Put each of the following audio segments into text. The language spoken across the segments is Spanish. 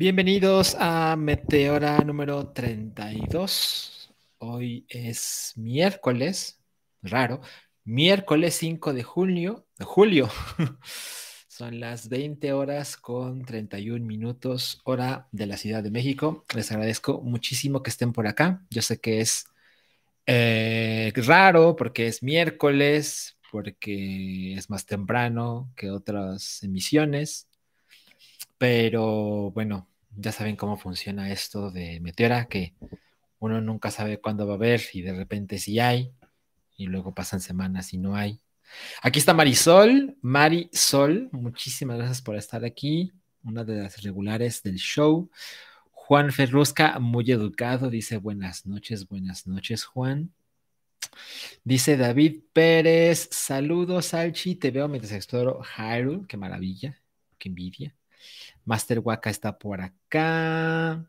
Bienvenidos a Meteora número 32. Hoy es miércoles, raro, miércoles 5 de julio, de julio. Son las 20 horas con 31 minutos, hora de la Ciudad de México. Les agradezco muchísimo que estén por acá. Yo sé que es eh, raro porque es miércoles, porque es más temprano que otras emisiones, pero bueno, ya saben cómo funciona esto de Meteora, que uno nunca sabe cuándo va a haber y de repente sí hay, y luego pasan semanas y no hay. Aquí está Marisol, Marisol, muchísimas gracias por estar aquí, una de las regulares del show. Juan Ferrusca, muy educado, dice buenas noches, buenas noches, Juan. Dice David Pérez, saludos Salchi, te veo mientras exploro Hyrule, qué maravilla, qué envidia. Master Waka está por acá.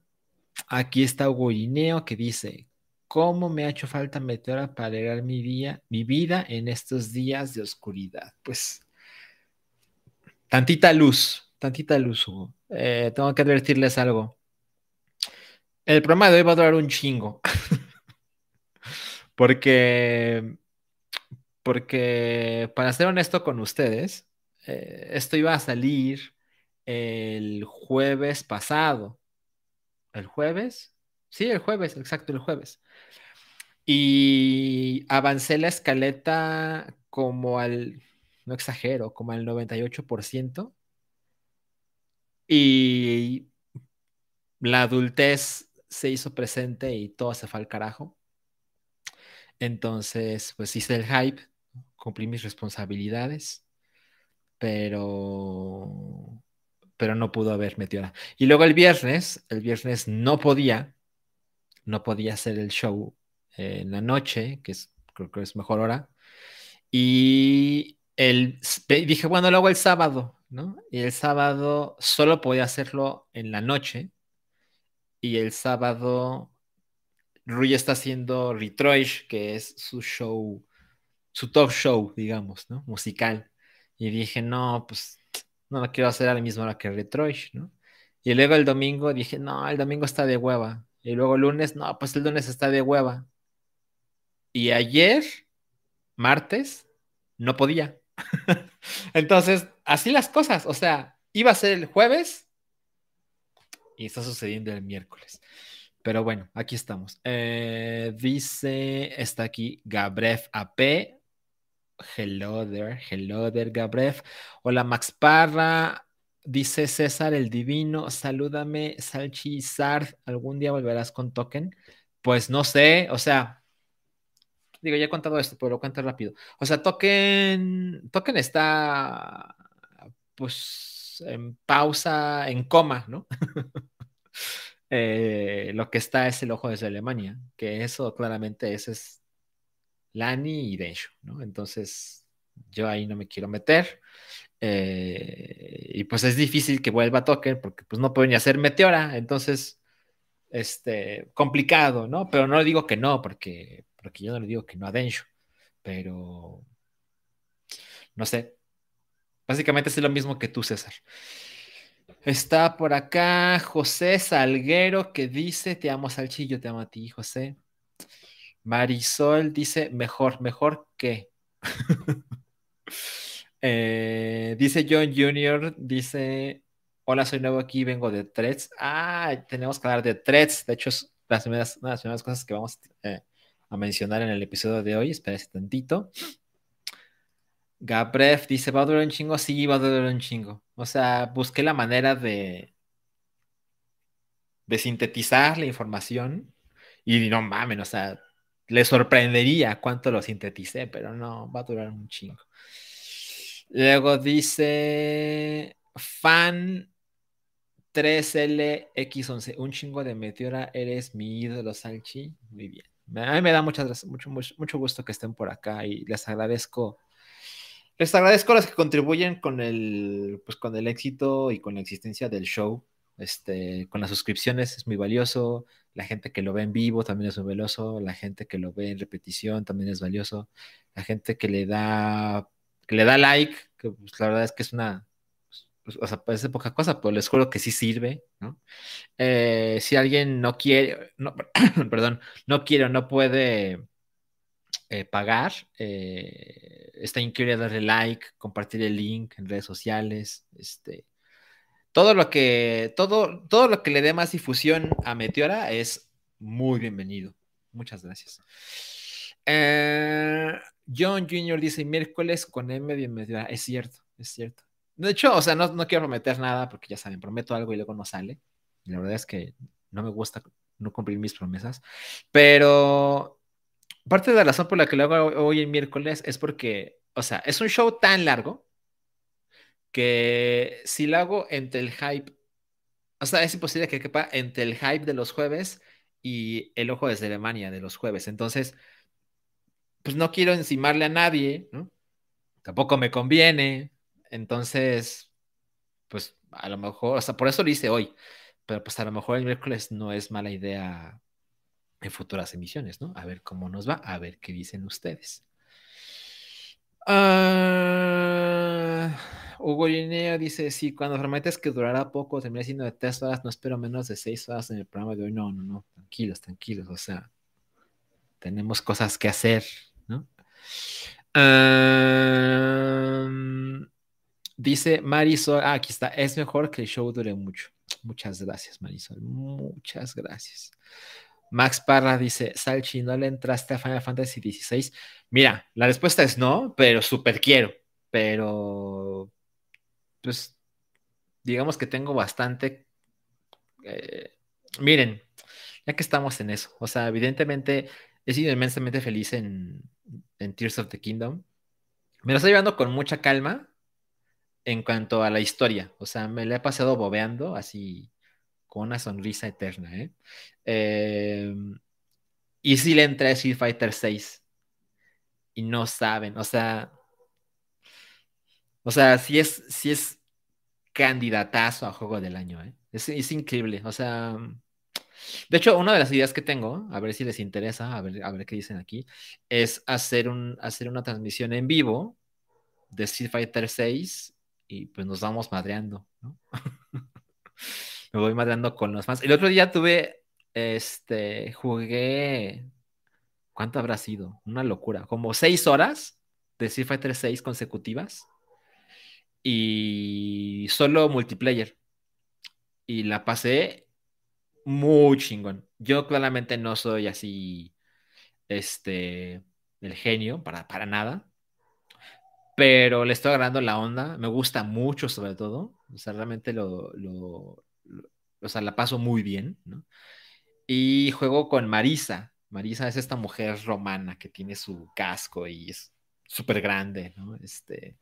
Aquí está Hugo que dice, ¿cómo me ha hecho falta Meteora para alegrar mi, día, mi vida en estos días de oscuridad? Pues, tantita luz, tantita luz, Hugo. Eh, tengo que advertirles algo. El programa de hoy va a durar un chingo. porque, porque, para ser honesto con ustedes, eh, esto iba a salir el jueves pasado. ¿El jueves? Sí, el jueves, exacto, el jueves. Y avancé la escaleta como al, no exagero, como al 98%. Y la adultez se hizo presente y todo se fue al carajo. Entonces, pues hice el hype, cumplí mis responsabilidades, pero, pero no pudo haber Meteora. Y luego el viernes, el viernes no podía, no podía hacer el show en la noche, que es, creo que es mejor hora. Y el, dije, bueno, luego el sábado, ¿no? Y el sábado solo podía hacerlo en la noche. Y el sábado Rui está haciendo Retroish, que es su show, su top show, digamos, ¿no? Musical. Y dije, no, pues no lo quiero hacer a la misma hora que Retroish, ¿no? Y luego el domingo dije, no, el domingo está de hueva. Y luego el lunes, no, pues el lunes está de hueva. Y ayer, martes, no podía. Entonces, así las cosas. O sea, iba a ser el jueves y está sucediendo el miércoles. Pero bueno, aquí estamos. Eh, dice, está aquí Gabrev AP. Hello there, hello there, Gabrev. Hola, Max Parra. Dice César el Divino, salúdame, Salchizard. ¿Algún día volverás con Token? Pues no sé, o sea, digo, ya he contado esto, pero lo cuento rápido. O sea, Token, Token está, pues, en pausa, en coma, ¿no? Eh, lo que está es el ojo desde Alemania, que eso claramente ese es Lani y Densho, ¿no? Entonces, yo ahí no me quiero meter. Eh, y pues es difícil que vuelva Token porque pues no pueden ni hacer Meteora, entonces, este, complicado, ¿no? Pero no le digo que no, porque, porque yo no le digo que no a Densho, pero no sé. Básicamente es lo mismo que tú, César. Está por acá José Salguero que dice, te amo Salchillo, te amo a ti, José. Marisol dice, mejor, mejor que. Eh, dice John Jr., dice, hola, soy nuevo aquí, vengo de Threads. Ah, tenemos que hablar de Threads. De hecho, es las primeras, una de las primeras cosas que vamos eh, a mencionar en el episodio de hoy. Espérense tantito. Gabrev dice, ¿va a durar un chingo? Sí, va a durar un chingo. O sea, busqué la manera de, de sintetizar la información y no mames, o sea, le sorprendería cuánto lo sinteticé, pero no, va a durar un chingo. Luego dice, fan 3LX11, un chingo de meteora, eres mi ídolo, Salchi. Muy bien. A mí me da muchas, mucho, mucho gusto que estén por acá y les agradezco les agradezco a los que contribuyen con el, pues, con el éxito y con la existencia del show. Este, con las suscripciones es muy valioso, la gente que lo ve en vivo también es muy valioso, la gente que lo ve en repetición también es valioso, la gente que le da, que le da like, que pues, la verdad es que es una, pues, o sea, parece poca cosa, pero les juro que sí sirve, ¿no? Eh, si alguien no quiere, no, perdón, no quiere o no puede eh, pagar, eh, está increíble darle like, compartir el link en redes sociales, este, todo lo que, todo, todo lo que le dé más difusión a Meteora es muy bienvenido. Muchas gracias. John Jr. dice miércoles con M de Meteora. Es cierto, es cierto. De hecho, o sea, no, no quiero prometer nada porque ya saben, prometo algo y luego no sale. la verdad es que no me gusta no cumplir mis promesas. Pero parte de la razón por la que lo hago hoy en miércoles es porque, o sea, es un show tan largo que si lo hago entre el hype, o sea, es imposible que quepa entre el hype de los jueves y el ojo de Alemania de los jueves. Entonces, pues no quiero encimarle a nadie, ¿no? Tampoco me conviene. Entonces, pues a lo mejor, o sea, por eso lo hice hoy. Pero pues a lo mejor el miércoles no es mala idea en futuras emisiones, ¿no? A ver cómo nos va, a ver qué dicen ustedes. Uh, Hugo Lineo dice, sí, cuando prometes que durará poco, termina siendo de tres horas, no espero menos de seis horas en el programa de hoy. No, no, no, tranquilos, tranquilos, o sea, tenemos cosas que hacer, ¿no? dice Marisol, ah, aquí está, es mejor que el show dure mucho. Muchas gracias, Marisol, muchas gracias. Max Parra dice, Salchi, ¿no le entraste a Final Fantasy XVI? Mira, la respuesta es no, pero súper quiero. Pero, pues, digamos que tengo bastante... Eh, miren, ya que estamos en eso, o sea, evidentemente he sido inmensamente feliz en, Tears of the Kingdom. Me lo estoy llevando con mucha calma en cuanto a la historia, o sea, me la he pasado bobeando así con una sonrisa eterna, ¿eh? Em, y si le entré a Street Fighter 6 y no saben, o sea, o sea, si es, si es candidatazo a juego del año, ¿eh? Es, increíble, o sea, de hecho, una de las ideas que tengo, a ver si les interesa, a ver, a ver qué dicen aquí, es hacer, un, hacer una transmisión en vivo de Street Fighter 6 y pues nos vamos madreando, ¿no? me voy madreando con los fans. El otro día tuve, este, jugué, ¿cuánto habrá sido? Una locura, como seis horas de Street Fighter 6 consecutivas y solo multiplayer. Y la pasé muy chingón. Yo claramente no soy así, este, el genio, para, para nada. Pero le estoy agarrando la onda. Me gusta mucho, sobre todo. O sea, realmente lo, o sea, la paso muy bien, ¿no? Y juego con Marisa. Marisa es esta mujer romana que tiene su casco y es súper grande, ¿no? Este,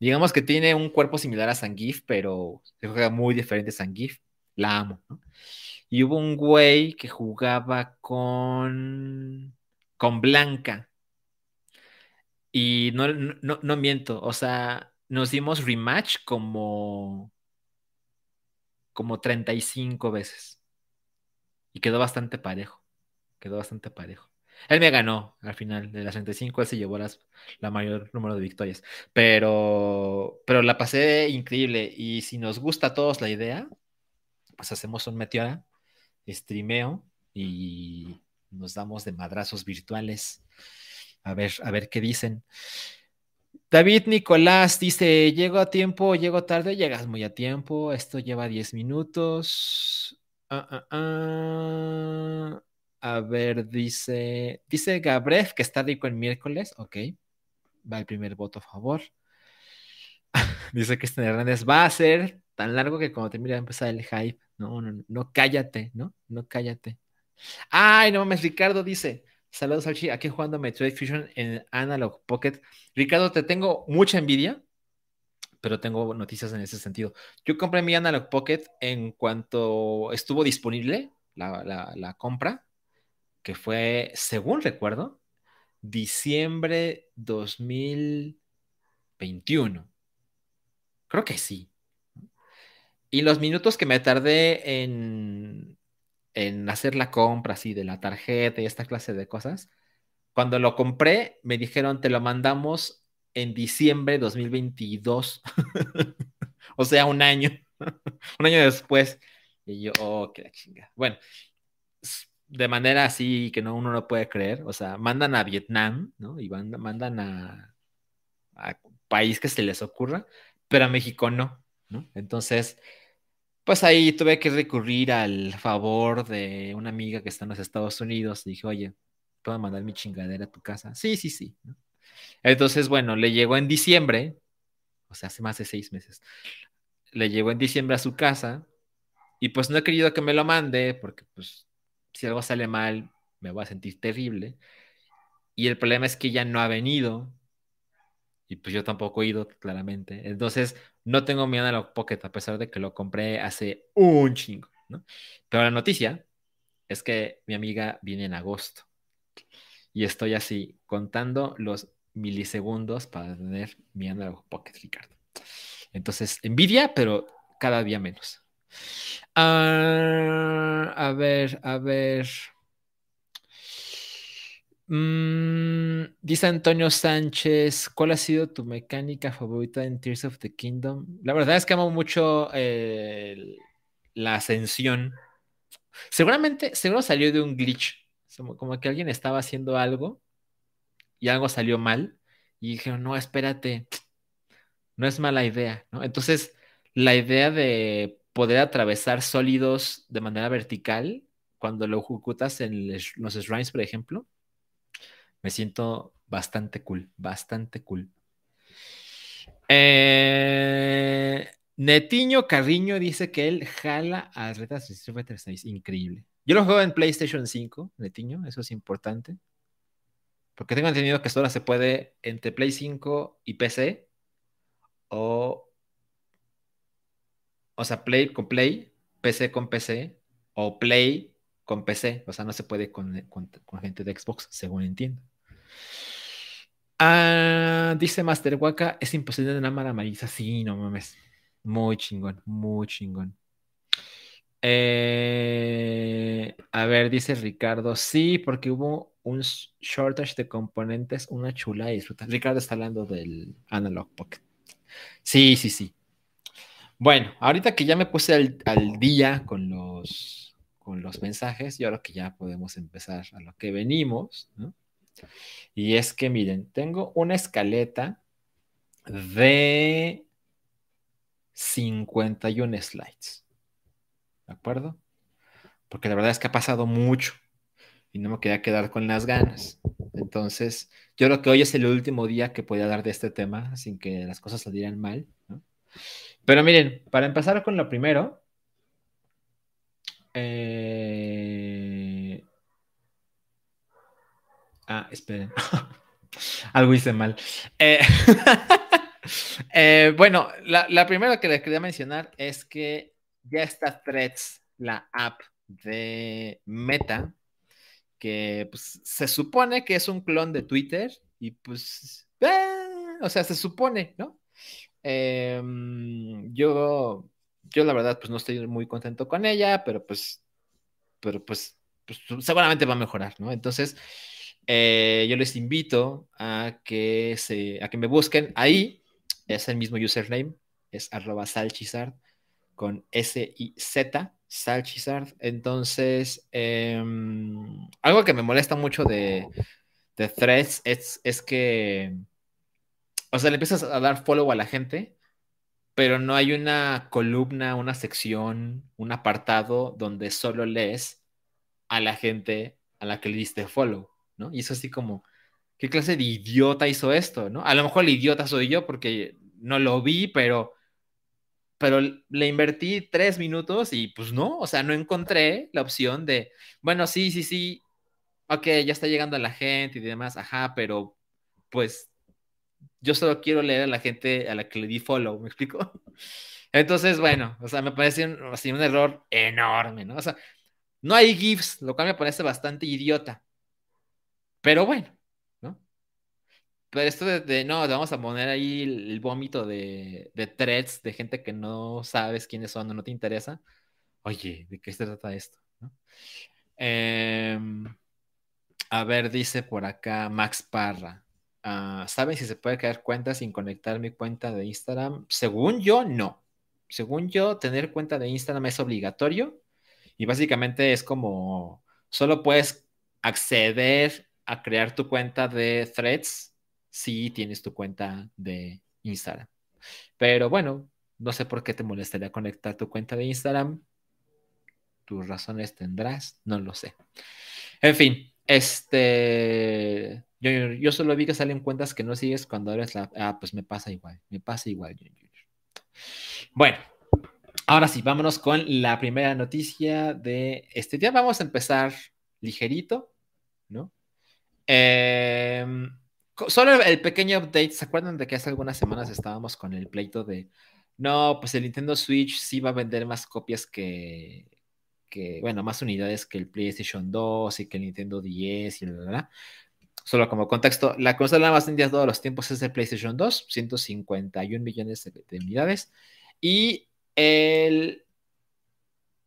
digamos que tiene un cuerpo similar a Sangif, pero se juega muy diferente a Sangif. La amo, ¿no? Y hubo un güey que jugaba con, con Blanca. Y no, no, no miento, o sea, nos dimos rematch como como 35 veces. Y quedó bastante parejo. Quedó bastante parejo. Él me ganó al final de las 35, él se llevó las, la mayor número de victorias. Pero, pero la pasé increíble. Y si nos gusta a todos la idea, pues hacemos un meteora, streameo y nos damos de madrazos virtuales. A ver, a ver qué dicen. David Nicolás dice, llego a tiempo, llego tarde, llegas muy a tiempo, esto lleva 10 minutos. Ah, ah, ah. A ver, dice, dice Gabref que está rico el miércoles, ok, va el primer voto a favor. dice este Hernández va a ser tan largo que cuando termine va a empezar el hype. No, no, no, cállate, ¿no? No cállate. Ay, no mames, Ricardo dice, Saludos, Archie. Aquí jugando Metroid Fusion en Analog Pocket. Ricardo, te tengo mucha envidia, pero tengo noticias en ese sentido. Yo compré mi Analog Pocket en cuanto estuvo disponible la, compra, que fue, según recuerdo, diciembre 2021. Creo que sí. Y los minutos que me tardé en en hacer la compra así de la tarjeta y esta clase de cosas. Cuando lo compré, me dijeron, te lo mandamos en diciembre de 2022. O sea, un año. un año después. Y yo, oh, qué la chinga. Bueno, de manera así que no, uno no puede creer. O sea, mandan a Vietnam, ¿no? Y mandan a, a país que se les ocurra, pero a México no, ¿no? Entonces, pues ahí tuve que recurrir al favor de una amiga que está en los Estados Unidos. Dije, oye, ¿puedo mandar mi chingadera a tu casa? Sí, sí, sí. Entonces, bueno, le llegó en diciembre, o sea, hace más de seis meses. Le llegó en diciembre a su casa y pues no he querido que me lo mande porque pues si algo sale mal me voy a sentir terrible. Y el problema es que ya no ha venido y pues yo tampoco he ido claramente. Entonces no tengo miedo a Pocket a pesar de que lo compré hace un chingo, ¿no? Pero la noticia es que mi amiga viene en agosto y estoy así contando los milisegundos para tener mi Analog Pocket, Ricardo. Entonces, envidia, pero cada día menos. Ah, a ver, a ver. Mm, dice Antonio Sánchez, ¿cuál ha sido tu mecánica favorita en Tears of the Kingdom? La verdad es que amo mucho eh, la ascensión. Seguramente, seguro salió de un glitch, como que alguien estaba haciendo algo y algo salió mal y dijeron, no, espérate, no es mala idea. Entonces, la idea de poder atravesar sólidos de manera vertical, cuando lo ejecutas en los shrines, por ejemplo, me siento bastante cool, bastante cool. Eh, Netiño Carriño dice que él jala a Retas 6. Increíble. Yo lo juego en PlayStation 5, Netiño, eso es importante. Porque tengo entendido que solo se puede entre Play 5 y PC. O. O sea, Play con Play, PC con PC. O Play con PC. O sea, no se puede con, gente de Xbox, según entiendo. Ah, dice Master Waka, es imposible de una Marisa. Sí, no mames. Muy chingón, muy chingón. Eh, a ver, dice Ricardo, sí, porque hubo un shortage de componentes, una chula y disfruta. Ricardo está hablando del Analog Pocket. Sí, sí, sí. Bueno, ahorita que ya me puse al, día con los, con los mensajes, yo creo que ya podemos empezar a lo que venimos. Y es que, miren, tengo una escaleta de 51 slides. ¿De acuerdo? Porque la verdad es que ha pasado mucho y no me quería quedar con las ganas. Entonces, yo creo que hoy es el último día que podía hablar de este tema sin que las cosas salieran mal. Pero miren, para empezar con lo primero, eh, Ah, esperen. Algo hice mal. Eh, eh, bueno, la, primera que les quería mencionar es que ya está Threads, la app de Meta, que pues, se supone que es un clon de Twitter y pues, o sea, se supone, ¿no? Em, yo, yo la verdad pues no estoy muy contento con ella, pero pues, pero pues, pues seguramente va a mejorar, ¿no? Entonces, eh, yo les invito a que, se, a que me busquen ahí. Es el mismo username, es arroba salchizard con S y Z, salchizard. Entonces, em, algo que me molesta mucho de, de Threads es, es que, o sea, le empiezas a dar follow a la gente, pero no hay una columna, una sección, un apartado donde solo lees a la gente a la que le diste follow. Y eso así como, ¿qué clase de idiota hizo esto, ¿no? A lo mejor el idiota soy yo porque no lo vi, pero, pero le invertí tres minutos y pues no, o sea, no encontré la opción de, bueno, sí, sí, sí, ok, ya está llegando a la gente y demás, ajá, pero pues yo solo quiero leer a la gente a la que le di follow, ¿me explico? Entonces, bueno, o sea, me parece un, así un error enorme, ¿no? O sea, no hay GIFs, lo cual me parece bastante idiota. Pero bueno, ¿no? Pero esto de, no, vamos a poner ahí el, vómito de, de, threads de gente que no sabes quiénes son o no te interesa. Oye, ¿de qué se trata esto? Em, a ver, dice por acá Max Parra. Ah, ¿Saben si se puede crear cuenta sin conectar mi cuenta de Instagram? Según yo, no. según yo, tener cuenta de Instagram es obligatorio y básicamente es como, solo puedes acceder a crear tu cuenta de threads si tienes tu cuenta de Instagram. Pero bueno, no sé por qué te molestaría conectar tu cuenta de Instagram. Tus razones tendrás, no lo sé. En fin, este, yo, solo vi que salen cuentas que no sigues cuando eres la... Ah, pues me pasa igual, me pasa igual. Bueno, ahora sí, vámonos con la primera noticia de este día. Vamos a empezar ligerito, ¿no? Em, solo el pequeño update, ¿se acuerdan de que hace algunas semanas estábamos con el pleito de, no, pues el Nintendo Switch sí va a vender más copias que, que bueno, más unidades que el PlayStation 2 y que el Nintendo 10 y la, la, Solo como contexto, la consola más vendida de todos los tiempos es el PlayStation 2, 151 millones de, unidades. Y el...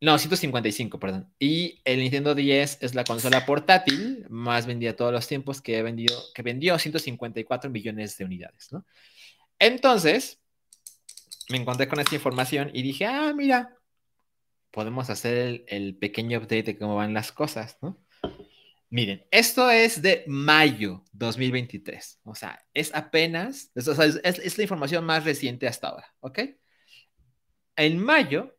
No, 155, perdón. Y el Nintendo 10 es la consola portátil más vendida de todos los tiempos que, vendido, que vendió 154 millones de unidades, ¿no? Entonces, me encontré con esta información y dije, ah, mira, podemos hacer el, el pequeño update de cómo van las cosas, ¿no? Miren, esto es de mayo 2023. O sea, es apenas, es, la información más reciente hasta ahora, ¿ok? En mayo,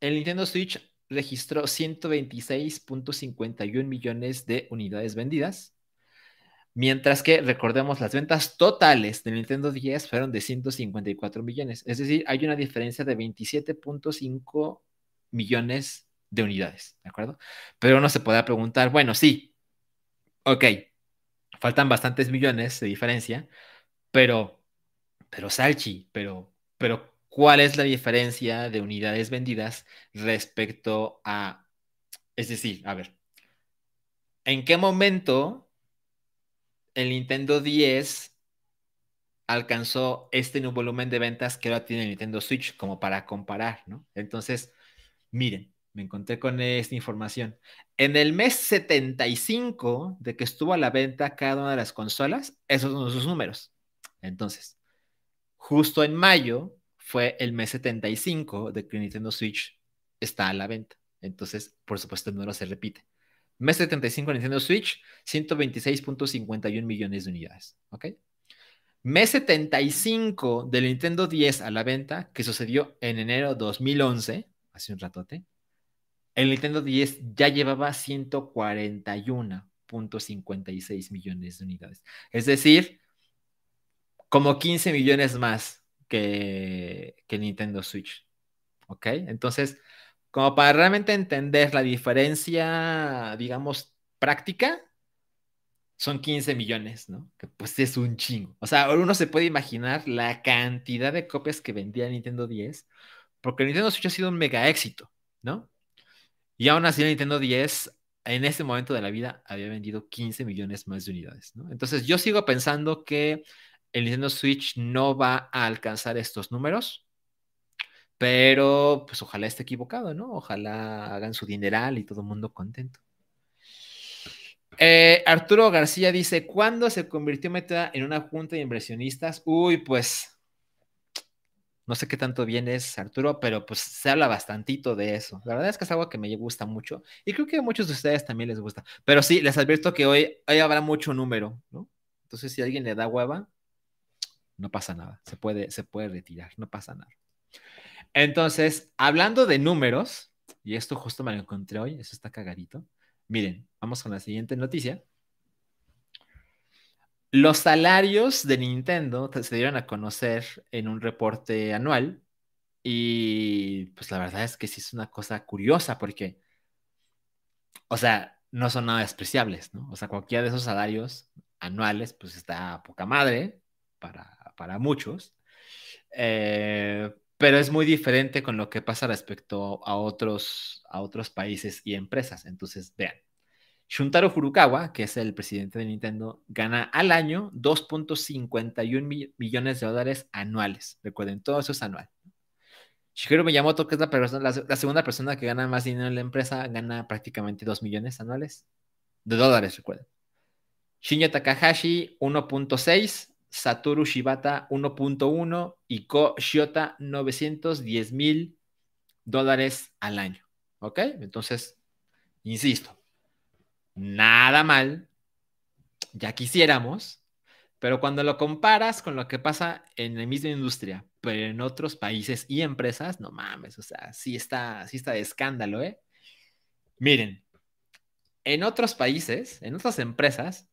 el Nintendo Switch registró 126.51 millones de unidades vendidas, mientras que, recordemos, las ventas totales del Nintendo 10 fueron de 154 millones. Es decir, hay una diferencia de 27.5 millones de unidades, ¿de acuerdo? Pero uno se puede preguntar, bueno, sí, ok, faltan bastantes millones de diferencia, pero, pero Salchi, pero, pero, ¿cuál es la diferencia de unidades vendidas respecto a, es decir, a ver, ¿en qué momento el Nintendo 10 alcanzó este nuevo volumen de ventas que ahora tiene el Nintendo Switch como para comparar, ¿no? Entonces, miren, me encontré con esta información. En el mes 75 de que estuvo a la venta cada una de las consolas, esos son sus números. Entonces, justo en mayo fue el mes 75 de que Nintendo Switch está a la venta. Entonces, por supuesto, el número se repite. Mes 75 Nintendo Switch, 126.51 millones de unidades. ¿Ok? Mes 75 del Nintendo 10 a la venta, que sucedió en enero 2011, hace un ratote, el Nintendo 10 ya llevaba 141.56 millones de unidades. Es decir, como 15 millones más que, que Nintendo Switch. ¿Ok? Entonces, como para realmente entender la diferencia, digamos, práctica, son 15 millones, ¿no? Que pues es un chingo. O sea, uno se puede imaginar la cantidad de copias que vendía Nintendo 10, porque Nintendo Switch ha sido un mega éxito, ¿no? Y aún así el Nintendo 10 en este momento de la vida había vendido 15 millones más de unidades, ¿no? Entonces yo sigo pensando que el Nintendo Switch no va a alcanzar estos números, pero pues ojalá esté equivocado, ¿no? Ojalá hagan su dineral y todo el mundo contento. Eh, Arturo García dice, ¿cuándo se convirtió Meta en una junta de inversionistas? Uy, pues no sé qué tanto vienes, Arturo, pero pues se habla bastantito de eso. La verdad es que es algo que me gusta mucho y creo que a muchos de ustedes también les gusta. Pero sí, les advierto que hoy, hoy habrá mucho número, ¿no? Entonces, si alguien le da hueva, no pasa nada. Se puede, se puede retirar, no pasa nada. Entonces, hablando de números, y esto justo me lo encontré hoy, eso está cagadito. Miren, vamos con la siguiente noticia. Los salarios de Nintendo se dieron a conocer en un reporte anual y pues la verdad es que sí es una cosa curiosa porque, o sea, no son nada despreciables, ¿no? O sea, cualquiera de esos salarios anuales pues está poca madre para, para muchos, eh, pero es muy diferente con lo que pasa respecto a otros, a otros países y empresas. Entonces, vean. Shuntaro Furukawa, que es el presidente de Nintendo, gana al año 2.51 millones de dólares anuales. Recuerden, todo eso es anual. Shigeru Miyamoto, que es la, segunda persona que gana más dinero en la empresa, gana prácticamente 2 millones anuales de dólares, recuerden. Shinya Takahashi, 1.6 Satoru Shibata 1.1 y Ko Shiota 910 mil dólares al año. ¿Ok? Entonces, insisto, nada mal, ya quisiéramos, pero cuando lo comparas con lo que pasa en la misma industria, pero en otros países y empresas, no mames, o sea, sí está, sí está de escándalo, ¿eh? Miren, en otros países, en otras empresas,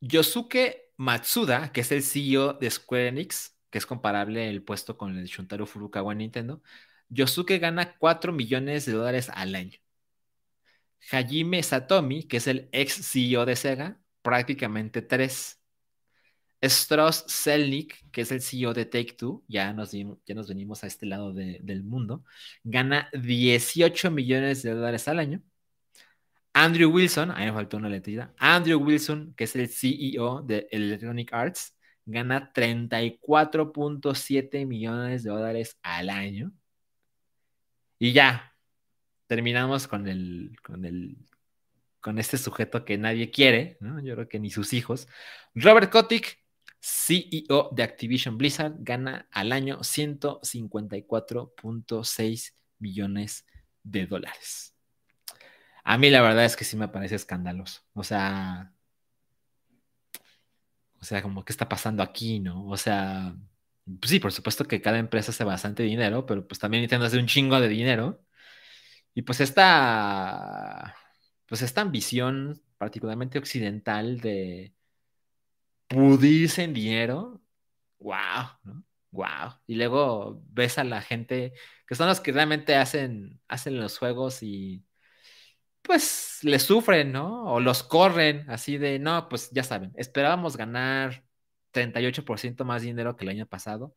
Yosuke Matsuda, que es el CEO de Square Enix, que es comparable el puesto con el Shuntaro Furukawa en Nintendo, Yosuke gana 4 millones de dólares al año. Hajime Satomi, que es el ex CEO de Sega, prácticamente 3. Strauss Selnick, que es el CEO de Take Two, ya nos, ya nos venimos a este lado del mundo, gana 18 millones de dólares al año. Andrew Wilson, ahí me faltó una letrita. Andrew Wilson, que es el CEO de Electronic Arts, gana 34.7 millones de dólares al año. Y ya, terminamos con el, con el, con este sujeto que nadie quiere, ¿no? Yo creo que ni sus hijos. Robert Kotick, CEO de Activision Blizzard, gana al año 154.6 millones de dólares. A mí la verdad es que sí me parece escandaloso. O sea, o sea, como qué está pasando aquí, ¿no? O sea, pues sí, por supuesto que cada empresa hace bastante dinero, pero pues también Nintendo hace un chingo de dinero. Y pues esta, pues esta ambición particularmente occidental de pudirse en dinero, wow, ¿no? Wow. Y luego ves a la gente que son los que realmente hacen, hacen los juegos y pues le sufren, ¿no? O los corren así de, no, pues ya saben, esperábamos ganar 38% más dinero que el año pasado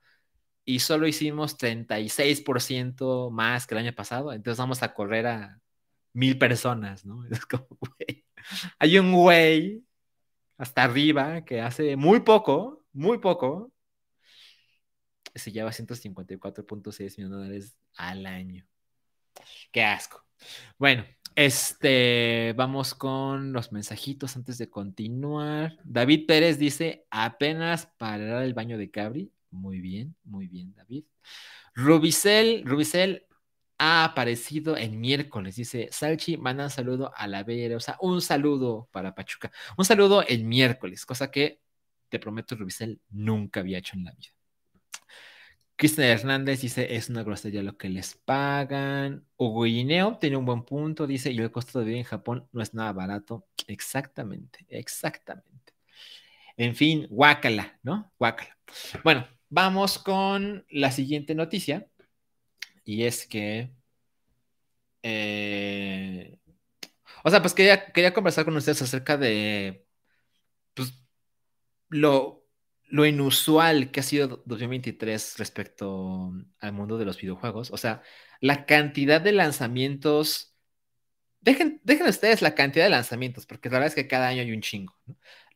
y solo hicimos 36% más que el año pasado, entonces vamos a correr a mil personas, ¿no? Es como, güey, hay un güey hasta arriba que hace muy poco, muy poco, se lleva 154.6 millones de dólares al año. Qué asco. Bueno, este, vamos con los mensajitos antes de continuar. David Pérez dice, apenas para el baño de Cabri. Muy bien, muy bien, David. Rubicel, Rubicel ha aparecido en miércoles. Dice, Salchi, manda un saludo a la Bella O sea, un saludo para Pachuca. Un saludo el miércoles, cosa que te prometo, Rubicel, nunca había hecho en la vida. Cristian Hernández dice, es una grosería lo que les pagan. Hugo Guineo tiene un buen punto, dice, y el costo de vida en Japón no es nada barato. Exactamente, exactamente. En fin, guácala, ¿no? Guácala. Bueno, vamos con la siguiente noticia, y es que... Eh, o sea, pues quería, quería conversar con ustedes acerca de pues, lo lo inusual que ha sido 2023 respecto al mundo de los videojuegos. O sea, la cantidad de lanzamientos. Dejen, dejen ustedes la cantidad de lanzamientos, porque la verdad es que cada año hay un chingo.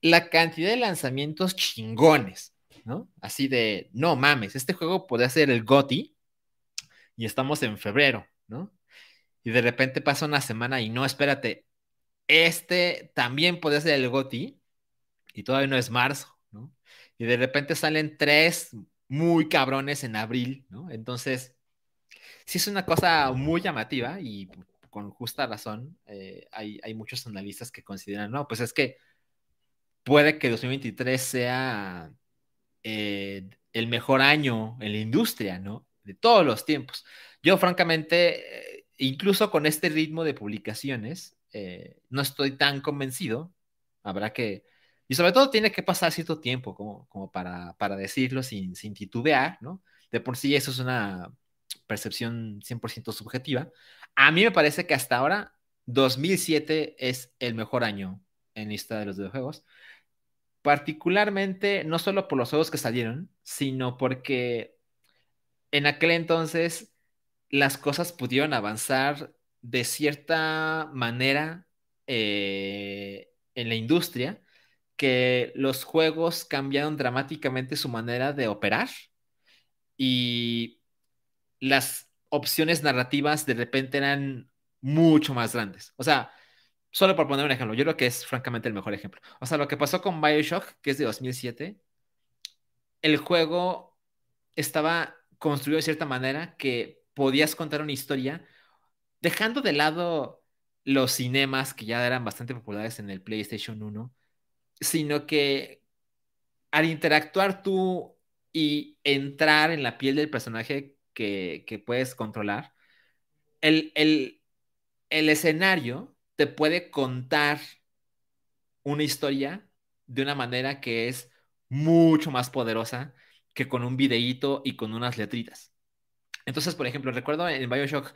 La cantidad de lanzamientos chingones, ¿no? Así de, no mames, este juego puede ser el GOTI y estamos en febrero, ¿no? Y de repente pasa una semana y no, espérate, este también puede ser el GOTI y todavía no es marzo y de repente salen tres muy cabrones en abril, ¿no? Entonces, sí es una cosa muy llamativa y con justa razón eh, hay, muchos analistas que consideran, no, pues es que puede que 2023 sea eh, el mejor año en la industria, ¿no? De todos los tiempos. Yo, francamente, eh, incluso con este ritmo de publicaciones, no estoy tan convencido. Habrá que y sobre todo tiene que pasar cierto tiempo como, como para, para decirlo sin, sin titubear, ¿no? De por sí eso es una percepción 100% subjetiva. A mí me parece que hasta ahora 2007 es el mejor año en lista de los videojuegos. Particularmente, no solo por los juegos que salieron, sino porque en aquel entonces las cosas pudieron avanzar de cierta manera eh, en la industria que los juegos cambiaron dramáticamente su manera de operar y las opciones narrativas de repente eran mucho más grandes. O sea, Solo por poner un ejemplo, yo creo que es francamente el mejor ejemplo. O sea, lo que pasó con Bioshock, que es de 2007, el juego estaba construido de cierta manera que podías contar una historia dejando de lado los cinemas que ya eran bastante populares en el PlayStation 1, sino que al interactuar tú y entrar en la piel del personaje que, puedes controlar, el, el escenario te puede contar una historia de una manera que es mucho más poderosa que con un videíto y con unas letritas. Entonces, por ejemplo, recuerdo en Bioshock,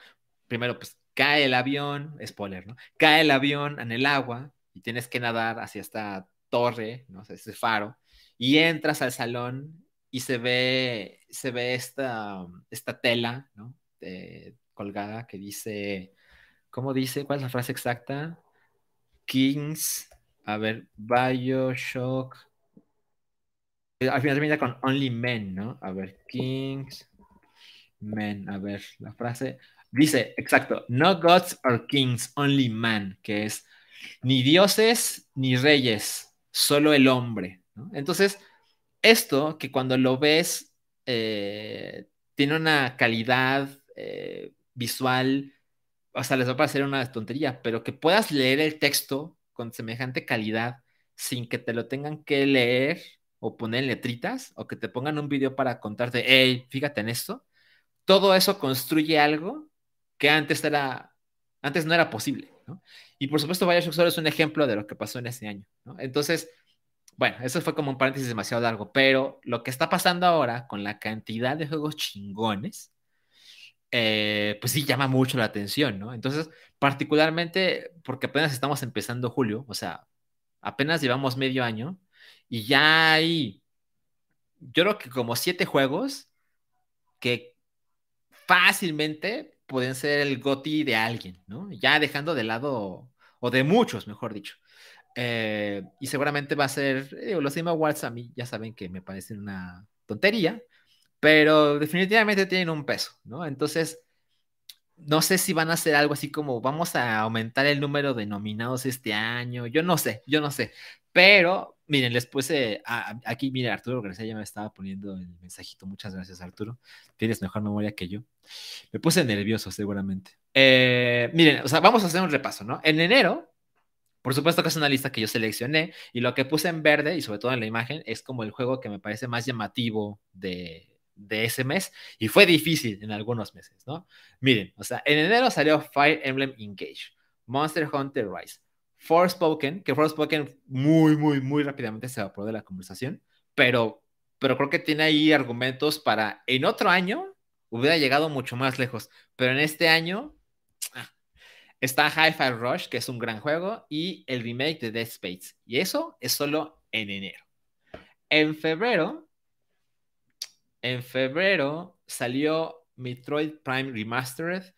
primero, pues cae el avión, spoiler, ¿no? Cae el avión en el agua y tienes que nadar hacia esta torre, ¿no? ese faro, y entras al salón y se ve, se ve esta, esta tela, ¿no? colgada que dice, ¿cómo dice? ¿Cuál es la frase exacta? Kings, a ver, Bioshock. Al final termina con Only Men, ¿no? A ver, Kings, Men, a ver, la frase. Dice, exacto, no gods or kings, only man, que es ni dioses ni reyes, solo el hombre. Entonces, esto que cuando lo ves eh, tiene una calidad eh, visual, o sea, les va a parecer una tontería, pero que puedas leer el texto con semejante calidad sin que te lo tengan que leer o poner letritas o que te pongan un video para contarte, hey, fíjate en esto, todo eso construye algo que antes era, antes no era posible. Y por supuesto, Bioshock solo es un ejemplo de lo que pasó en ese año. Entonces, bueno, eso fue como un paréntesis demasiado largo, pero lo que está pasando ahora con la cantidad de juegos chingones, eh, pues sí llama mucho la atención, ¿no? Entonces, particularmente porque apenas estamos empezando julio, o sea, apenas llevamos medio año y ya hay, yo creo que como siete juegos que fácilmente pueden ser el GOTI de alguien, ¿no? Ya dejando de lado, o de muchos, mejor dicho. Eh, y seguramente va a ser, los Game Awards a mí ya saben que me parecen una tontería, pero definitivamente tienen un peso, ¿no? Entonces, no sé si van a hacer algo así como vamos a aumentar el número de nominados este año, yo no sé, yo no sé, pero miren, les puse aquí, mire, Arturo García ya me estaba poniendo el mensajito, muchas gracias Arturo, tienes mejor memoria que yo, me puse nervioso seguramente. Eh, miren, o sea, vamos a hacer un repaso, ¿no? En enero por supuesto que es una lista que yo seleccioné y lo que puse en verde y sobre todo en la imagen es como el juego que me parece más llamativo de, de ese mes y fue difícil en algunos meses, ¿no? Miren, o sea, en enero salió Fire Emblem Engage, Monster Hunter Rise, Forspoken, que Forspoken muy, muy, muy rápidamente se evaporó de la conversación, pero, pero creo que tiene ahí argumentos para en otro año hubiera llegado mucho más lejos, pero en este año ah, está Hi-Fi Rush, que es un gran juego, y el remake de Dead Space, y eso es solo en enero. En febrero en febrero salió Metroid Prime Remastered,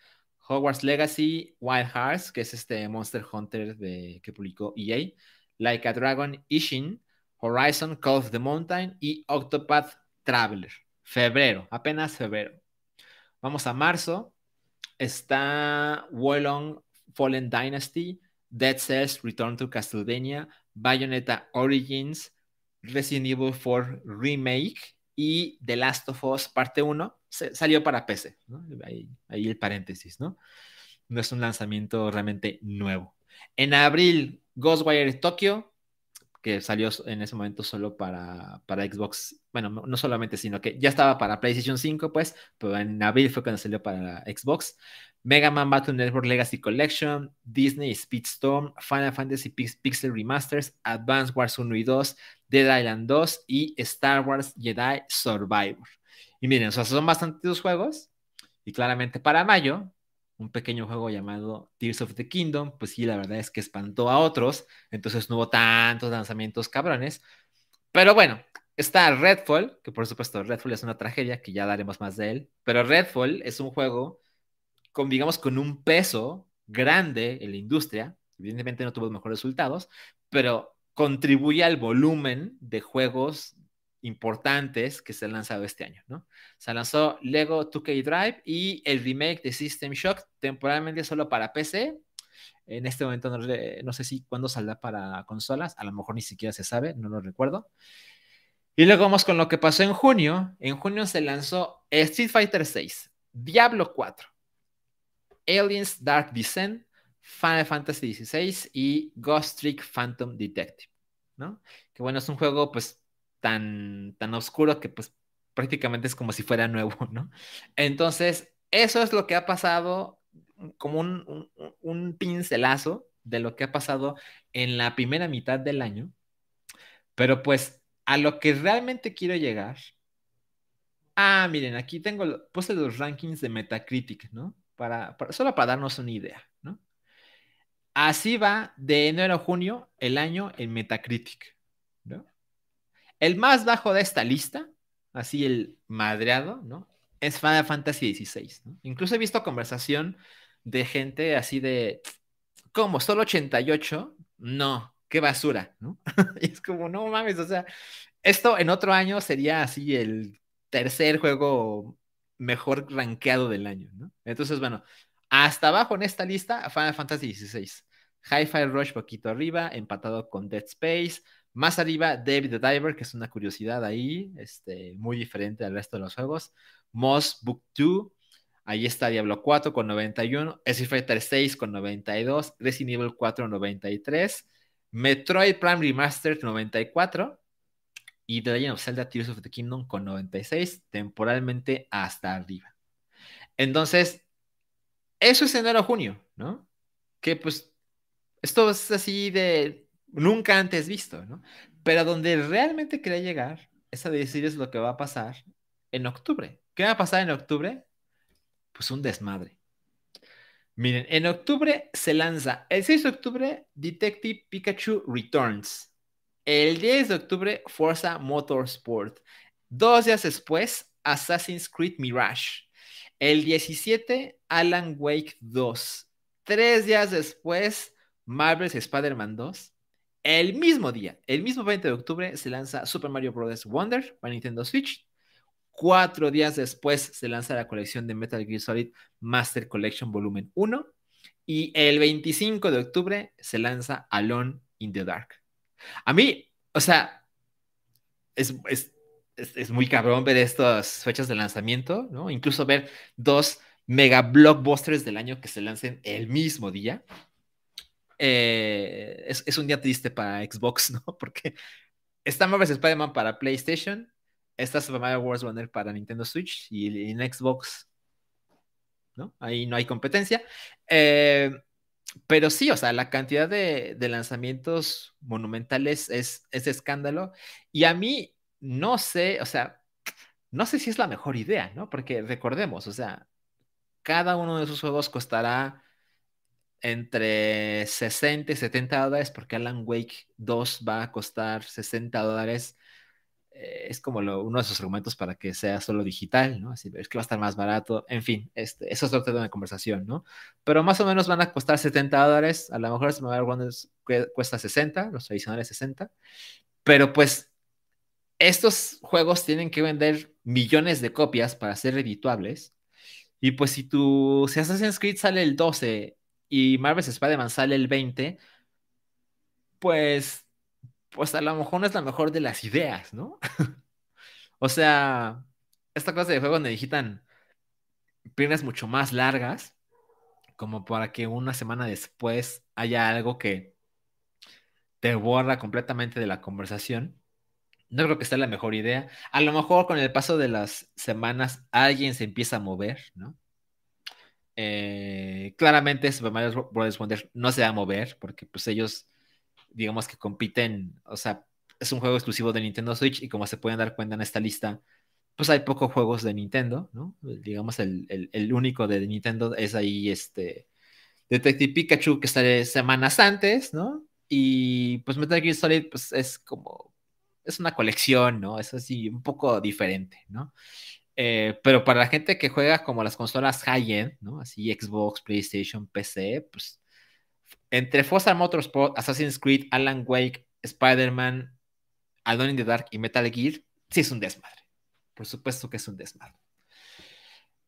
Hogwarts Legacy, Wild Hearts, que es este Monster Hunter de, que publicó EA, Like a Dragon Ishin, Horizon Call of the Mountain y Octopath Traveler. Febrero, apenas febrero. Vamos a marzo. Está Wolong Fallen Dynasty, Dead Cells Return to Castlevania, Bayonetta Origins, Resident Evil 4 Remake y The Last of Us parte 1 salió para PC, ahí, el paréntesis, ¿no? No es un lanzamiento realmente nuevo. En abril, Ghostwire Tokyo, que salió en ese momento solo para, para Xbox, bueno, no solamente, sino que ya estaba para PlayStation 5, pues, pero en abril fue cuando salió para Xbox. Mega Man Battle Network Legacy Collection, Disney Speedstorm, Final Fantasy Pixel Remasters, Advance Wars 1 y 2, Dead Island 2 y Star Wars Jedi Survivor. Y miren, o sea, son bastantes juegos. Y claramente para mayo, un pequeño juego llamado Tears of the Kingdom, pues sí, la verdad es que espantó a otros. Entonces no hubo tantos lanzamientos cabrones. Pero bueno, está Redfall, que por supuesto Redfall es una tragedia, que ya daremos más de él. Pero Redfall es un juego con, digamos, con un peso grande en la industria. Evidentemente no tuvo mejores resultados, pero contribuye al volumen de juegos importantes que se han lanzado este año, ¿no? Se lanzó Lego 2K Drive y el remake de System Shock temporalmente solo para PC En este momento no, sé si cuándo saldrá para consolas, a lo mejor ni siquiera se sabe, no lo recuerdo. Y luego vamos con lo que pasó en junio. En junio se lanzó Street Fighter VI, Diablo 4, Aliens Dark Descent, Final Fantasy XVI y Ghost Trick Phantom Detective, ¿no? Que bueno, es un juego pues tan, tan oscuro que pues prácticamente es como si fuera nuevo, ¿no? Entonces, eso es lo que ha pasado, como un, pincelazo de lo que ha pasado en la primera mitad del año. Pero pues a lo que realmente quiero llegar. Ah, miren, aquí tengo, puse los rankings de Metacritic, ¿no? Para, solo para darnos una idea, ¿no? Así va de enero a junio el año en Metacritic. El más bajo de esta lista, así el madreado, ¿no? Es Final Fantasy XVI, ¿no? Incluso he visto conversación de gente así de, ¿cómo? ¿Solo 88? No, qué basura, ¿no? es como, no mames, o sea, esto en otro año sería así el tercer juego mejor rankeado del año, ¿no? Entonces, bueno, hasta abajo en esta lista, Final Fantasy XVI. Hi-Fi Rush poquito arriba, empatado con Dead Space. Más arriba, David the Diver, que es una curiosidad ahí, este, muy diferente al resto de los juegos. Moss Book 2, ahí está Diablo 4 con 91, Street Fighter 6 con 92, Resident Evil 4 93, Metroid Prime Remastered 94 y The Legend of Zelda Tears of the Kingdom con 96, temporalmente hasta arriba. Entonces, eso es enero junio, ¿no? Que pues esto es así de nunca antes visto, ¿no? Pero donde realmente quería llegar es a decirles lo que va a pasar en octubre. ¿Qué va a pasar en octubre? Pues un desmadre. Miren, en octubre se lanza, el 6 de octubre, Detective Pikachu Returns. El 10 de octubre, Forza Motorsport. Dos días después, Assassin's Creed Mirage. El 17, Alan Wake 2. Tres días después, Marvel's Spider-Man 2. El mismo día, el mismo 20 de octubre, se lanza Super Mario Bros. Wonder para Nintendo Switch. Cuatro días después se lanza la colección de Metal Gear Solid Master Collection Volumen 1. Y el 25 de octubre se lanza Alone in the Dark. A mí, o sea, es, es muy cabrón ver estas fechas de lanzamiento, ¿no? Incluso ver dos mega blockbusters del año que se lancen el mismo día. Eh, es, un día triste para Xbox, ¿no? Porque está Marvel's Spider-Man para PlayStation, está Super Mario Wars Wonder para Nintendo Switch y en Xbox, ¿no? Ahí no hay competencia. Eh, pero sí, o sea, la cantidad de, lanzamientos monumentales es, es escándalo. Y a mí, no sé, o sea, no sé si es la mejor idea, ¿no? Porque recordemos, o sea, cada uno de esos juegos costará entre 60 y 70 dólares, porque Alan Wake 2 va a costar 60 dólares. Eh, es como uno de sus argumentos para que sea solo digital, ¿no? Así es que va a estar más barato. En fin, este, eso es lo que de conversación, ¿no? Pero más o menos van a costar 70 dólares. A lo mejor Mobile Wonders cuesta 60, los tradicionales 60. Pero pues estos juegos tienen que vender millones de copias para ser redituables. Y pues si tu si Assassin's Creed sale el 12 y Marvel's Spider-Man sale el 20, pues, pues a lo mejor no es la mejor de las ideas, ¿no? o sea, esta clase de juegos necesitan piernas mucho más largas, como para que una semana después haya algo que te borra completamente de la conversación. No creo que sea la mejor idea. A lo mejor con el paso de las semanas alguien se empieza a mover, ¿no? Eh, claramente Super Mario Bros. Wonder no se va a mover porque pues ellos, digamos que compiten, o sea, es un juego exclusivo de Nintendo Switch y como se pueden dar cuenta en esta lista, pues hay pocos juegos de Nintendo, ¿no? Digamos, el, único de Nintendo es ahí este Detective Pikachu que sale semanas antes, ¿no? Y pues Metal Gear Solid pues es como, es una colección, ¿no? Es así un poco diferente, ¿no? Eh, pero para la gente que juega como las consolas high-end, ¿no? Así Xbox, PlayStation, PC, pues entre Forza Motorsport, Assassin's Creed, Alan Wake, Spider-Man, Alone in the Dark y Metal Gear, sí es un desmadre. Por supuesto que es un desmadre.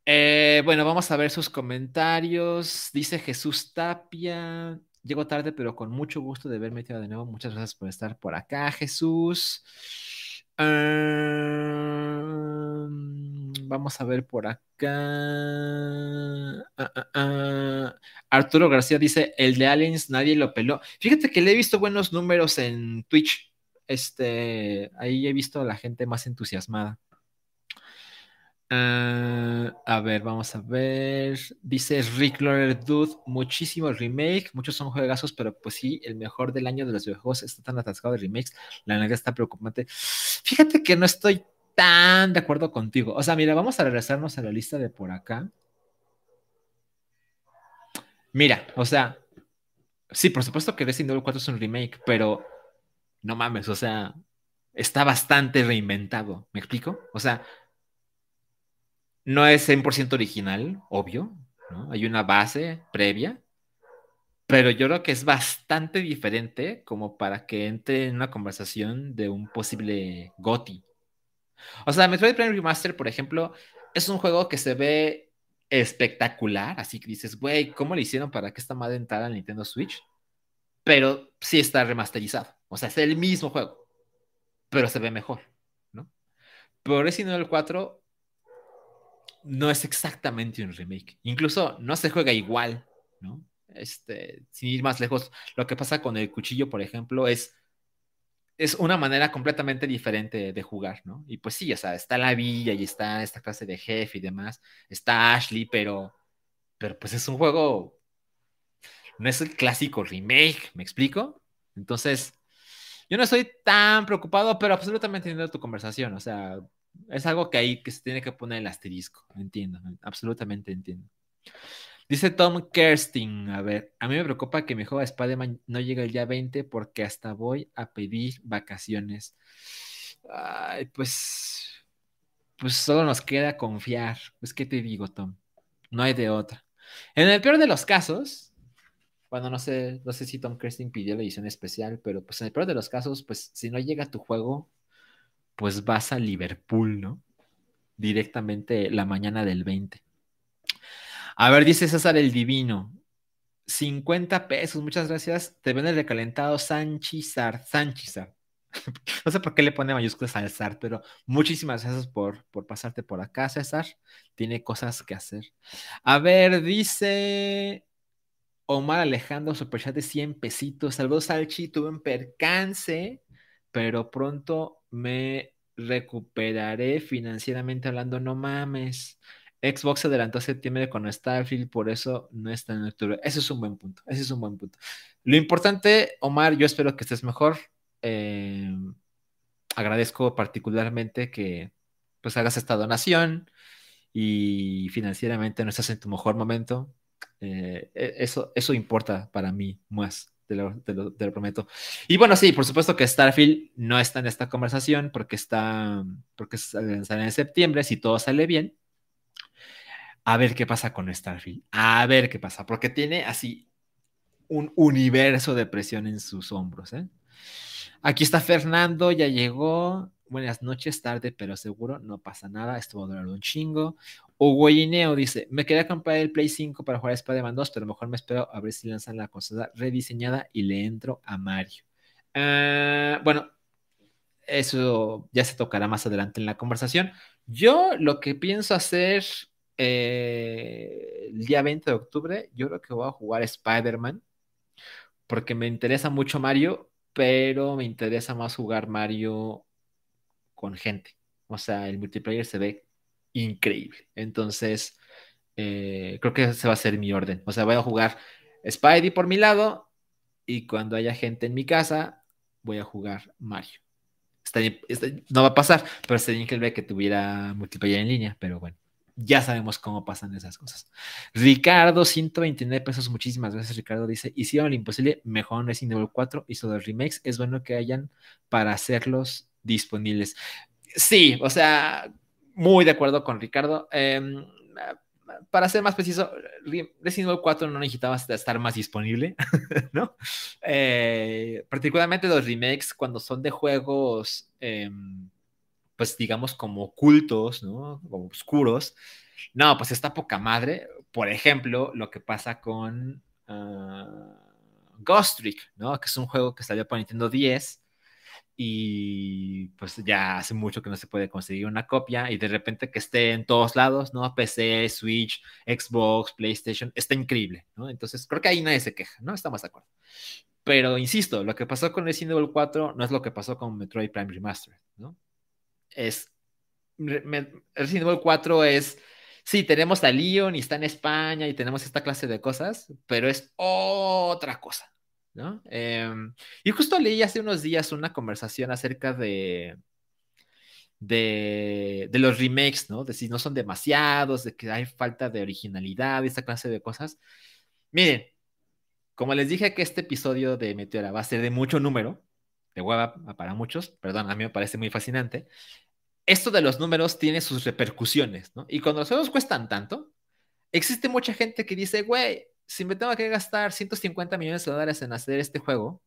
Eh, bueno, vamos a ver sus comentarios. Dice Jesús Tapia. Llego tarde, pero con mucho gusto de verme de nuevo. Muchas gracias por estar por acá, Jesús. Vamos a ver por acá. Ah, ah, ah. Arturo García dice: El de Aliens nadie lo peló. Fíjate que le he visto buenos números en Twitch. Este, ahí he visto a la gente más entusiasmada. A ver, vamos a ver. Dice Rick Lorer Dude, muchísimo remake, muchos son juegazos, pero pues sí, el mejor del año de los videojuegos está tan atascado de remakes, la verdad está preocupante. Fíjate que no estoy tan de acuerdo contigo. O sea, mira, vamos a regresarnos a la lista de por acá. Mira, o sea, sí, por supuesto que Resident Evil 4 es un remake, pero no mames, o sea, está bastante reinventado. ¿Me explico? O sea, no es 100% original, obvio. Hay una base previa, pero yo creo que es bastante diferente como para que entre en una conversación de un posible GOTI. O sea, Metroid Prime Remaster, por ejemplo, es un juego que se ve espectacular, así que dices, güey, ¿cómo le hicieron para que esta madre entrara al Nintendo Switch? Pero sí está remasterizado, o sea, es el mismo juego, pero se ve mejor, ¿no? Pero Resident Evil 4 no es exactamente un remake. Incluso no se juega igual, ¿no? Este, sin ir más lejos, lo que pasa con el cuchillo, por ejemplo, es, es una manera completamente diferente de jugar, ¿no? Y pues sí, o sea, está la villa y está esta clase de jefe y demás, está Ashley, pero, pero pues es un juego, no es el clásico remake, ¿me explico? Entonces, yo no estoy tan preocupado, pero absolutamente entiendo tu conversación, o sea, es algo que ahí que se tiene que poner el asterisco. Entiendo, absolutamente entiendo. Dice Tom Kerstin, a ver, a mí me preocupa que mi juego de Spider-Man no llegue el día 20 porque hasta voy a pedir vacaciones. Ay, pues, pues solo nos queda confiar. Pues, ¿qué te digo, Tom? No hay de otra. En el peor de los casos, bueno, no sé, no sé si Tom Kerstin pidió la edición especial, pero pues en el peor de los casos, pues si no llega tu juego, pues vas a Liverpool, ¿no? Directamente la mañana del 20. A ver, dice César el Divino. 50 pesos, muchas gracias. Te ven el recalentado Sanchizar. Sanchizar. no sé por qué le pone mayúsculas al Zar, pero muchísimas gracias por, por pasarte por acá, César. Tiene cosas que hacer. A ver, dice Omar Alejandro, superchat de 100 pesitos. Saludos, Salchi. Tuve un percance, pero pronto me recuperaré financieramente hablando, no mames. Xbox adelantó a septiembre con Starfield, por eso no está en octubre. Ese es un buen punto, ese es un buen punto. Lo importante, Omar, yo espero que estés mejor. Eh, agradezco particularmente que pues hagas esta donación y financieramente no estás en tu mejor momento. Eh, e, eso, eso importa para mí más te lo, prometo. Y bueno, sí, por supuesto que Starfield no está en esta conversación porque está, porque sale en septiembre, si todo sale bien. A ver qué pasa con Starfield. A ver qué pasa, porque tiene así un universo de presión en sus hombros. ¿eh? Aquí está Fernando, ya llegó. Buenas noches, tarde, pero seguro, no pasa nada. Esto va a durar un chingo. Hugo Ineo dice: Me quería comprar el Play 5 para jugar a Spider-Man 2, pero mejor me espero a ver si lanzan la consola rediseñada y le entro a Mario. Ah, bueno, eso ya se tocará más adelante en la conversación. Yo lo que pienso hacer eh, el día 20 de octubre, yo creo que voy a jugar Spider-Man, porque me interesa mucho Mario, pero me interesa más jugar Mario con gente. O sea, el multiplayer se ve increíble. Entonces, eh, creo que ese va a ser mi orden. O sea, voy a jugar Spidey por mi lado y cuando haya gente en mi casa, voy a jugar Mario. no va a pasar, pero sería increíble que tuviera multiplayer en línea, pero bueno. Ya sabemos cómo pasan esas cosas. Ricardo, 129 pesos. Muchísimas gracias, Ricardo. Dice: Hicieron lo imposible, mejor Resident Evil 4 hizo los remakes. Es bueno que hayan para hacerlos disponibles. Sí, o sea, muy de acuerdo con Ricardo. Em, para ser más preciso, Resident Evil 4 no necesitaba estar más disponible, ¿no? Eh, particularmente los remakes cuando son de juegos, em, pues digamos como ocultos, ¿no? Como oscuros, No, pues está poca madre. Por ejemplo, lo que pasa con uh, Ghost Trick, ¿no? Que es un juego que salió para Nintendo 10 y pues ya hace mucho que no se puede conseguir una copia y de repente que esté en todos lados, ¿no? PC, Switch, Xbox, PlayStation, está increíble, ¿no? Entonces creo que ahí nadie se queja, ¿no? Estamos de acuerdo. Pero insisto, lo que pasó con Resident Evil 4 no es lo que pasó con Metroid Prime Remastered, ¿no? Es. Resident Evil 4 es. Sí, tenemos a Leon y está en España y tenemos esta clase de cosas, pero es otra cosa, ¿no? Em, y justo leí hace unos días una conversación acerca de, de, de, los remakes, ¿no? De si no son demasiados, de que hay falta de originalidad, esta clase de cosas. Miren, como les dije que este episodio de Meteora va a ser de mucho número, de hueva para muchos, perdón, a mí me parece muy fascinante, esto de los números tiene sus repercusiones, ¿no? Y cuando los juegos cuestan tanto, existe mucha gente que dice, güey, si me tengo que gastar 150 millones de dólares en hacer este juego,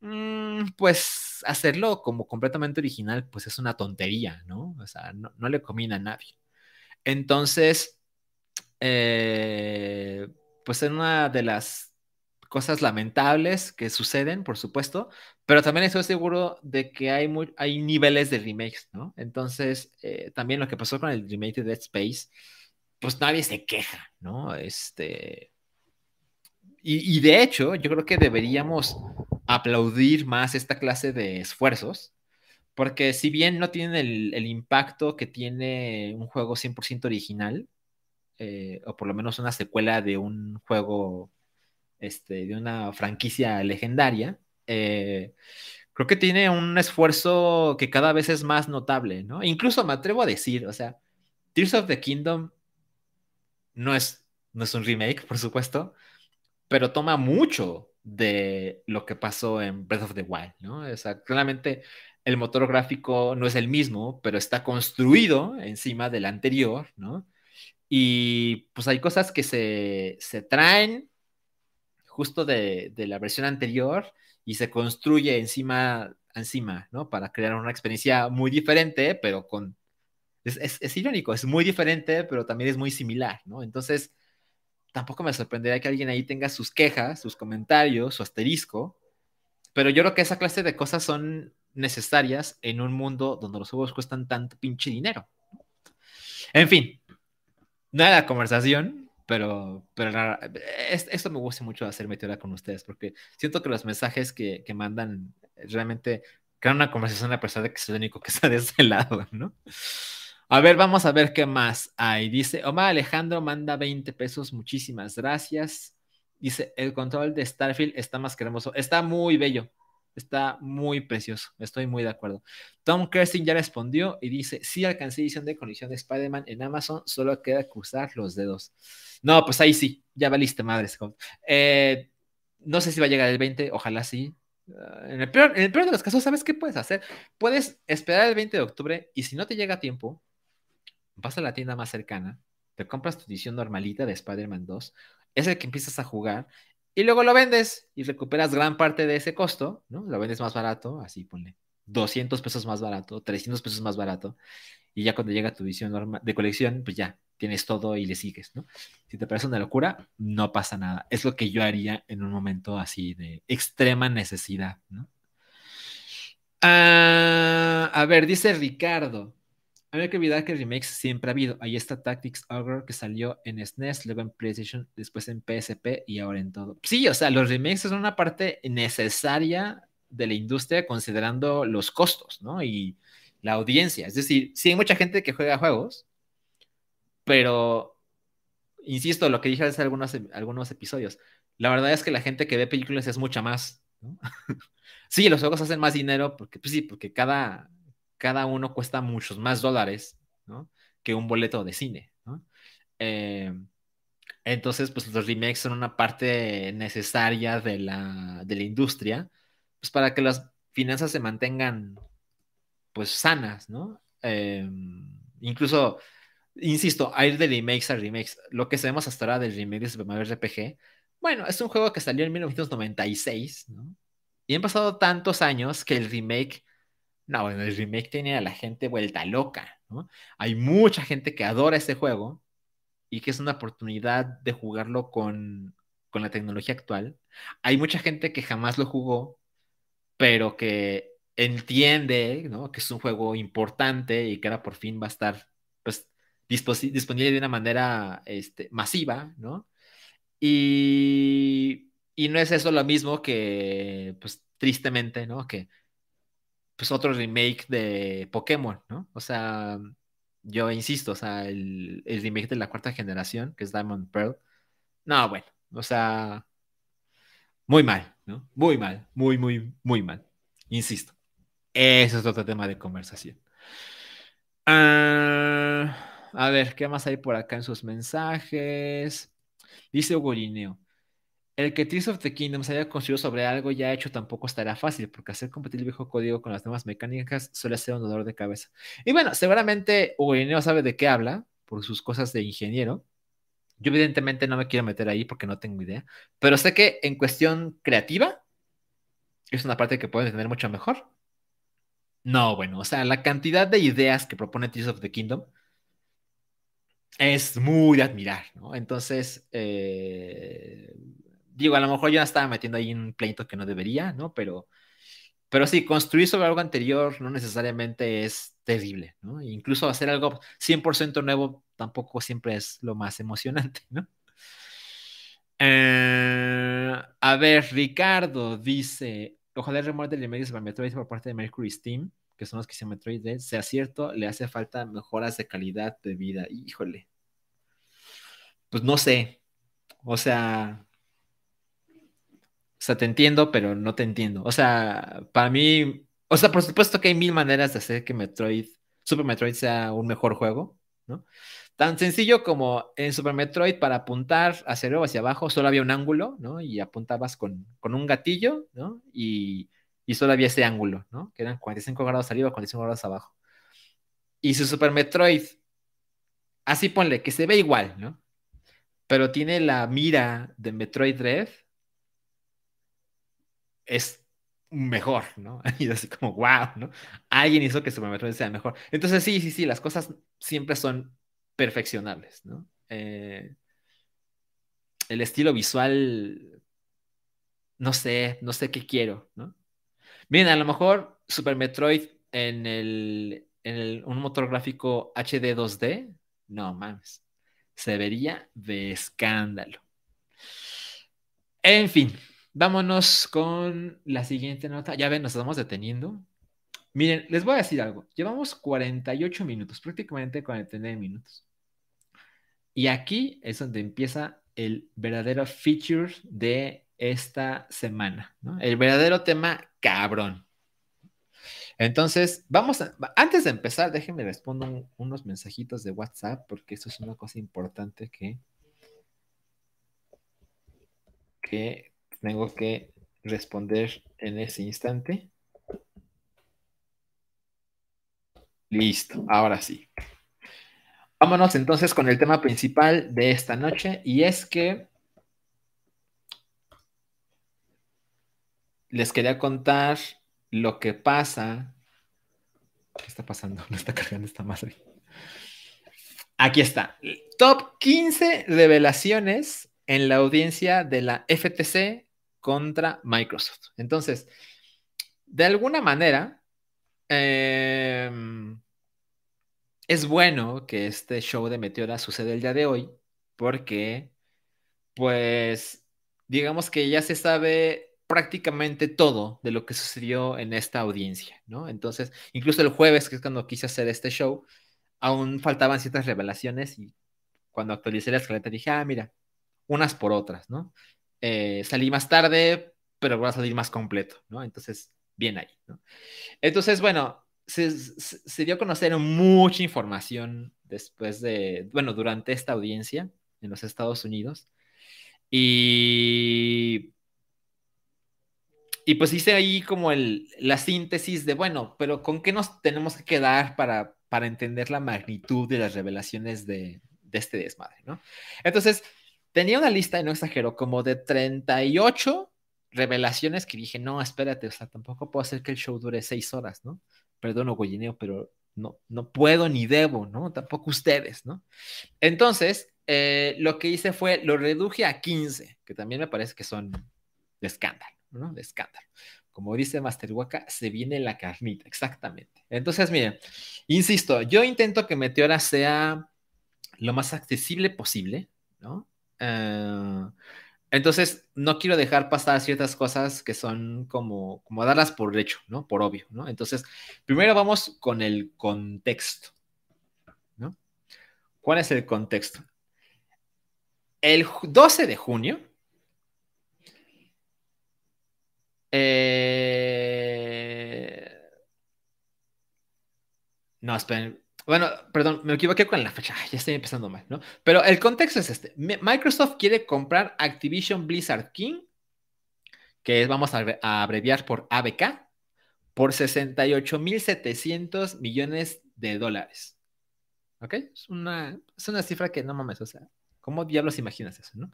mm, pues hacerlo como completamente original, pues es una tontería, ¿no? O sea, no, le combina a nadie. Entonces, eh, pues en una de las cosas lamentables que suceden, por supuesto, pero también estoy seguro de que hay, hay niveles de remakes, ¿no? Entonces, eh, también lo que pasó con el remake de Dead Space, pues nadie se queja, ¿no? Este... Y, de hecho, yo creo que deberíamos aplaudir más esta clase de esfuerzos, porque si bien no tienen el, impacto que tiene un juego 100% original, eh, o por lo menos una secuela de un juego este, de una franquicia legendaria, eh, creo que tiene un esfuerzo que cada vez es más notable, ¿no? Incluso me atrevo a decir, o sea, Tears of the Kingdom no es, no es un remake, por supuesto, pero toma mucho de lo que pasó en Breath of the Wild, ¿no? O sea, claramente el motor gráfico no es el mismo, pero está construido encima del anterior, ¿no? Y pues hay cosas que se, se traen justo de, la versión anterior y se construye encima, encima, ¿no? Para crear una experiencia muy diferente, pero con... Es, irónico, es muy diferente, pero también es muy similar, ¿no? Entonces, tampoco me sorprendería que alguien ahí tenga sus quejas, sus comentarios, su asterisco, pero yo creo que esa clase de cosas son necesarias en un mundo donde los juegos cuestan tanto pinche dinero. En fin, nada de conversación, pero, pero esto me gusta mucho hacer meteora con ustedes, porque siento que los mensajes que, que mandan realmente crean una conversación a pesar de que es el único que está de ese lado, ¿no? A ver, vamos a ver qué más hay. Dice, Omar Alejandro manda 20 pesos, muchísimas gracias. Dice, el control de Starfield está más que hermoso. Está muy bello. Está muy precioso, estoy muy de acuerdo. Tom Kerstin ya respondió y dice, sí alcancé edición de condición de Spider-Man en Amazon, solo queda cruzar los dedos. No, pues ahí sí, ya valiste madre. Eh, no sé si va a llegar el 20, ojalá sí. Ah, en, el peor, en el peor de los casos, ¿sabes qué puedes hacer? Puedes esperar el 20 de octubre y si no te llega a tiempo, vas a la tienda más cercana, te compras tu edición normalita de Spider-Man 2, es el que empiezas a jugar y luego lo vendes y recuperas gran parte de ese costo, ¿no? Lo vendes más barato, así ponle 200 pesos más barato, 300 pesos más barato, y ya cuando llega tu edición de colección, pues ya tienes todo y le sigues, ¿no? Si te parece una locura, no pasa nada. Es lo que yo haría en un momento así de extrema necesidad, ¿no? Ah, a ver, dice Ricardo. Había que olvidar que remakes siempre ha habido. Ahí está Tactics Ogre que salió en SNES, e luego en PlayStation, después en PSP y ahora en todo. Sí, o sea, los remakes son una parte necesaria de la industria considerando los costos, ¿no? Y la audiencia. Es decir, sí hay mucha gente que juega juegos, pero, insisto, lo que dije hace algunos, algunos episodios, la verdad es que la gente que ve películas es mucha más, ¿no? sí, los juegos hacen más dinero porque, pues sí, porque cada, cada uno cuesta muchos más dólares. Que un boleto de cine. Eh, entonces, pues los remakes son una parte necesaria de la, de la industria, pues para que las finanzas se mantengan, pues, sanas, ¿no? Eh, incluso, insisto, ir de remakes a remakes. Lo que sabemos hasta ahora del remake de Super Mario RPG, bueno, es un juego que salió en 1996, ¿no? Y han pasado tantos años que el remake No, bueno, el remake tiene a la gente vuelta loca, ¿no? Hay mucha gente que adora ese juego y que es una oportunidad de jugarlo con, con la tecnología actual. Hay mucha gente que jamás lo jugó, pero que entiende, ¿no? Que es un juego importante y que ahora por fin va a estar, pues, disponible de una manera este, masiva, ¿no? Y, y no es eso lo mismo que, pues, tristemente, ¿no? Que, pues, otro remake de Pokémon, ¿no? O sea, yo insisto, o sea, el, remake de la cuarta generación, que es Diamond Pearl, no, bueno, o sea, muy mal, ¿no? Muy mal, muy, muy, muy mal. Insisto. Ese es otro tema de conversación. Ah, a ver, ¿qué más hay por acá en sus mensajes? Dice Hugo El que Tears of the Kingdom se haya construido sobre algo ya hecho tampoco estará fácil, porque hacer competir el viejo código con las nuevas mecánicas suele ser un dolor de cabeza. Y bueno, seguramente Hugo sabe de qué habla, por sus cosas de ingeniero. Yo evidentemente no me quiero meter ahí porque no tengo idea, pero sé que en cuestión creativa es una parte que puede tener mucho mejor. No, bueno, o sea, la cantidad de ideas que propone Tears of the Kingdom es muy de admirar, ¿no? Entonces, eh, digo, a lo mejor yo ya estaba metiendo ahí un pleito que no debería, ¿no? Pero, pero sí, construir sobre algo anterior no necesariamente es terrible, ¿no? Incluso hacer algo 100% nuevo tampoco siempre es lo más emocionante, ¿no? Eh, a ver, Ricardo dice, ojalá el rumor del medio sobre Metroid por parte de Mercury Steam, que son los que hicieron Metroid, sea cierto, le hace falta mejoras de calidad de vida. Híjole. Pues no sé. O sea, o sea, te entiendo, pero no te entiendo. O sea, para mí, o sea, por supuesto que hay mil maneras de hacer que Metroid, Super Metroid sea un mejor juego, ¿no? Tan sencillo como en Super Metroid para apuntar hacia arriba o hacia abajo solo había un ángulo, ¿no? Y apuntabas con, un gatillo, ¿no? Y, solo había ese ángulo, ¿no? Que eran 45 grados arriba, 45 grados abajo. Y su Super Metroid, así ponle, que se ve igual, ¿no? Pero tiene la mira de Metroid Red, es mejor, ¿no? Y así como, wow, ¿no? Alguien hizo que Super Metroid sea mejor. Entonces, sí, sí, sí, las cosas siempre son perfeccionables, ¿no? Eh, el estilo visual, no sé, no sé qué quiero, ¿no? Miren, a lo mejor Super Metroid en el, en un motor gráfico HD 2D, no mames, se vería de escándalo. En fin, vámonos con la siguiente nota. Ya ven, nos estamos deteniendo. Miren, les voy a decir algo. Llevamos 48 minutos, prácticamente 49 minutos. Y aquí es donde empieza el verdadero feature de esta semana. El verdadero tema cabrón. Entonces, vamos a, antes de empezar, déjenme responder unos mensajitos de WhatsApp, porque esto es una cosa importante que, que tengo que responder en ese instante. Listo, ahora sí. Vámonos entonces con el tema principal de esta noche y es que les quería contar lo que pasa. ¿Qué está pasando? No está cargando esta madre. Aquí está. Top 15 revelaciones en la audiencia de la FTC contra Microsoft. Entonces, de alguna manera, Em, es bueno que este show de Meteora suceda el día de hoy, porque, pues, digamos que ya se sabe prácticamente todo de lo que sucedió en esta audiencia, ¿no? Entonces, incluso el jueves, que es cuando quise hacer este show, aún faltaban ciertas revelaciones y cuando actualicé la escaleta dije, ah, mira, unas por otras, ¿no? Eh, salí más tarde, pero voy a salir más completo, ¿no? Entonces, bien ahí, ¿no? Entonces, bueno, se, dio a conocer mucha información después de, bueno, durante esta audiencia en los Estados Unidos. Y, y pues hice ahí como el, la síntesis de, bueno, pero ¿con qué nos tenemos que quedar para, para entender la magnitud de las revelaciones de, de este desmadre, ¿no? Entonces, tenía una lista, y no exagero, como de 38 revelaciones que dije, no, espérate, o sea, tampoco puedo hacer que el show dure seis horas, ¿no? perdón, Goyineo, pero no, no puedo ni debo, ¿no? Tampoco ustedes, ¿no? Entonces, eh, lo que hice fue, lo reduje a 15, que también me parece que son de escándalo, ¿no? De escándalo. Como dice Master Waka, se viene la carnita, exactamente. Entonces, miren, insisto, yo intento que Meteora sea lo más accesible posible, ¿no? Eh, entonces, no quiero dejar pasar ciertas cosas que son como, como darlas por hecho, ¿no? Por obvio, ¿no? Entonces, primero vamos con el contexto, ¿no? ¿Cuál es el contexto? El 12 de junio, eh... no, esperen, bueno, perdón, me equivoqué con la fecha, ya estoy empezando mal, ¿no? Pero el contexto es este. Microsoft quiere comprar Activision Blizzard King, que vamos a abreviar por ABK, por 68.700 millones de dólares. ¿Ok? Es una, es una cifra que no mames, o sea, ¿cómo diablos imaginas eso, no?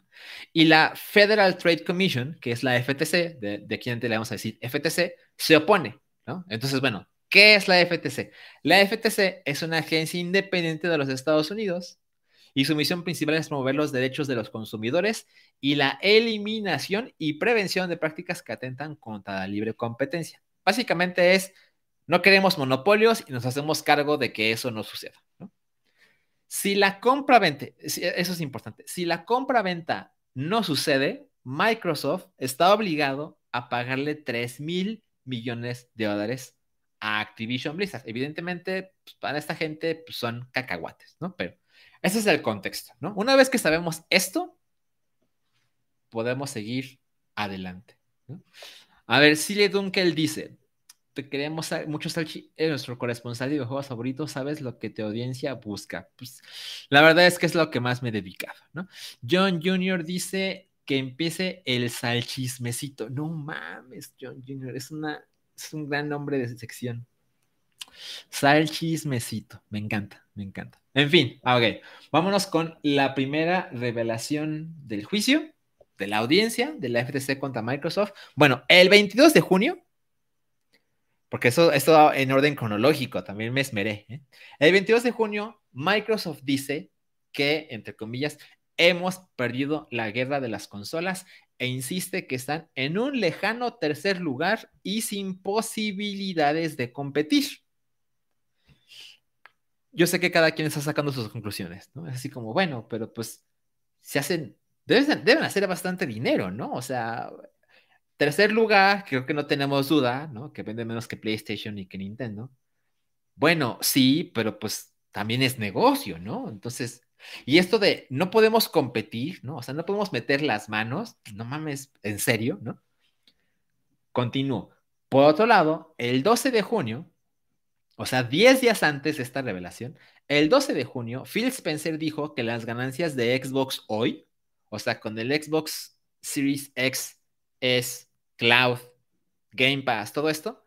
Y la Federal Trade Commission, que es la FTC, de, de quien te le vamos a decir FTC, se opone, ¿no? Entonces, bueno, ¿Qué es la FTC? La FTC es una agencia independiente de los Estados Unidos y su misión principal es promover los derechos de los consumidores y la eliminación y prevención de prácticas que atentan contra la libre competencia. Básicamente es, no queremos monopolios y nos hacemos cargo de que eso no suceda. Si la compra-venta, eso es importante, si la compra-venta no sucede, Microsoft está obligado a pagarle 3 mil millones de dólares a Activision Blizzard. Evidentemente, pues, para esta gente pues, son cacahuates, ¿no? Pero ese es el contexto, ¿no? Una vez que sabemos esto, podemos seguir adelante. ¿no? A ver, Silly Dunkel dice, te queremos mucho Salchi, en nuestro corresponsal de juegos favoritos, sabes lo que tu audiencia busca. Pues la verdad es que es lo que más me he dedicado, ¿no? John Jr. dice que empiece el salchismecito. No mames, John Jr., es una es un gran nombre de sección. Sal chismecito. Me encanta, me encanta. En fin, ah, ok. Vámonos con la primera revelación del juicio de la audiencia de la FTC contra Microsoft. Bueno, el 22 de junio, porque eso es todo en orden cronológico, también me esmeré. ¿eh? El 22 de junio, Microsoft dice que, entre comillas, hemos perdido la guerra de las consolas e insiste que están en un lejano tercer lugar y sin posibilidades de competir. Yo sé que cada quien está sacando sus conclusiones, ¿no? Es así como, bueno, pero pues se hacen, deben, deben hacer bastante dinero, ¿no? O sea, tercer lugar, creo que no tenemos duda, ¿no? Que vende menos que PlayStation y que Nintendo. Bueno, sí, pero pues también es negocio, ¿no? Entonces, y esto de no podemos competir, ¿no? O sea, no podemos meter las manos, no mames, en serio, ¿no? Continúo. Por otro lado, el 12 de junio, o sea, 10 días antes de esta revelación, el 12 de junio, Phil Spencer dijo que las ganancias de Xbox hoy, o sea, con el Xbox Series X, S, Cloud, Game Pass, todo esto,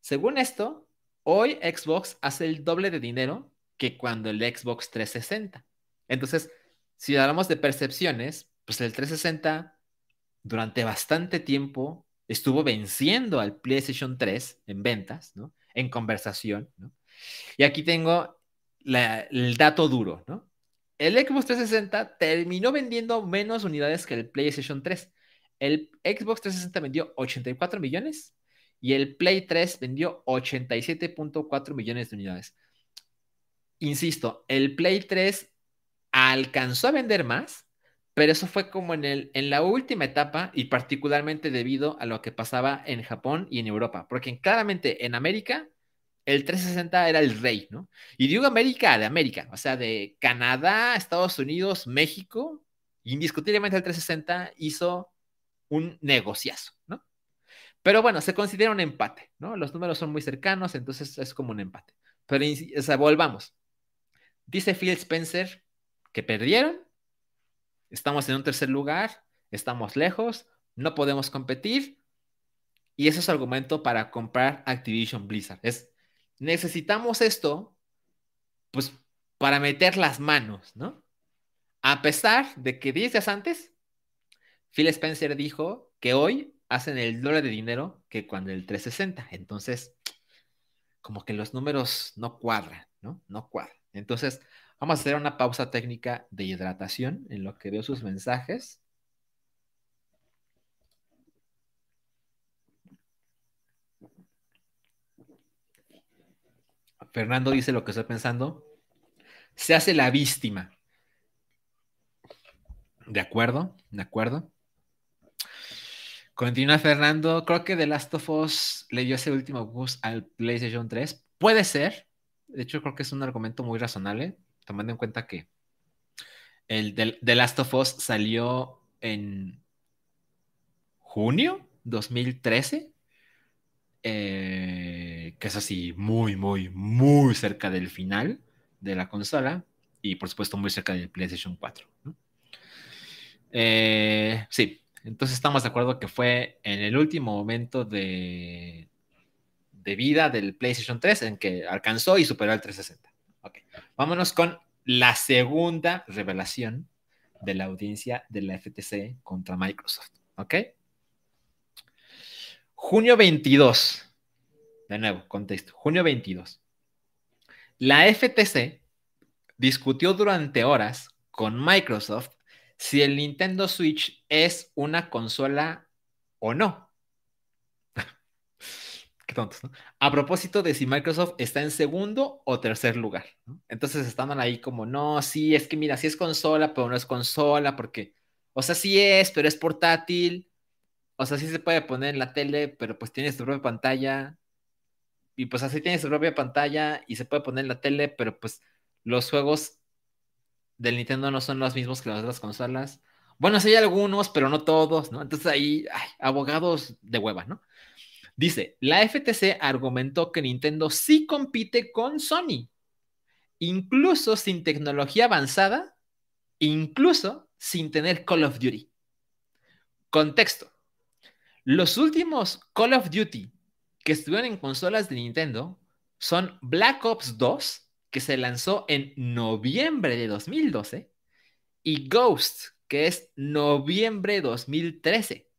según esto, hoy Xbox hace el doble de dinero que cuando el Xbox 360. Entonces, si hablamos de percepciones, pues el 360 durante bastante tiempo estuvo venciendo al PlayStation 3 en ventas, ¿no? En conversación. Y aquí tengo el dato duro. El Xbox 360 terminó vendiendo menos unidades que el PlayStation 3. El Xbox 360 vendió 84 millones y el Play 3 vendió 87.4 millones de unidades. Insisto, el Play 3 alcanzó a vender más, pero eso fue como en, el, en la última etapa y particularmente debido a lo que pasaba en Japón y en Europa, porque claramente en América el 360 era el rey, ¿no? Y digo América de América, o sea, de Canadá, Estados Unidos, México, indiscutiblemente el 360 hizo un negociazo, ¿no? Pero bueno, se considera un empate, ¿no? Los números son muy cercanos, entonces es como un empate. Pero, o sea, volvamos. Dice Phil Spencer que perdieron, estamos en un tercer lugar, estamos lejos, no podemos competir. Y eso es argumento para comprar Activision Blizzard. Es, necesitamos esto, pues, para meter las manos, ¿no? A pesar de que 10 días antes, Phil Spencer dijo que hoy hacen el doble de dinero que cuando el 360. Entonces, como que los números no cuadran, ¿no? No cuadran. Entonces, vamos a hacer una pausa técnica de hidratación en lo que veo sus mensajes. Fernando dice lo que estoy pensando. Se hace la víctima. De acuerdo, de acuerdo. Continúa Fernando. Creo que The Last of Us le dio ese último boost al PlayStation 3. Puede ser. De hecho, creo que es un argumento muy razonable, tomando en cuenta que el The Last of Us salió en junio 2013. Eh, que es así muy, muy, muy cerca del final de la consola y por supuesto muy cerca del PlayStation 4. Eh, sí, entonces estamos de acuerdo que fue en el último momento de, de vida del PlayStation 3 en que alcanzó y superó el 360. Vámonos con la segunda revelación de la audiencia de la FTC contra Microsoft. ¿Ok? Junio 22. De nuevo, contexto. Junio 22. La FTC discutió durante horas con Microsoft si el Nintendo Switch es una consola o no. Qué tontos, ¿no? A propósito de si Microsoft está en segundo o tercer lugar. Entonces estaban ahí como, no, sí, es que mira, sí es consola, pero no es consola, porque, o sea, sí es, pero es portátil. O sea, sí se puede poner en la tele, pero pues tiene su propia pantalla. Y pues así tiene su propia pantalla y se puede poner en la tele, pero pues los juegos del Nintendo no son los mismos que las otras consolas. Bueno, sí hay algunos, pero no todos, ¿no? Entonces ahí, abogados de hueva, ¿no? Dice, la FTC argumentó que Nintendo sí compite con Sony, incluso sin tecnología avanzada, incluso sin tener Call of Duty. Contexto. Los últimos Call of Duty que estuvieron en consolas de Nintendo son Black Ops 2 que se lanzó en noviembre de 2012, y Ghost, que es noviembre de 2013.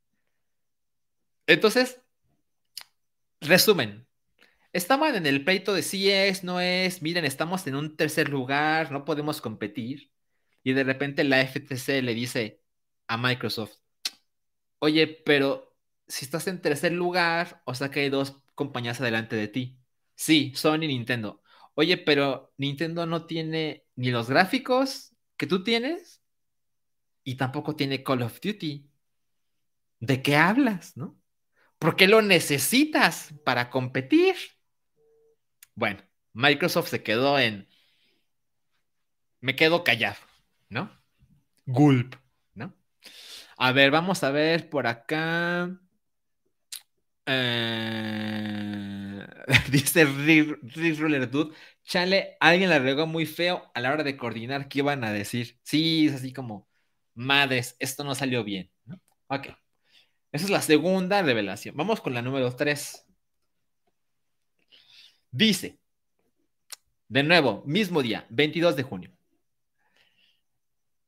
Entonces, resumen, estaban en el pleito de si es, no es, miren, estamos en un tercer lugar, no podemos competir, y de repente la FTC le dice a Microsoft, oye, pero si estás en tercer lugar, o sea que hay dos compañías adelante de ti. Sí, Sony y Nintendo. Oye, pero Nintendo no tiene ni los gráficos que tú tienes y tampoco tiene Call of Duty. ¿De qué hablas, no? ¿Por qué lo necesitas para competir? Bueno, Microsoft se quedó en. Me quedo callado, ¿no? Gulp, ¿no? A ver, vamos a ver por acá. Eh, dice Rick Ruler Dude, chale, alguien la regó muy feo a la hora de coordinar qué iban a decir. Sí, es así como, madres, esto no salió bien. Ok, esa es la segunda revelación. Vamos con la número 3. Dice, de nuevo, mismo día, 22 de junio.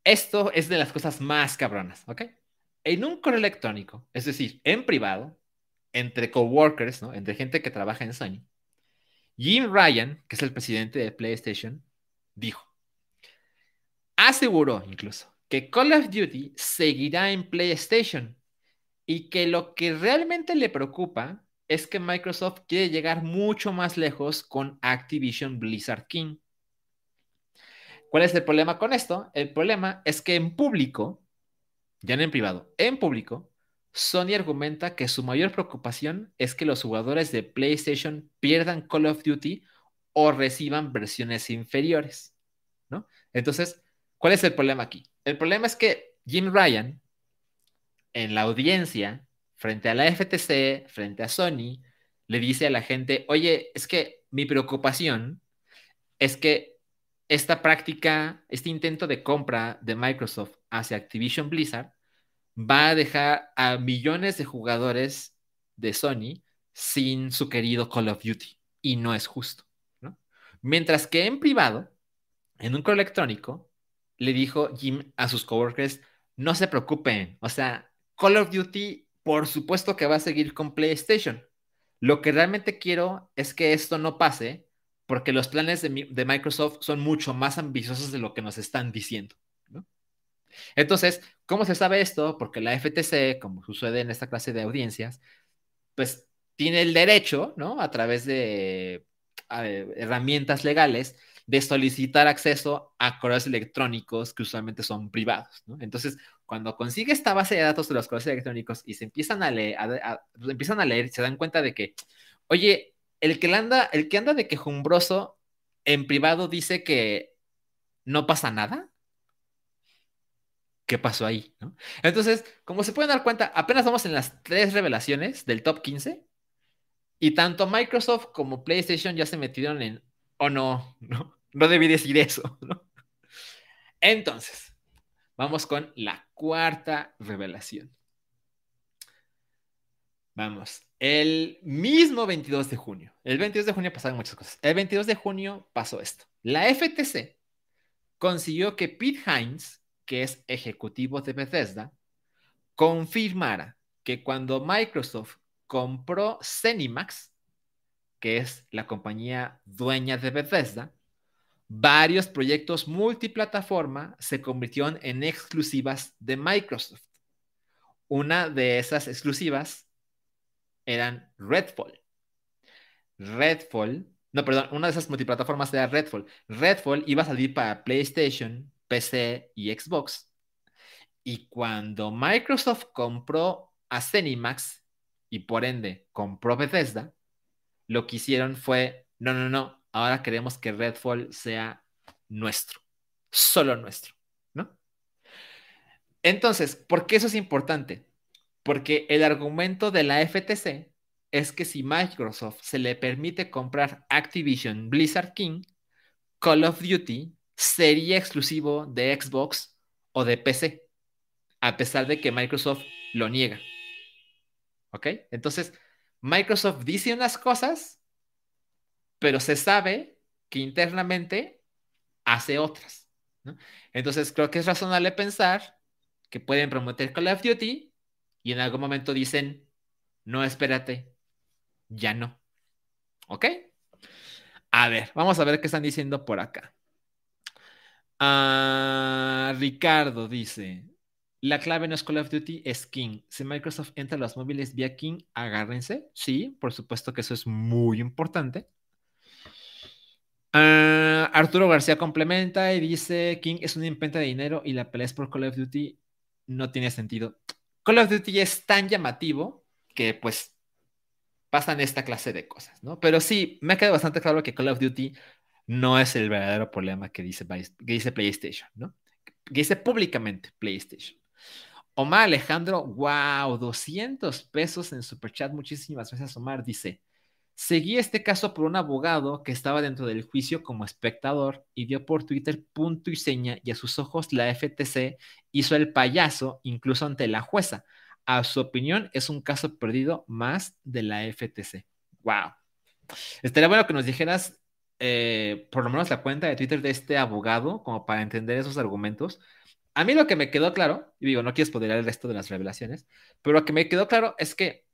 Esto es de las cosas más cabronas, ¿ok? En un correo electrónico, es decir, en privado, entre coworkers, ¿no? Entre gente que trabaja en Sony. Jim Ryan, que es el presidente de PlayStation, dijo, aseguró incluso que Call of Duty seguirá en PlayStation y que lo que realmente le preocupa es que Microsoft quiere llegar mucho más lejos con Activision Blizzard King. ¿Cuál es el problema con esto? El problema es que en público, ya no en privado, en público, Sony argumenta que su mayor preocupación es que los jugadores de PlayStation pierdan Call of Duty o reciban versiones inferiores, ¿no? Entonces, ¿cuál es el problema aquí? El problema es que Jim Ryan, en la audiencia, frente a la FTC, frente a Sony, le dice a la gente, oye, es que mi preocupación es que esta práctica, este intento de compra de Microsoft hacia Activision Blizzard, va a dejar a millones de jugadores de Sony sin su querido Call of Duty. Y no es justo. Mientras que en privado, en un correo electrónico, le dijo Jim a sus coworkers, no se preocupen, o sea, Call of Duty, por supuesto que va a seguir con PlayStation. Lo que realmente quiero es que esto no pase porque los planes de, Microsoft son mucho más ambiciosos de lo que nos están diciendo. Entonces, ¿cómo se sabe esto? Porque la FTC, como sucede en esta clase de audiencias, pues tiene el derecho, ¿no? A través de herramientas legales, de solicitar acceso a correos electrónicos que usualmente son privados, ¿no? Entonces, cuando consigue esta base de datos de los correos electrónicos y se empiezan a leer, pues, empiezan a leer, se dan cuenta de que, oye, el que anda, el que anda de quejumbroso en privado dice que no pasa nada. ¿Qué pasó ahí? Entonces, como se pueden dar cuenta, apenas vamos en las tres revelaciones del top 15 y tanto Microsoft como PlayStation ya se metieron en, oh no, no, no debí decir eso. ¿no? Entonces, vamos con la cuarta revelación. Vamos, el mismo 22 de junio, el 22 de junio pasaron muchas cosas. El 22 de junio pasó esto. La FTC consiguió que Pete Hines, que es ejecutivo de Bethesda, confirmara que cuando Microsoft compró Cenimax, que es la compañía dueña de Bethesda, varios proyectos multiplataforma se convirtieron en exclusivas de Microsoft. Una de esas exclusivas eran Redfall. Redfall, no, perdón, una de esas multiplataformas era Redfall. Redfall iba a salir para PlayStation, PC y Xbox. Y cuando Microsoft compró a Cenimax y por ende compró Bethesda, lo que hicieron fue, no, no, no, ahora queremos que Redfall sea nuestro, solo nuestro, ¿no? Entonces, ¿por qué eso es importante? Porque el argumento de la FTC es que si Microsoft se le permite comprar Activision Blizzard King, Call of Duty sería exclusivo de Xbox o de PC, a pesar de que Microsoft lo niega. ¿Ok? Entonces, Microsoft dice unas cosas, pero se sabe que internamente hace otras. Entonces, creo que es razonable pensar que pueden prometer Call of Duty y en algún momento dicen, no, espérate, ya no. ¿Ok? A ver, vamos a ver qué están diciendo por acá. Ah, Ricardo dice, la clave no es Call of Duty, es King. Si Microsoft entra a los móviles vía King, agárrense. Sí, por supuesto que eso es muy importante. Ah, Arturo García complementa y dice, King es una imprenta de dinero y la pelea es por Call of Duty no tiene sentido. Call of Duty es tan llamativo que pues pasan esta clase de cosas, ¿no? Pero sí, me ha quedado bastante claro que Call of Duty no es el verdadero problema que dice, que dice PlayStation, ¿no? Que dice públicamente PlayStation. Omar Alejandro, wow, 200 pesos en Superchat. Muchísimas gracias, Omar. Dice, seguí este caso por un abogado que estaba dentro del juicio como espectador y dio por Twitter punto y seña y a sus ojos la FTC hizo el payaso incluso ante la jueza. A su opinión, es un caso perdido más de la FTC. Wow. Estaría bueno que nos dijeras eh, por lo menos la cuenta de Twitter de este abogado, como para entender esos argumentos, a mí lo que me quedó claro, y digo, no quiero spoiler el resto de las revelaciones, pero lo que me quedó claro es que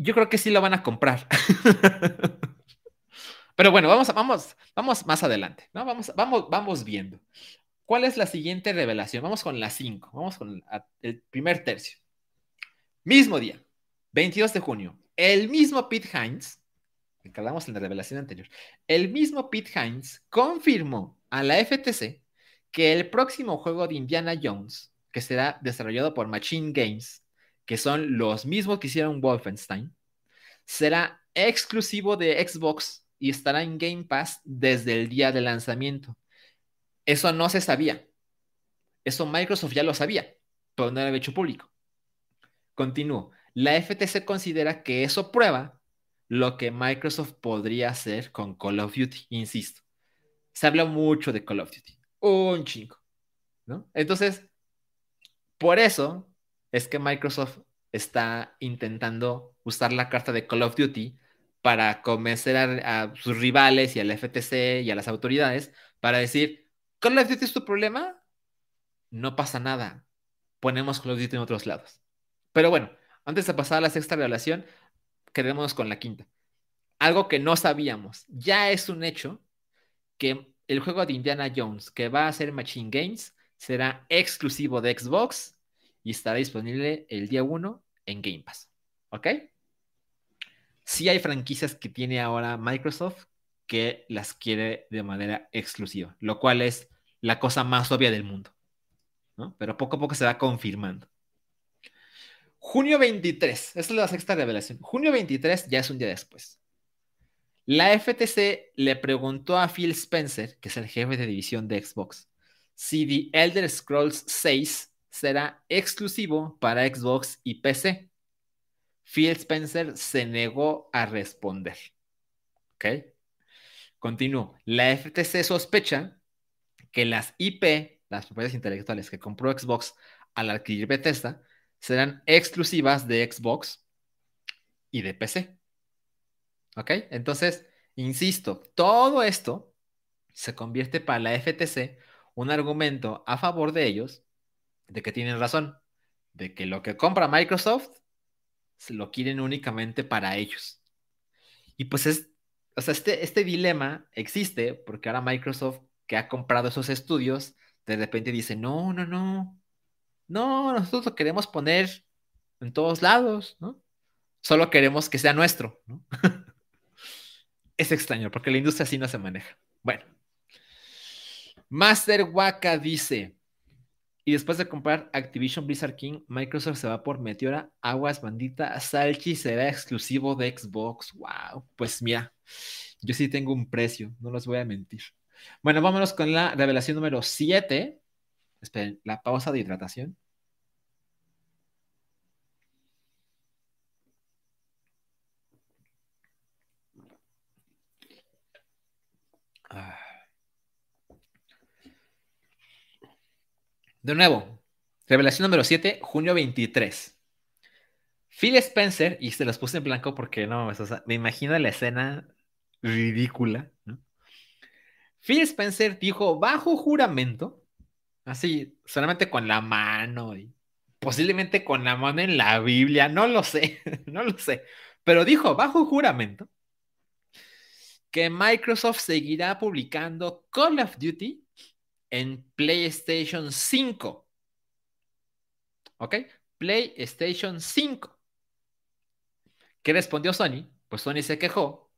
yo creo que sí lo van a comprar. pero bueno, vamos, vamos, vamos más adelante, ¿no? Vamos, vamos, vamos viendo. ¿Cuál es la siguiente revelación? Vamos con la 5, vamos con el primer tercio. Mismo día, 22 de junio, el mismo Pete Hines, que hablamos en la revelación anterior, el mismo Pete Hines confirmó a la FTC que el próximo juego de Indiana Jones, que será desarrollado por Machine Games, que son los mismos que hicieron Wolfenstein, será exclusivo de Xbox y estará en Game Pass desde el día de lanzamiento. Eso no se sabía. Eso Microsoft ya lo sabía, pero no lo había hecho público. Continúo. La FTC considera que eso prueba lo que Microsoft podría hacer con Call of Duty, insisto se habla mucho de Call of Duty. Un chingo. ¿no? Entonces, por eso es que Microsoft está intentando usar la carta de Call of Duty para convencer a, sus rivales y al FTC y a las autoridades para decir, Call of Duty es tu problema, no pasa nada, ponemos Call of Duty en otros lados. Pero bueno, Antes de pasar a la sexta revelación, quedémonos con la quinta. Algo que no sabíamos. Ya es un hecho que el juego de Indiana Jones que va a ser Machine Games será exclusivo de Xbox y estará disponible el día 1 en Game Pass. ¿Ok? Sí hay franquicias que tiene ahora Microsoft que las quiere de manera exclusiva, lo cual es la cosa más obvia del mundo. ¿no? Pero poco a poco se va confirmando. Junio 23, esta es la sexta revelación. Junio 23 ya es un día después. La FTC le preguntó a Phil Spencer, que es el jefe de división de Xbox, si The Elder Scrolls 6 será exclusivo para Xbox y PC. Phil Spencer se negó a responder. ¿Ok? Continúo. La FTC sospecha que las IP, las propiedades intelectuales que compró Xbox al adquirir Bethesda, serán exclusivas de Xbox y de PC. ¿Ok? Entonces, insisto, todo esto se convierte para la FTC un argumento a favor de ellos de que tienen razón, de que lo que compra Microsoft se lo quieren únicamente para ellos. Y pues es, o sea, este, este dilema existe porque ahora Microsoft que ha comprado esos estudios, de repente dice, no, no, no, no, nosotros lo queremos poner en todos lados, ¿no? Solo queremos que sea nuestro, ¿no? es extraño, porque la industria así no se maneja. Bueno. Master Waka dice, y después de comprar Activision Blizzard King, Microsoft se va por Meteora, Aguas Bandita, Salchi será exclusivo de Xbox. Wow, pues mira, yo sí tengo un precio, no los voy a mentir. Bueno, vámonos con la revelación número 7. Esperen, la pausa de hidratación. De nuevo, revelación número 7, junio 23. Phil Spencer, y se los puse en blanco porque no, me imagino la escena ridícula. Phil Spencer dijo bajo juramento Así, solamente con la mano y posiblemente con la mano en la Biblia, no lo sé, no lo sé. Pero dijo bajo juramento que Microsoft seguirá publicando Call of Duty en PlayStation 5. ¿Ok? PlayStation 5. ¿Qué respondió Sony? Pues Sony se quejó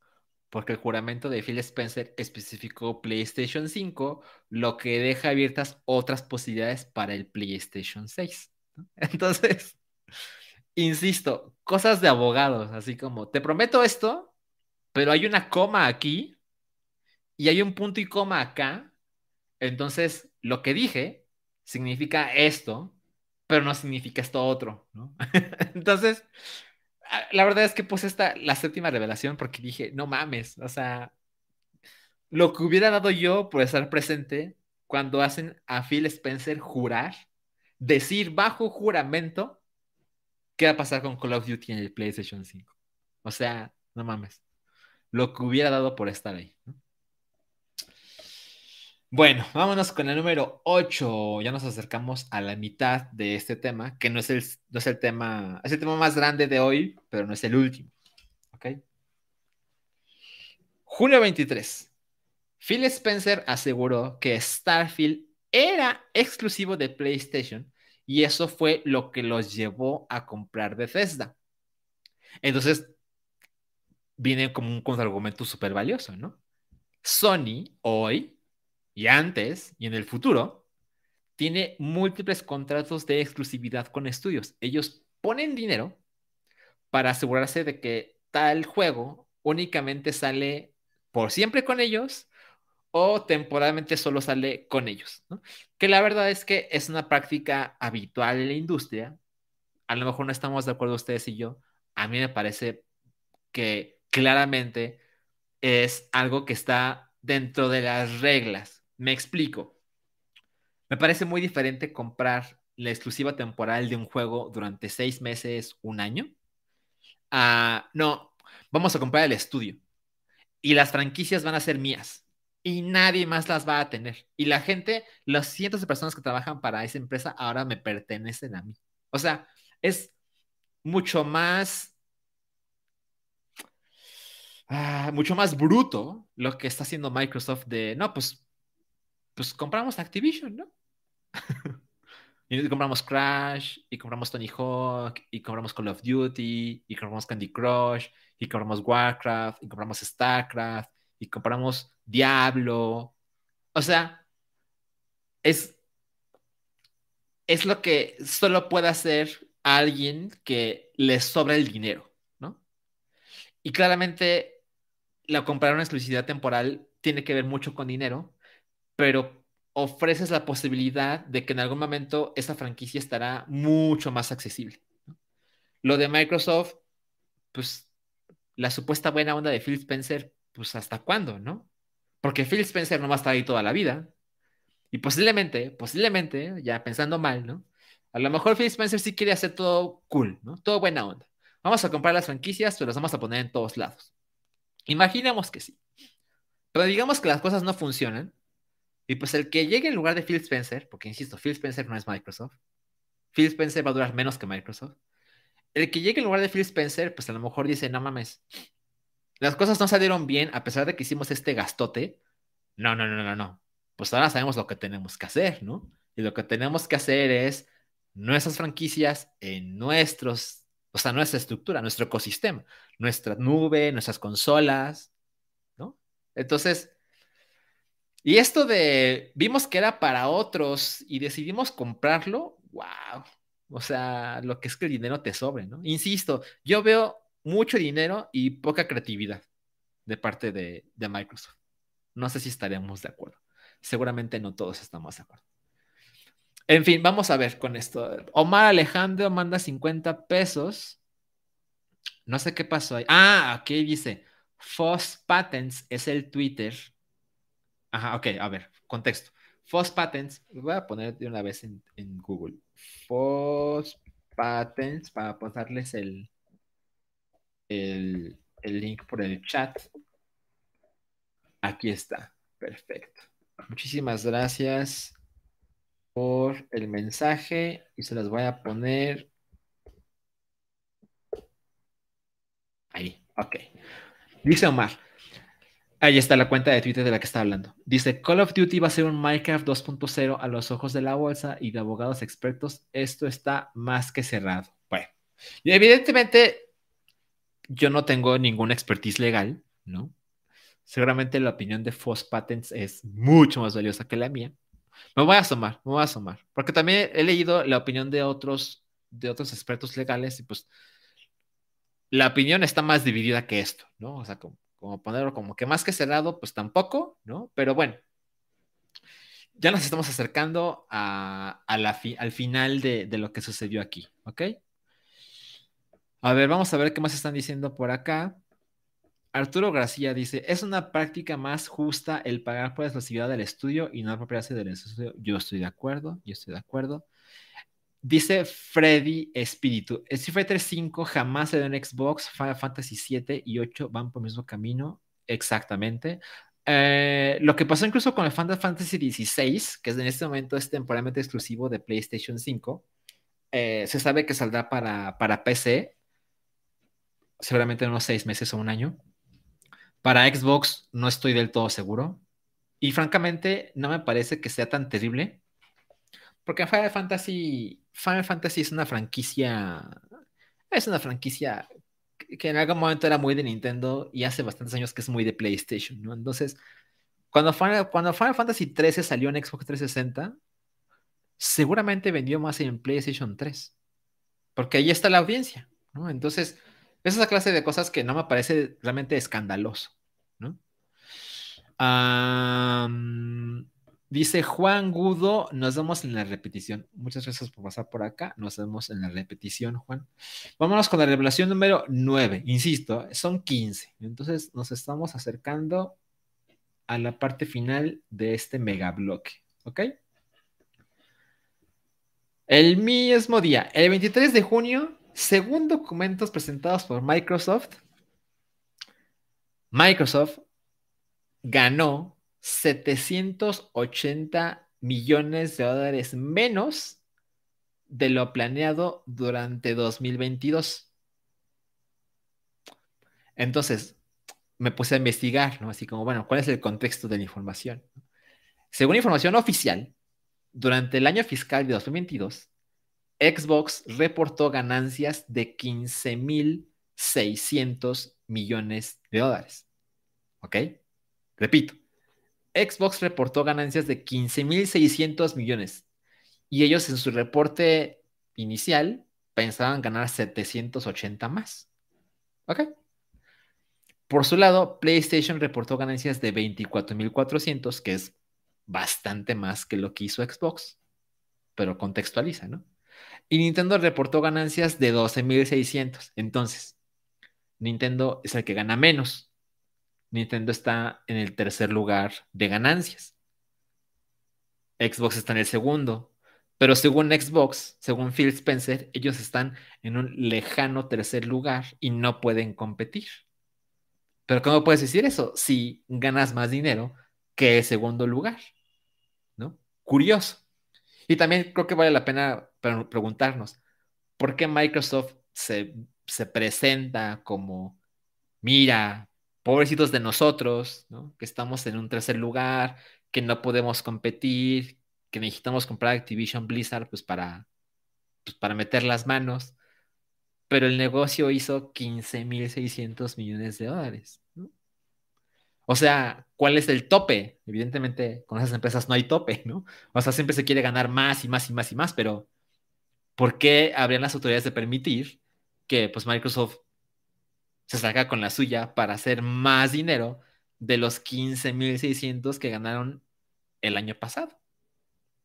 porque el juramento de Phil Spencer especificó PlayStation 5, lo que deja abiertas otras posibilidades para el PlayStation 6. Entonces, insisto, cosas de abogados, así como, te prometo esto, pero hay una coma aquí y hay un punto y coma acá. Entonces, lo que dije significa esto, pero no significa esto otro, ¿no? Entonces, la verdad es que puse esta, la séptima revelación porque dije, no mames, o sea, lo que hubiera dado yo por estar presente cuando hacen a Phil Spencer jurar, decir bajo juramento qué va a pasar con Call of Duty en el PlayStation 5. O sea, no mames, lo que hubiera dado por estar ahí. Bueno, vámonos con el número 8. Ya nos acercamos a la mitad de este tema, que no es el, no es el tema, es el tema más grande de hoy, pero no es el último. ¿Ok? Junio 23. Phil Spencer aseguró que Starfield era exclusivo de PlayStation y eso fue lo que los llevó a comprar Bethesda. Entonces, viene como un contraargumento súper valioso, ¿no? Sony hoy y antes y en el futuro, tiene múltiples contratos de exclusividad con estudios. Ellos ponen dinero para asegurarse de que tal juego únicamente sale por siempre con ellos o temporalmente solo sale con ellos. Que la verdad es que es una práctica habitual en la industria. A lo mejor no estamos de acuerdo ustedes y yo. A mí me parece que claramente es algo que está dentro de las reglas me explico. Me parece muy diferente comprar la exclusiva temporal de un juego durante seis meses, un año. no, vamos a comprar el estudio. Y las franquicias van a ser mías. Y nadie más las va a tener. Y la gente, los cientos de personas que trabajan para esa empresa ahora me pertenecen a mí. O sea, es mucho más, ah, mucho más bruto lo que está haciendo Microsoft de, no, pues, pues compramos Activision, ¿no? y compramos Crash, y compramos Tony Hawk, y compramos Call of Duty, y compramos Candy Crush, y compramos Warcraft, y compramos StarCraft, y compramos Diablo. O sea, es, es lo que solo puede hacer alguien que le sobra el dinero, ¿no? Y claramente la comprar una exclusividad temporal tiene que ver mucho con dinero, pero ofreces la posibilidad de que en algún momento esa franquicia estará mucho más accesible. Lo de Microsoft, pues la supuesta buena onda de Phil Spencer, pues hasta cuándo, ¿no? Porque Phil Spencer no va a estar ahí toda la vida. Y posiblemente, posiblemente, ya pensando mal, ¿no? A lo mejor Phil Spencer sí quiere hacer todo cool, ¿no? Todo buena onda. Vamos a comprar las franquicias, pero las vamos a poner en todos lados. Imaginemos que sí. Pero digamos que las cosas no funcionan. Y pues el que llegue en lugar de Phil Spencer, porque insisto, Phil Spencer no es Microsoft. Phil Spencer va a durar menos que Microsoft. El que llegue en lugar de Phil Spencer, pues a lo mejor dice, no mames, las cosas no salieron bien a pesar de que hicimos este gastote. No, no, no, no, no. Pues ahora sabemos lo que tenemos que hacer, ¿no? Y lo que tenemos que hacer es nuestras franquicias en nuestros, o sea, nuestra estructura, nuestro ecosistema, nuestra nube, nuestras consolas, ¿no? Entonces, y esto de, vimos que era para otros y decidimos comprarlo, wow. O sea, lo que es que el dinero te sobre, ¿no? Insisto, yo veo mucho dinero y poca creatividad de parte de, Microsoft. No sé si estaremos de acuerdo. Seguramente no todos estamos de acuerdo. En fin, vamos a ver con esto. Omar Alejandro manda 50 pesos. No sé qué pasó ahí. Ah, aquí dice. Foss Patents es el Twitter. Ajá, ok, a ver, contexto. Foss Patents, voy a poner de una vez en, Google. Foss Patents para pasarles el, el, el link por el chat. Aquí está, perfecto. Muchísimas gracias por el mensaje y se las voy a poner ahí. Ok. Dice Omar. Ahí está la cuenta de Twitter de la que está hablando. Dice, Call of Duty va a ser un Minecraft 2.0 a los ojos de la bolsa y de abogados expertos. Esto está más que cerrado. Bueno, y evidentemente yo no tengo ninguna expertise legal, ¿no? Seguramente la opinión de Foss Patents es mucho más valiosa que la mía. Me voy a asomar, me voy a asomar, porque también he leído la opinión de otros, de otros expertos legales y pues la opinión está más dividida que esto, ¿no? O sea, como, ponerlo como que más que cerrado, pues tampoco, ¿no? Pero bueno, ya nos estamos acercando a, al final de, de, lo que sucedió aquí, ¿ok? A ver, vamos a ver qué más están diciendo por acá. Arturo García dice, es una práctica más justa el pagar por exclusividad del estudio y no apropiarse del estudio. Yo estoy de acuerdo, yo estoy de acuerdo. Dice Freddy Espíritu, Street Fighter 5 jamás se dio en Xbox, Final Fantasy 7 y 8 van por el mismo camino, exactamente. Eh, lo que pasó incluso con el Final Fantasy 16, que en este momento es temporalmente exclusivo de PlayStation 5, eh, se sabe que saldrá para, para PC, seguramente en unos seis meses o un año. Para Xbox no estoy del todo seguro. Y francamente, no me parece que sea tan terrible. Porque Final Fantasy, Final Fantasy es una franquicia. Es una franquicia que en algún momento era muy de Nintendo y hace bastantes años que es muy de PlayStation, ¿no? Entonces, cuando Final, cuando Final Fantasy 13 salió en Xbox 360, seguramente vendió más en PlayStation 3. Porque ahí está la audiencia, ¿no? Entonces, es esa clase de cosas que no me parece realmente escandaloso, ¿no? Dice Juan Gudo, nos vemos en la repetición. Muchas gracias por pasar por acá. Nos vemos en la repetición, Juan. Vámonos con la revelación número 9. Insisto, son 15. Entonces nos estamos acercando a la parte final de este mega bloque. ¿Ok? El mismo día, el 23 de junio, según documentos presentados por Microsoft, Microsoft ganó 780 millones de dólares menos de lo planeado durante 2022. Entonces, me puse a investigar, ¿no? Así como, bueno, ¿cuál es el contexto de la información? Según información oficial, durante el año fiscal de 2022, Xbox reportó ganancias de 15.600 millones de dólares. ¿Ok? Repito, Xbox reportó ganancias de 15.600 millones y ellos en su reporte inicial pensaban ganar 780 más. ¿Ok? Por su lado, PlayStation reportó ganancias de 24.400, que es bastante más que lo que hizo Xbox, pero contextualiza, ¿no? Y Nintendo reportó ganancias de 12.600. Entonces, Nintendo es el que gana menos. Nintendo está en el tercer lugar de ganancias. Xbox está en el segundo. Pero según Xbox, según Phil Spencer, ellos están en un lejano tercer lugar y no pueden competir. Pero ¿cómo puedes decir eso si ganas más dinero que el segundo lugar? ¿No? Curioso. Y también creo que vale la pena preguntarnos, ¿por qué Microsoft se, se presenta como, mira, pobrecitos de nosotros, ¿no? que estamos en un tercer lugar, que no podemos competir, que necesitamos comprar Activision Blizzard pues para, pues, para meter las manos, pero el negocio hizo 15.600 millones de dólares. O sea, ¿cuál es el tope? Evidentemente, con esas empresas no hay tope, ¿no? O sea, siempre se quiere ganar más y más y más y más, pero ¿por qué habrían las autoridades de permitir que pues Microsoft se saca con la suya para hacer más dinero de los 15.600 que ganaron el año pasado?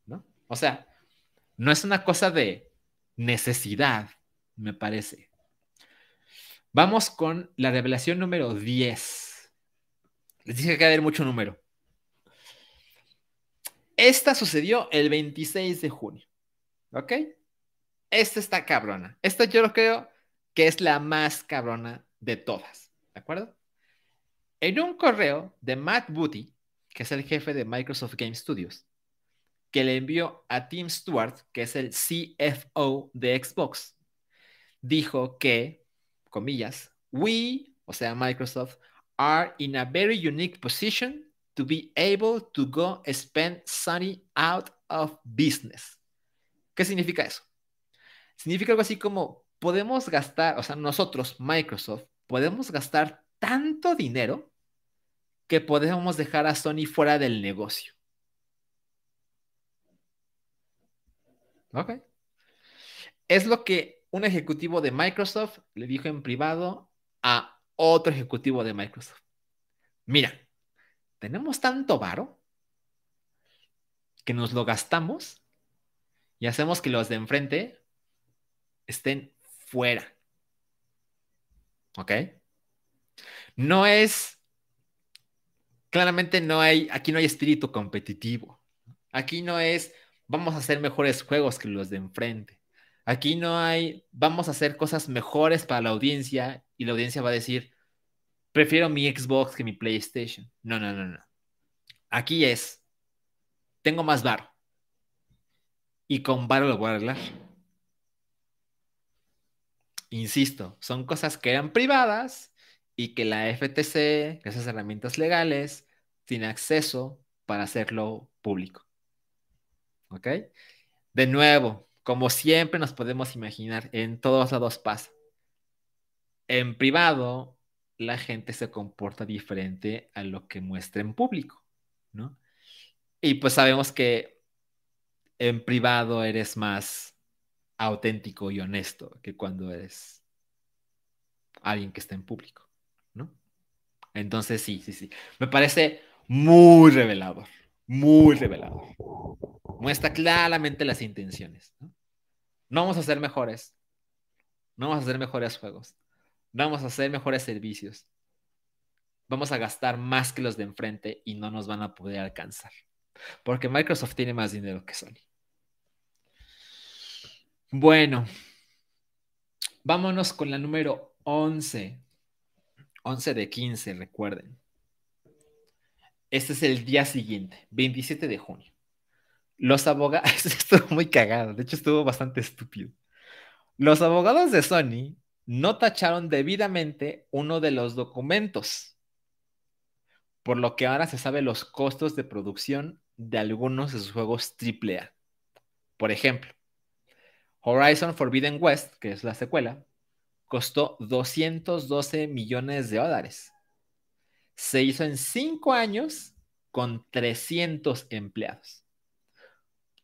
¿No? O sea, no es una cosa de necesidad, me parece. Vamos con la revelación número 10 les dije que haber mucho número. Esta sucedió el 26 de junio. ¿Ok? Esta está cabrona. Esta yo creo que es la más cabrona de todas. ¿De acuerdo? En un correo de Matt Booty, que es el jefe de Microsoft Game Studios, que le envió a Tim Stewart, que es el CFO de Xbox, dijo que, comillas, we, o sea, Microsoft, are in a very unique position to be able to go spend Sony out of business. ¿Qué significa eso? Significa algo así como podemos gastar, o sea, nosotros, Microsoft, podemos gastar tanto dinero que podemos dejar a Sony fuera del negocio. Ok. Es lo que un ejecutivo de Microsoft le dijo en privado a otro ejecutivo de Microsoft. Mira, tenemos tanto varo que nos lo gastamos y hacemos que los de enfrente estén fuera. ¿Ok? No es, claramente no hay, aquí no hay espíritu competitivo. Aquí no es, vamos a hacer mejores juegos que los de enfrente. Aquí no hay, vamos a hacer cosas mejores para la audiencia y la audiencia va a decir, prefiero mi Xbox que mi PlayStation. No, no, no, no. Aquí es, tengo más varo. Y con varo lo voy a arreglar. Insisto, son cosas que eran privadas y que la FTC, esas herramientas legales, tiene acceso para hacerlo público. ¿Ok? De nuevo, como siempre nos podemos imaginar, en todos lados pasa en privado la gente se comporta diferente a lo que muestra en público, ¿no? Y pues sabemos que en privado eres más auténtico y honesto que cuando eres alguien que está en público, ¿no? Entonces sí, sí, sí. Me parece muy revelador, muy revelador. Muestra claramente las intenciones, ¿no? No vamos a ser mejores, no vamos a hacer mejores juegos, Vamos a hacer mejores servicios. Vamos a gastar más que los de enfrente y no nos van a poder alcanzar. Porque Microsoft tiene más dinero que Sony. Bueno, vámonos con la número 11. 11 de 15, recuerden. Este es el día siguiente, 27 de junio. Los abogados, estuvo muy cagado, de hecho estuvo bastante estúpido. Los abogados de Sony no tacharon debidamente uno de los documentos, por lo que ahora se sabe los costos de producción de algunos de sus juegos AAA. Por ejemplo, Horizon Forbidden West, que es la secuela, costó 212 millones de dólares. Se hizo en cinco años con 300 empleados.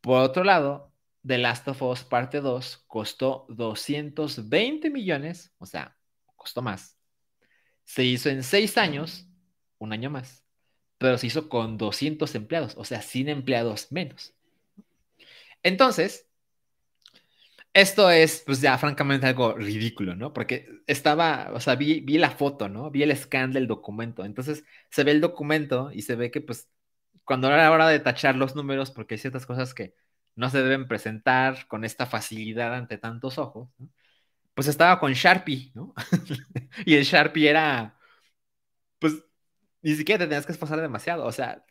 Por otro lado, The Last of Us Parte 2 costó 220 millones, o sea, costó más. Se hizo en seis años, un año más, pero se hizo con 200 empleados, o sea, 100 empleados menos. Entonces, esto es, pues ya, francamente, algo ridículo, ¿no? Porque estaba, o sea, vi, la foto, ¿no? Vi el scan del documento. Entonces, se ve el documento y se ve que, pues, cuando era hora de tachar los números, porque hay ciertas cosas que no se deben presentar con esta facilidad ante tantos ojos, pues estaba con Sharpie, ¿no? y el Sharpie era, pues, ni siquiera te tenías que esforzar demasiado, o sea,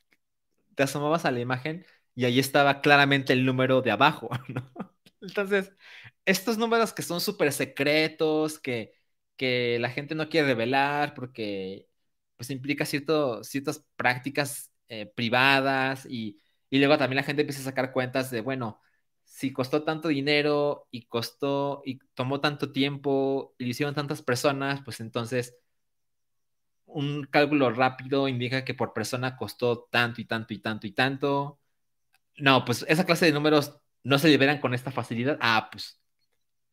te asomabas a la imagen y ahí estaba claramente el número de abajo, ¿no? Entonces, estos números que son súper secretos, que, que la gente no quiere revelar porque pues implica cierto, ciertas prácticas eh, privadas y, y, luego también la gente empieza a sacar cuentas de, bueno, si costó tanto dinero y costó y tomó tanto tiempo y lo hicieron tantas personas, pues entonces un cálculo rápido indica que por persona costó tanto y tanto y tanto y tanto. No, pues esa clase de números no se liberan con esta facilidad. Ah, pues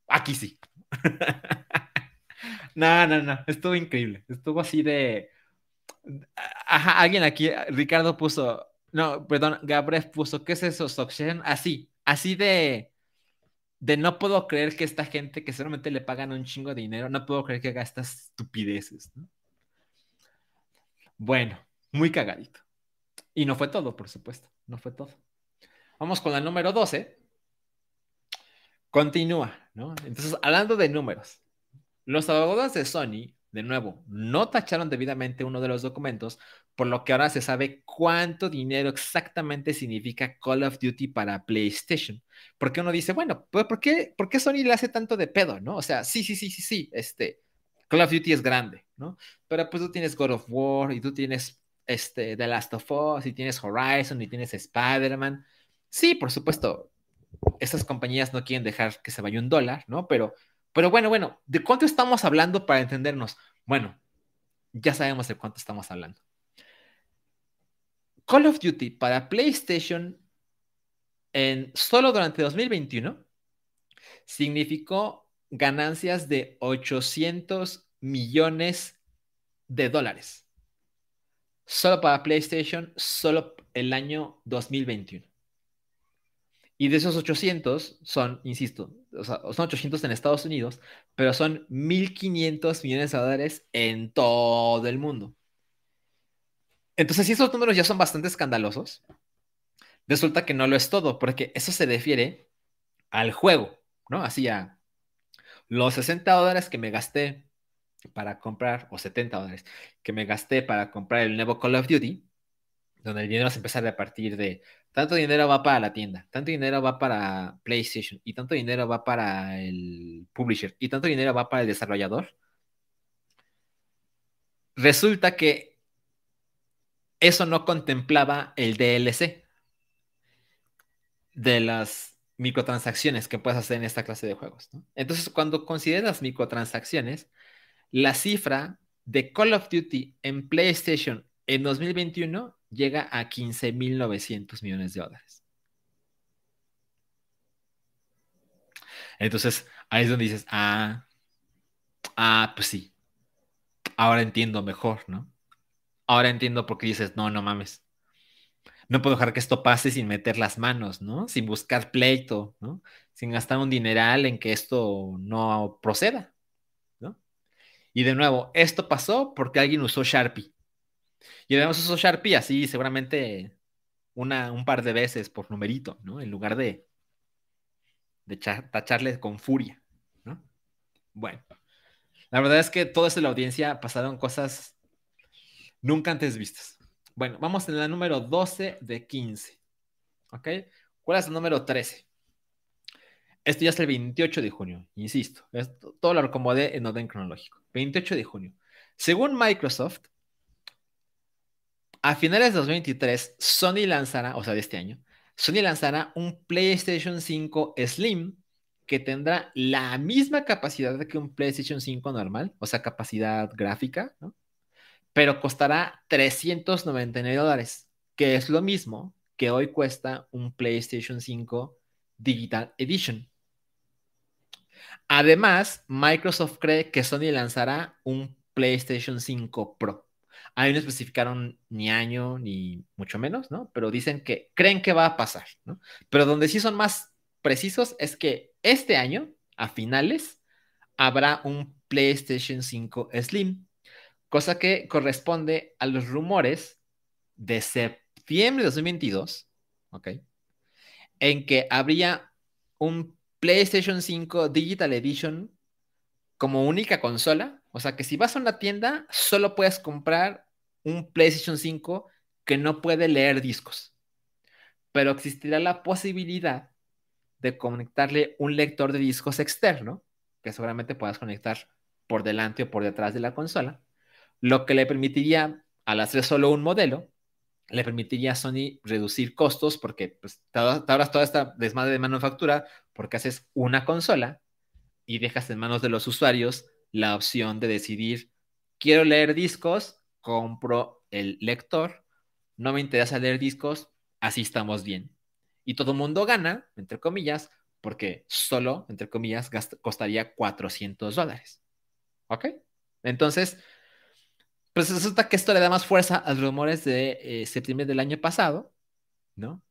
aquí sí. no, no, no, estuvo increíble. Estuvo así de... Ajá, alguien aquí, Ricardo puso, no, perdón, Gabriel puso, ¿qué es eso, Succession? Así, así de, de no puedo creer que esta gente que solamente le pagan un chingo de dinero, no puedo creer que haga estas estupideces, ¿no? Bueno, muy cagadito. Y no fue todo, por supuesto, no fue todo. Vamos con la número 12. Continúa, ¿no? Entonces, hablando de números, los abogados de Sony, de nuevo, no tacharon debidamente uno de los documentos, por lo que ahora se sabe cuánto dinero exactamente significa Call of Duty para PlayStation. Porque uno dice, bueno, ¿por qué, ¿por qué Sony le hace tanto de pedo, no? O sea, sí, sí, sí, sí, sí, este, Call of Duty es grande, ¿no? Pero pues tú tienes God of War y tú tienes este, The Last of Us y tienes Horizon y tienes Spider-Man. Sí, por supuesto, estas compañías no quieren dejar que se vaya un dólar, ¿no? Pero, pero bueno, bueno, ¿de cuánto estamos hablando para entendernos? Bueno, ya sabemos de cuánto estamos hablando. Call of Duty para PlayStation en solo durante 2021 significó ganancias de 800 millones de dólares. Solo para PlayStation, solo el año 2021. Y de esos 800 son, insisto, son 800 en Estados Unidos, pero son 1.500 millones de dólares en todo el mundo. Entonces, si esos números ya son bastante escandalosos, resulta que no lo es todo, porque eso se refiere al juego, ¿no? Así a los 60 dólares que me gasté para comprar, o 70 dólares que me gasté para comprar el nuevo Call of Duty, donde el dinero se empieza a repartir de tanto dinero va para la tienda, tanto dinero va para PlayStation y tanto dinero va para el publisher y tanto dinero va para el desarrollador. Resulta que eso no contemplaba el DLC de las microtransacciones que puedes hacer en esta clase de juegos. Entonces, cuando consideras microtransacciones, la cifra de Call of Duty en PlayStation en 2021 llega a 15.900 millones de dólares. Entonces, ahí es donde dices, ah, ah, pues sí, ahora entiendo mejor, ¿no? Ahora entiendo por qué dices, no, no mames. No puedo dejar que esto pase sin meter las manos, ¿no? Sin buscar pleito, ¿no? Sin gastar un dineral en que esto no proceda, ¿no? Y de nuevo, esto pasó porque alguien usó Sharpie. Y además usó Sharpie así, seguramente una, un par de veces por numerito, ¿no? En lugar de, de tacharle con furia, ¿no? Bueno, la verdad es que todo esto en la audiencia pasaron cosas nunca antes vistas. Bueno, vamos en la número 12 de 15. ¿Ok? ¿Cuál es el número 13? Esto ya es el 28 de junio, insisto. todo lo acomodé en orden cronológico. 28 de junio. Según Microsoft, a finales de 2023, Sony lanzará, o sea, de este año, Sony lanzará un PlayStation 5 Slim que tendrá la misma capacidad que un PlayStation 5 normal, o sea, capacidad gráfica. Pero costará 399 dólares, que es lo mismo que hoy cuesta un PlayStation 5 Digital Edition. Además, Microsoft cree que Sony lanzará un PlayStation 5 Pro. Ahí no especificaron ni año ni mucho menos, ¿no? Pero dicen que creen que va a pasar, ¿no? Pero donde sí son más precisos es que este año, a finales, habrá un PlayStation 5 Slim, cosa que corresponde a los rumores de septiembre de 2022, ¿ok? En que habría un PlayStation 5 Digital Edition como única consola. O sea que si vas a una tienda, solo puedes comprar un PlayStation 5 que no puede leer discos. Pero existirá la posibilidad de conectarle un lector de discos externo, que seguramente puedas conectar por delante o por detrás de la consola, lo que le permitiría, al hacer solo un modelo, le permitiría a Sony reducir costos porque pues, te ahorras toda esta desmadre de manufactura porque haces una consola y dejas en manos de los usuarios la opción de decidir, quiero leer discos, compro el lector, no me interesa leer discos, así estamos bien. Y todo el mundo gana, entre comillas, porque solo, entre comillas, costaría 400 dólares. ¿Ok? Entonces, pues resulta que esto le da más fuerza a los rumores de eh, septiembre del año pasado, ¿no?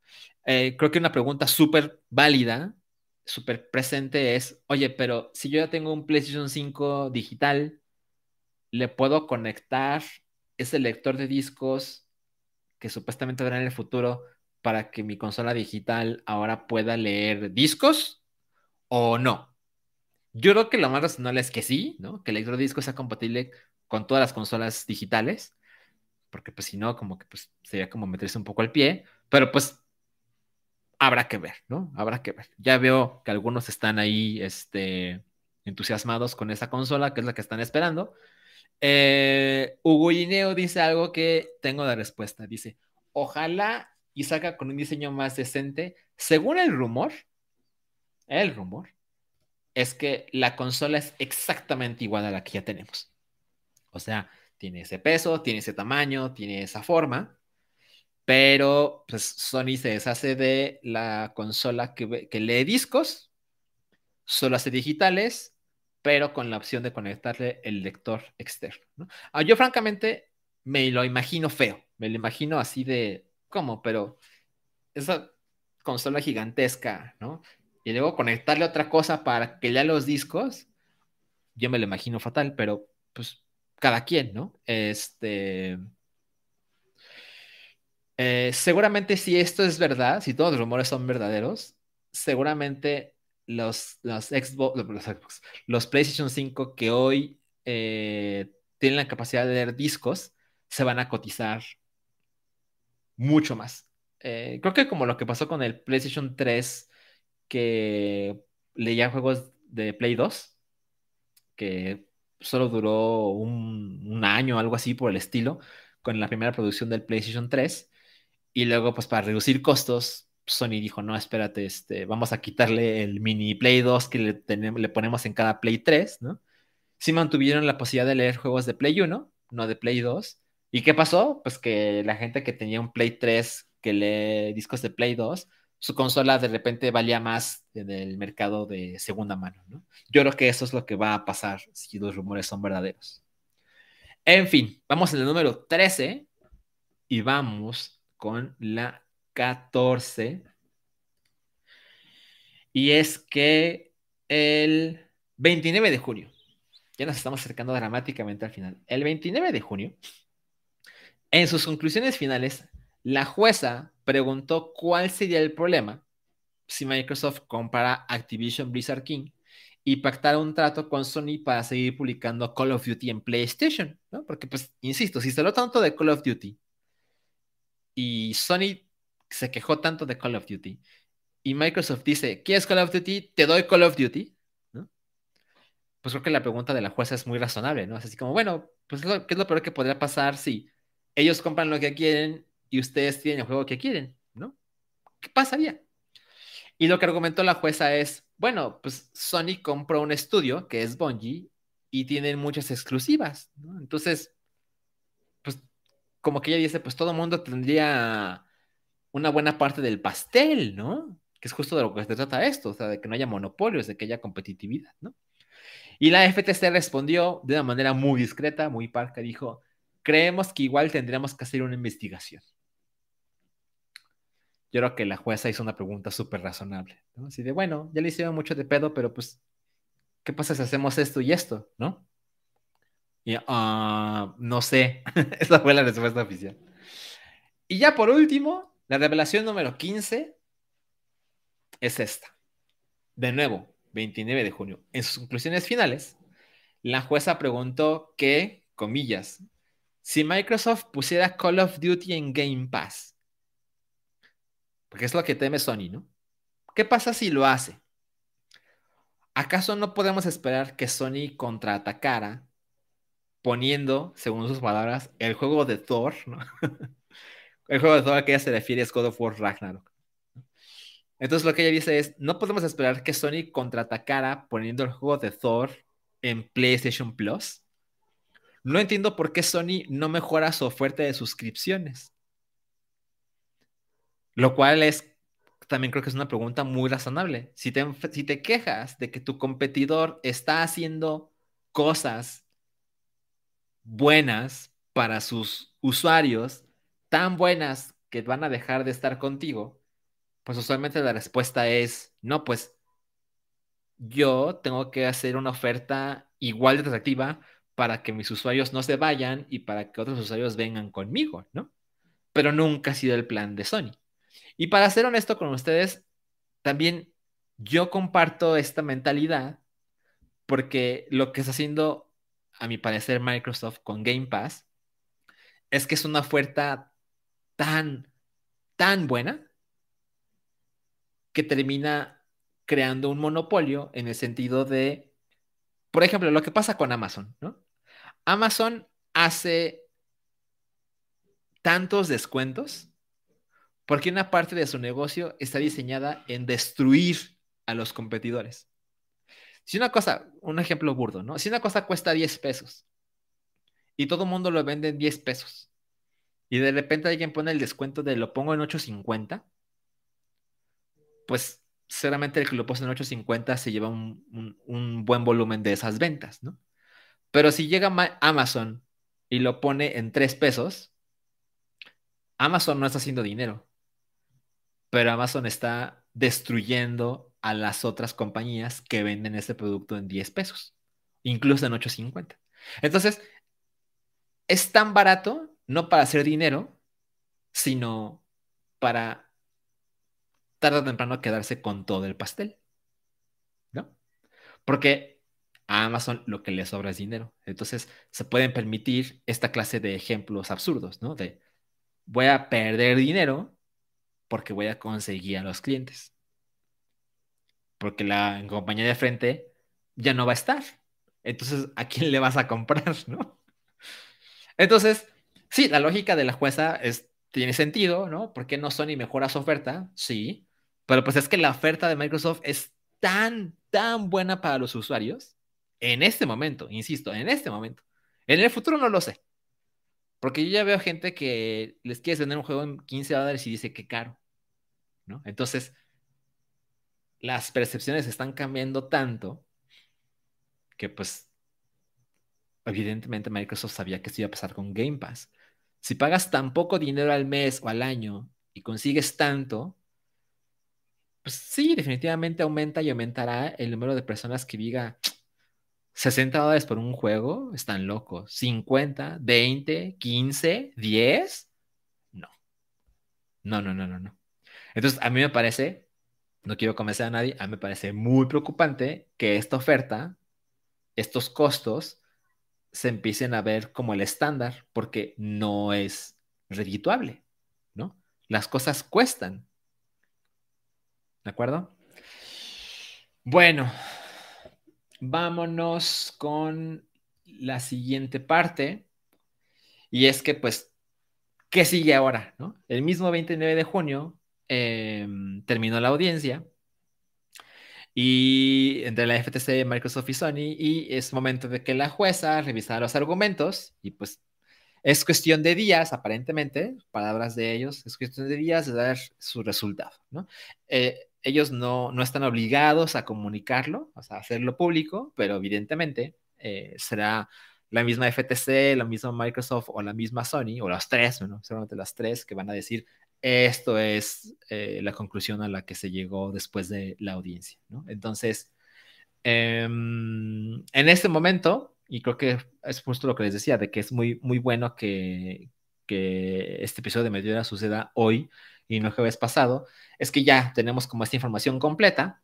Eh, creo que una pregunta súper válida, súper presente es, oye, pero si yo ya tengo un PlayStation 5 digital, ¿le puedo conectar ese lector de discos que supuestamente habrá en el futuro para que mi consola digital ahora pueda leer discos o no? Yo creo que lo más razonable es que sí, ¿no? Que el lector de discos sea compatible con todas las consolas digitales, porque pues si no, como que pues sería como meterse un poco al pie, pero pues habrá que ver, ¿no? Habrá que ver. Ya veo que algunos están ahí, este, entusiasmados con esa consola, que es la que están esperando, eh, Hugo Ineo dice algo que tengo la respuesta. Dice, ojalá y saca con un diseño más decente. Según el rumor, el rumor es que la consola es exactamente igual a la que ya tenemos. O sea, tiene ese peso, tiene ese tamaño, tiene esa forma, pero pues Sony se deshace de la consola que, que lee discos, solo hace digitales pero con la opción de conectarle el lector externo. Ah, yo francamente me lo imagino feo, me lo imagino así de, ¿cómo? Pero esa consola gigantesca, ¿no? Y luego conectarle otra cosa para que lea los discos, yo me lo imagino fatal, pero pues cada quien, ¿no? Este... Eh, seguramente si esto es verdad, si todos los rumores son verdaderos, seguramente los, los Xbox, los, PlayStation 5 que hoy eh, tienen la capacidad de leer discos, se van a cotizar mucho más. Eh, creo que como lo que pasó con el PlayStation 3, que leía juegos de Play 2, que solo duró un, un año algo así por el estilo, con la primera producción del PlayStation 3, y luego pues para reducir costos Sony dijo, no, espérate, este, vamos a quitarle el mini Play 2 que le, tenemos, le ponemos en cada Play 3, ¿no? Sí mantuvieron la posibilidad de leer juegos de Play 1, no de Play 2. ¿Y qué pasó? Pues que la gente que tenía un Play 3 que lee discos de Play 2, su consola de repente valía más en el mercado de segunda mano, ¿no? Yo creo que eso es lo que va a pasar si los rumores son verdaderos. En fin, vamos en el número 13 y vamos con la 14. Y es que el 29 de junio, ya nos estamos acercando dramáticamente al final, el 29 de junio, en sus conclusiones finales, la jueza preguntó cuál sería el problema si Microsoft compara Activision Blizzard King y pactara un trato con Sony para seguir publicando Call of Duty en PlayStation, ¿no? Porque, pues, insisto, si lo tanto de Call of Duty y Sony se quejó tanto de Call of Duty y Microsoft dice, ¿quieres Call of Duty? Te doy Call of Duty, ¿no? Pues creo que la pregunta de la jueza es muy razonable, ¿no? Es así como, bueno, pues ¿qué es lo peor que podría pasar si ellos compran lo que quieren y ustedes tienen el juego que quieren, ¿no? ¿Qué pasaría? Y lo que argumentó la jueza es, bueno, pues Sony compró un estudio que es Bungie y tienen muchas exclusivas. Entonces, como que ella dice, pues todo mundo tendría una buena parte del pastel, ¿no? Que es justo de lo que se trata esto, o sea, de que no haya monopolios, de que haya competitividad, ¿no? Y la FTC respondió de una manera muy discreta, muy parca, dijo, creemos que igual tendríamos que hacer una investigación. Yo creo que la jueza hizo una pregunta súper razonable, ¿no? Así de, bueno, ya le hicieron mucho de pedo, pero pues, ¿qué pasa si hacemos esto y esto, no? Y, uh, no sé, esa fue la respuesta oficial. Y ya por último, la revelación número 15 es esta. De nuevo, 29 de junio. En sus conclusiones finales, la jueza preguntó que, comillas, si Microsoft pusiera Call of Duty en Game Pass, porque es lo que teme Sony, ¿no? ¿Qué pasa si lo hace? ¿Acaso no podemos esperar que Sony contraatacara poniendo, según sus palabras, el juego de Thor, el juego de Thor al que ella se refiere es God of War Ragnarok. Entonces lo que ella dice es, no podemos esperar que Sony contraatacara poniendo el juego de Thor en PlayStation Plus. No entiendo por qué Sony no mejora su oferta de suscripciones. Lo cual es, también creo que es una pregunta muy razonable. Si te quejas de que tu competidor está haciendo cosas buenas para sus usuarios, tan buenas que van a dejar de estar contigo, pues usualmente la respuesta es, no, pues yo tengo que hacer una oferta igual de atractiva para que mis usuarios no se vayan y para que otros usuarios vengan conmigo, ¿no? Pero nunca ha sido el plan de Sony. Y para ser honesto con ustedes, también yo comparto esta mentalidad porque lo que está haciendo, a mi parecer, Microsoft con Game Pass es que es una oferta tan, tan buena que termina creando un monopolio en el sentido de, por ejemplo, lo que pasa con Amazon, ¿no? Amazon hace tantos descuentos porque una parte de su negocio está diseñada en destruir a los competidores. Si una cosa, un ejemplo burdo, ¿no? Si una cosa cuesta 10 pesos y todo el mundo lo vende en 10 pesos y de repente alguien pone el descuento de lo pongo en 8.50, pues seguramente el que lo puso en 8.50 se lleva un, un, buen volumen de esas ventas, ¿no? Pero si llega Amazon y lo pone en 3 pesos, Amazon no está haciendo dinero pero Amazon está destruyendo a las otras compañías que venden ese producto en 10 pesos, incluso en 8.50. Entonces, es tan barato no para hacer dinero, sino para tarde o temprano quedarse con todo el pastel. ¿No? Porque a Amazon lo que le sobra es dinero. Entonces, se pueden permitir esta clase de ejemplos absurdos, ¿no? De voy a perder dinero porque voy a conseguir a los clientes. Porque la compañía de frente ya no va a estar. Entonces, ¿a quién le vas a comprar, no? Entonces, sí, la lógica de la jueza tiene sentido, ¿no? ¿Por qué no Sony mejora su oferta? Sí. Pero pues es que la oferta de Microsoft es tan, tan buena para los usuarios en este momento, insisto, en este momento. En el futuro no lo sé. Porque yo ya veo gente que les quiere vender un juego en 15 dólares y dice que caro, ¿no? Entonces, las percepciones están cambiando tanto que pues evidentemente Microsoft sabía que esto iba a pasar con Game Pass. Si pagas tan poco dinero al mes o al año y consigues tanto, pues sí, definitivamente aumenta y aumentará el número de personas que diga, 60 dólares por un juego, están locos. 50, 20, 15, 10. No. No, no, no, no, no. Entonces, a mí me parece, no quiero convencer a nadie, a mí me parece muy preocupante que esta oferta, estos costos, se empiecen a ver como el estándar, porque no es redituable, ¿no? Las cosas cuestan. ¿De acuerdo? Bueno, vámonos con la siguiente parte. Y es que, pues, ¿qué sigue ahora? ¿no? El mismo 29 de junio em, terminó la audiencia y entre la FTC, Microsoft y Sony, y es momento de que la jueza revisara los argumentos y pues es cuestión de días, aparentemente, palabras de ellos, es cuestión de días de dar su resultado, ¿no? Eh, ellos no, no, están obligados a comunicarlo, o sea, hacerlo público, pero evidentemente eh, será la misma FTC, la misma Microsoft o la misma Sony, o las tres, ¿no? seguramente las tres que van a decir, esto es eh, la conclusión a la que se llegó después de la audiencia, ¿no? Entonces, em, en este momento, y creo que es justo lo que les decía, de que es muy, muy bueno que, que este episodio de Mediodía suceda hoy y no jueves pasado, es que ya tenemos como esta información completa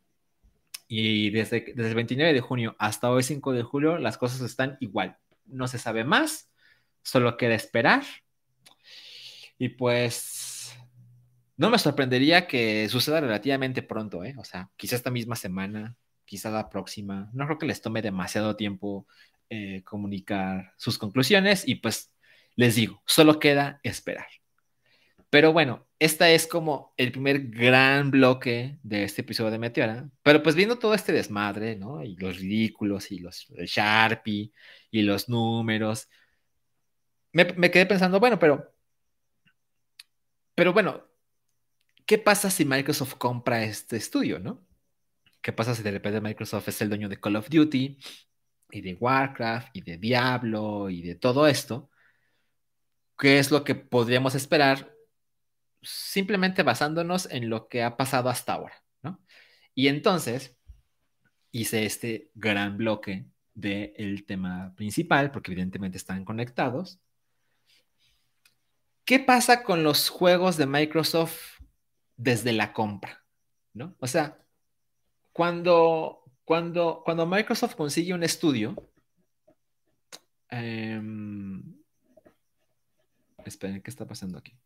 y desde, desde el 29 de junio hasta hoy 5 de julio las cosas están igual. No se sabe más, solo queda esperar. Y pues no me sorprendería que suceda relativamente pronto, ¿eh? O sea, quizá esta misma semana, quizá la próxima. No creo que les tome demasiado tiempo eh, comunicar sus conclusiones y pues les digo, solo queda esperar. Pero bueno, esta es como el primer gran bloque de este episodio de Meteora. Pero pues viendo todo este desmadre, ¿no? Y los ridículos y los Sharpie y los números, me, me quedé pensando, bueno, pero, pero bueno, ¿qué pasa si Microsoft compra este estudio, ¿no? ¿Qué pasa si de repente Microsoft es el dueño de Call of Duty y de Warcraft y de Diablo y de todo esto? ¿Qué es lo que podríamos esperar simplemente basándonos en lo que ha pasado hasta ahora, ¿no? Y entonces hice este gran bloque del tema principal, porque evidentemente están conectados. ¿Qué pasa con los juegos de Microsoft desde la compra? ¿No? O sea, cuando, cuando, cuando Microsoft consigue un estudio, em, esperen, ¿qué está pasando aquí?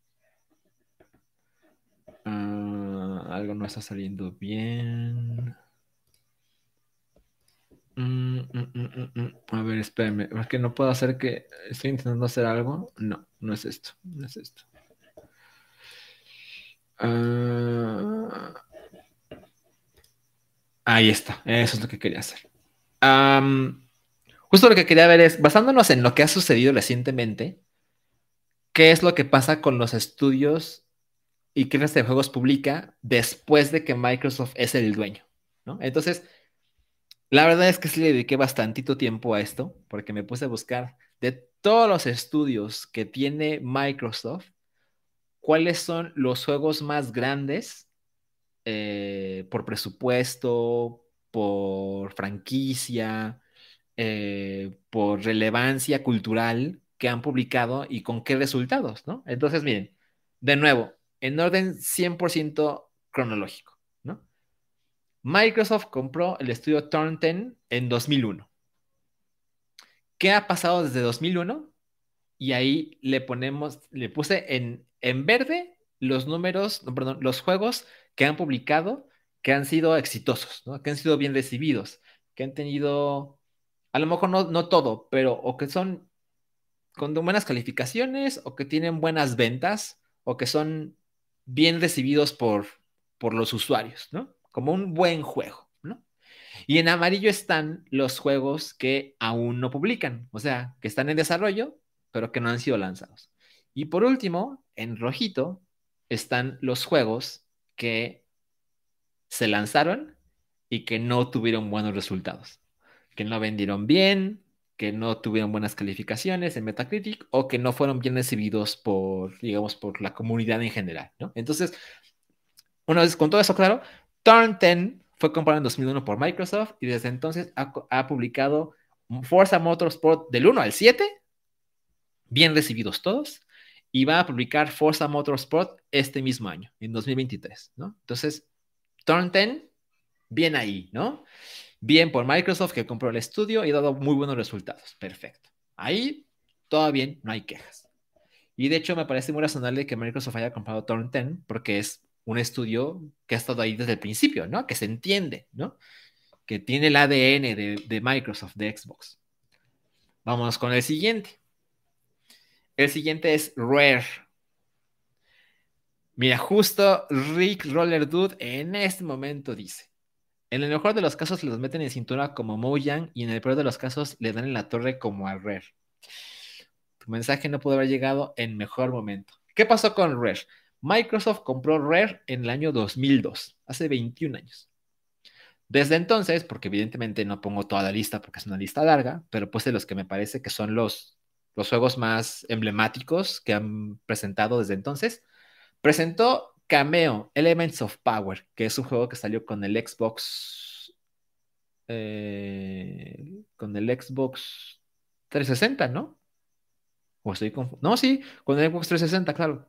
Ah, algo no está saliendo bien. Mm, mm, mm, a ver, espérenme. Es que no puedo hacer que. Estoy intentando hacer algo. No, no es esto. No es esto. Ah, ahí está. Eso es lo que quería hacer. justo lo que quería ver es, basándonos en lo que ha sucedido recientemente, ¿qué es lo que pasa con los estudios y qué clase de juegos publica después de que Microsoft es el dueño. Entonces, la verdad es que sí le dediqué bastantito tiempo a esto, porque me puse a buscar de todos los estudios que tiene Microsoft, cuáles son los juegos más grandes eh, por presupuesto, por franquicia, eh, por relevancia cultural que han publicado y con qué resultados, ¿no? Entonces, miren, de nuevo, en orden 100% cronológico, ¿no? Microsoft compró el estudio 10 en 2001. ¿Qué ha pasado desde 2001? Y ahí le ponemos, le puse en, en verde los números, perdón, los juegos que han publicado que han sido exitosos, que han sido bien recibidos, que han tenido, a lo mejor no, no todo, pero o que son con buenas calificaciones, o que tienen buenas ventas, o que son bien recibidos por, por los usuarios, ¿no? Como un buen juego, ¿no? Y en amarillo están los juegos que aún no publican, o sea, que están en desarrollo, pero que no han sido lanzados. Y por último, en rojito, están los juegos que se lanzaron y que no tuvieron buenos resultados, que no vendieron bien, que no tuvieron buenas calificaciones en Metacritic o que no fueron bien recibidos por, digamos, por la comunidad en general, ¿no? Entonces, una vez con todo eso claro, Turn 10 fue comprado en 2001 por Microsoft y desde entonces ha, publicado Forza Motorsport del 1 al 7, bien recibidos todos, y va a publicar Forza Motorsport este mismo año, en 2023, ¿no? Entonces, Turn 10, bien ahí, ¿no? Bien por Microsoft que compró el estudio y ha dado muy buenos resultados. Perfecto. Ahí todo bien, no hay quejas. Y de hecho me parece muy razonable que Microsoft haya comprado Turn 10 porque es un estudio que ha estado ahí desde el principio, ¿no? Que se entiende, ¿no? Que tiene el ADN de, de Microsoft, de Xbox. Vamos con el siguiente. El siguiente es Rare. Mira, justo Rick Roller Dude en este momento dice: En el mejor de los casos los meten en cintura como Mojang y en el peor de los casos le dan en la torre como a Rare. Tu mensaje no pudo haber llegado en mejor momento. ¿Qué pasó con Rare? Microsoft compró Rare en el año 2002, hace 21 años. Desde entonces, porque evidentemente no pongo toda la lista porque es una lista larga, pero pues de los que me parece que son los, los juegos más emblemáticos que han presentado desde entonces, presentó Cameo, Elements of Power, que es un juego que salió con el Xbox, eh, con el Xbox 360, ¿no? O estoy No, sí, con el Xbox 360, claro.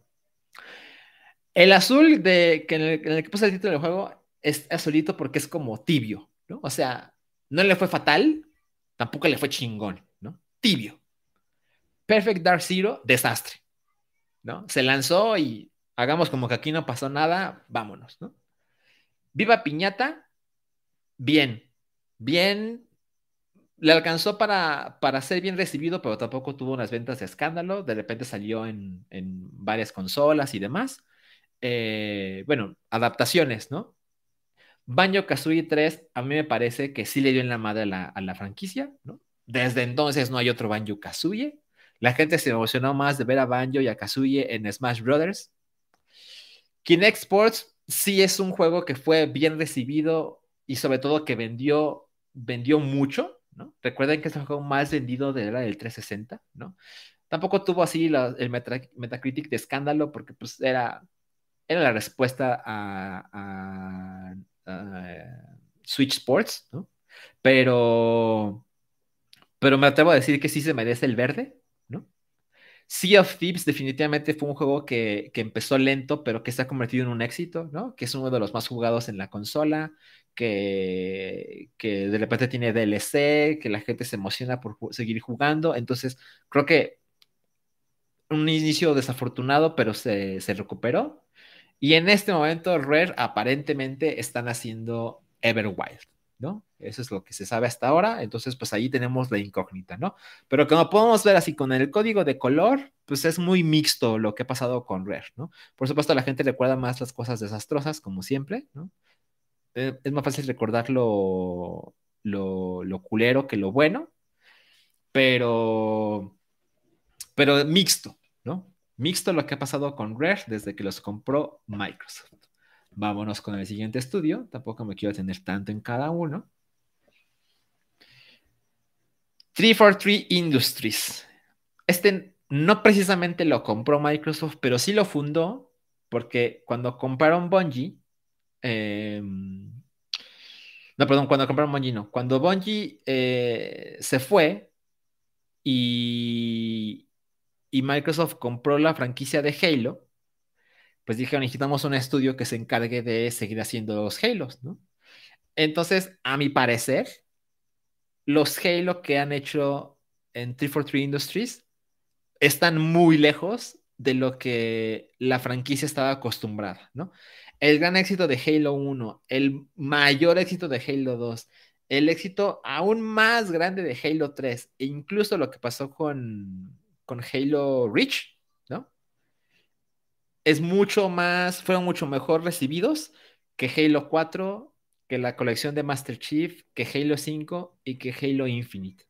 El azul de, que en, el, que puse el título del juego es azulito porque es como tibio, ¿no? O sea, no le fue fatal, tampoco le fue chingón, ¿no? Tibio. Perfect Dark Zero, desastre, ¿no? Se lanzó y hagamos como que aquí no pasó nada, vámonos, ¿no? Viva Piñata, bien, bien, le alcanzó para, para ser bien recibido, pero tampoco tuvo unas ventas de escándalo, de repente salió en, en varias consolas y demás. Eh, bueno, adaptaciones, ¿no? Banjo Kazooie 3, a mí me parece que sí le dio en la madre a la, franquicia, ¿no? Desde entonces no hay otro Banjo Kazooie. La gente se emocionó más de ver a Banjo y a Kazooie en Smash Brothers. Kinect Sports sí es un juego que fue bien recibido y sobre todo que vendió, vendió mucho, ¿no? Recuerden que es el juego más vendido de la del 360, ¿no? Tampoco tuvo así el Metacritic de escándalo porque pues era era la respuesta a, Switch Sports, ¿no? Pero, pero me atrevo a decir que sí se merece el verde. Sea of Thieves definitivamente fue un juego que, empezó lento, pero que se ha convertido en un éxito, ¿no? Que es uno de los más jugados en la consola, que, que de repente tiene DLC, que la gente se emociona por seguir jugando. Entonces, creo que un inicio desafortunado, pero se, se recuperó. Y en este momento, Rare aparentemente están haciendo Everwild, ¿no? Eso es lo que se sabe hasta ahora. Entonces, pues ahí tenemos la incógnita, ¿no? Pero como podemos ver así con el código de color, pues es muy mixto lo que ha pasado con Rare, ¿no? Por supuesto, la gente recuerda más las cosas desastrosas, como siempre, ¿no? Eh, es más fácil recordar lo, lo, culero que lo bueno, pero, pero mixto, ¿no? Mixto lo que ha pasado con Rare desde que los compró Microsoft. Vámonos con el siguiente estudio. Tampoco me quiero tener tanto en cada uno. 343 Industries. Este no precisamente lo compró Microsoft, pero sí lo fundó porque cuando compraron Bungie, em, no, perdón, cuando compraron Bungie no, cuando Bungie eh, se fue y, y Microsoft compró la franquicia de Halo, pues dijeron, necesitamos un estudio que se encargue de seguir haciendo los Halos, ¿no? Entonces, a mi parecer, los Halo que han hecho en 343 Industries están muy lejos de lo que la franquicia estaba acostumbrada, ¿no? El gran éxito de Halo 1, el mayor éxito de Halo 2, el éxito aún más grande de Halo 3, e incluso lo que pasó con con Halo Reach. Es mucho más, fueron mucho mejor recibidos que Halo 4, que la colección de Master Chief, que Halo 5 y que Halo Infinite.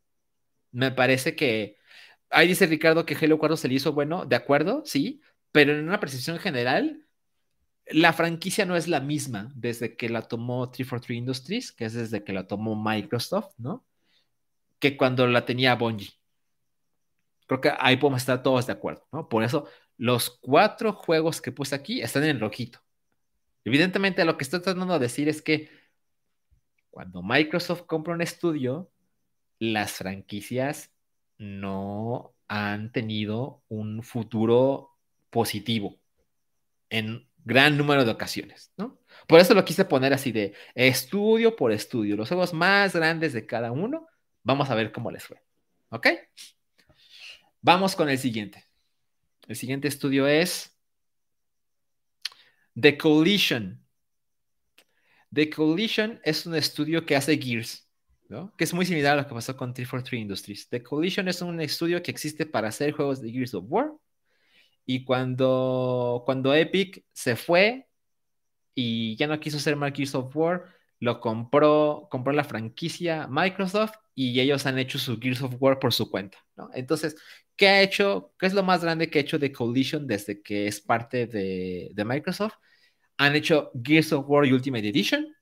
Me parece que ahí dice Ricardo que Halo 4 se le hizo bueno, de acuerdo, sí, pero en una percepción general, la franquicia no es la misma desde que la tomó 343 Industries, que es desde que la tomó Microsoft, ¿no? Que cuando la tenía Bungie. Creo que ahí podemos estar todos de acuerdo, ¿no? Por eso los cuatro juegos que puse aquí están en rojito. Evidentemente lo que estoy tratando de decir es que cuando Microsoft compra un estudio, las franquicias no han tenido un futuro positivo en gran número de ocasiones, ¿no? Por eso lo quise poner así de estudio por estudio, los juegos más grandes de cada uno, vamos a ver cómo les fue, ¿ok? Vamos con el siguiente. El siguiente estudio es The Coalition. The Coalition es un estudio que hace Gears, ¿no? que es muy similar a lo que pasó con 343 Industries. The Coalition es un estudio que existe para hacer juegos de Gears of War. Y cuando, cuando Epic se fue y ya no quiso hacer más Gears of War, lo compró, compró la franquicia Microsoft y ellos han hecho su Gears of War por su cuenta. Entonces, ¿qué ha hecho? ¿Qué es lo más grande que ha hecho de Coalition desde que es parte de, de Microsoft? Han hecho Gears of War Ultimate Edition,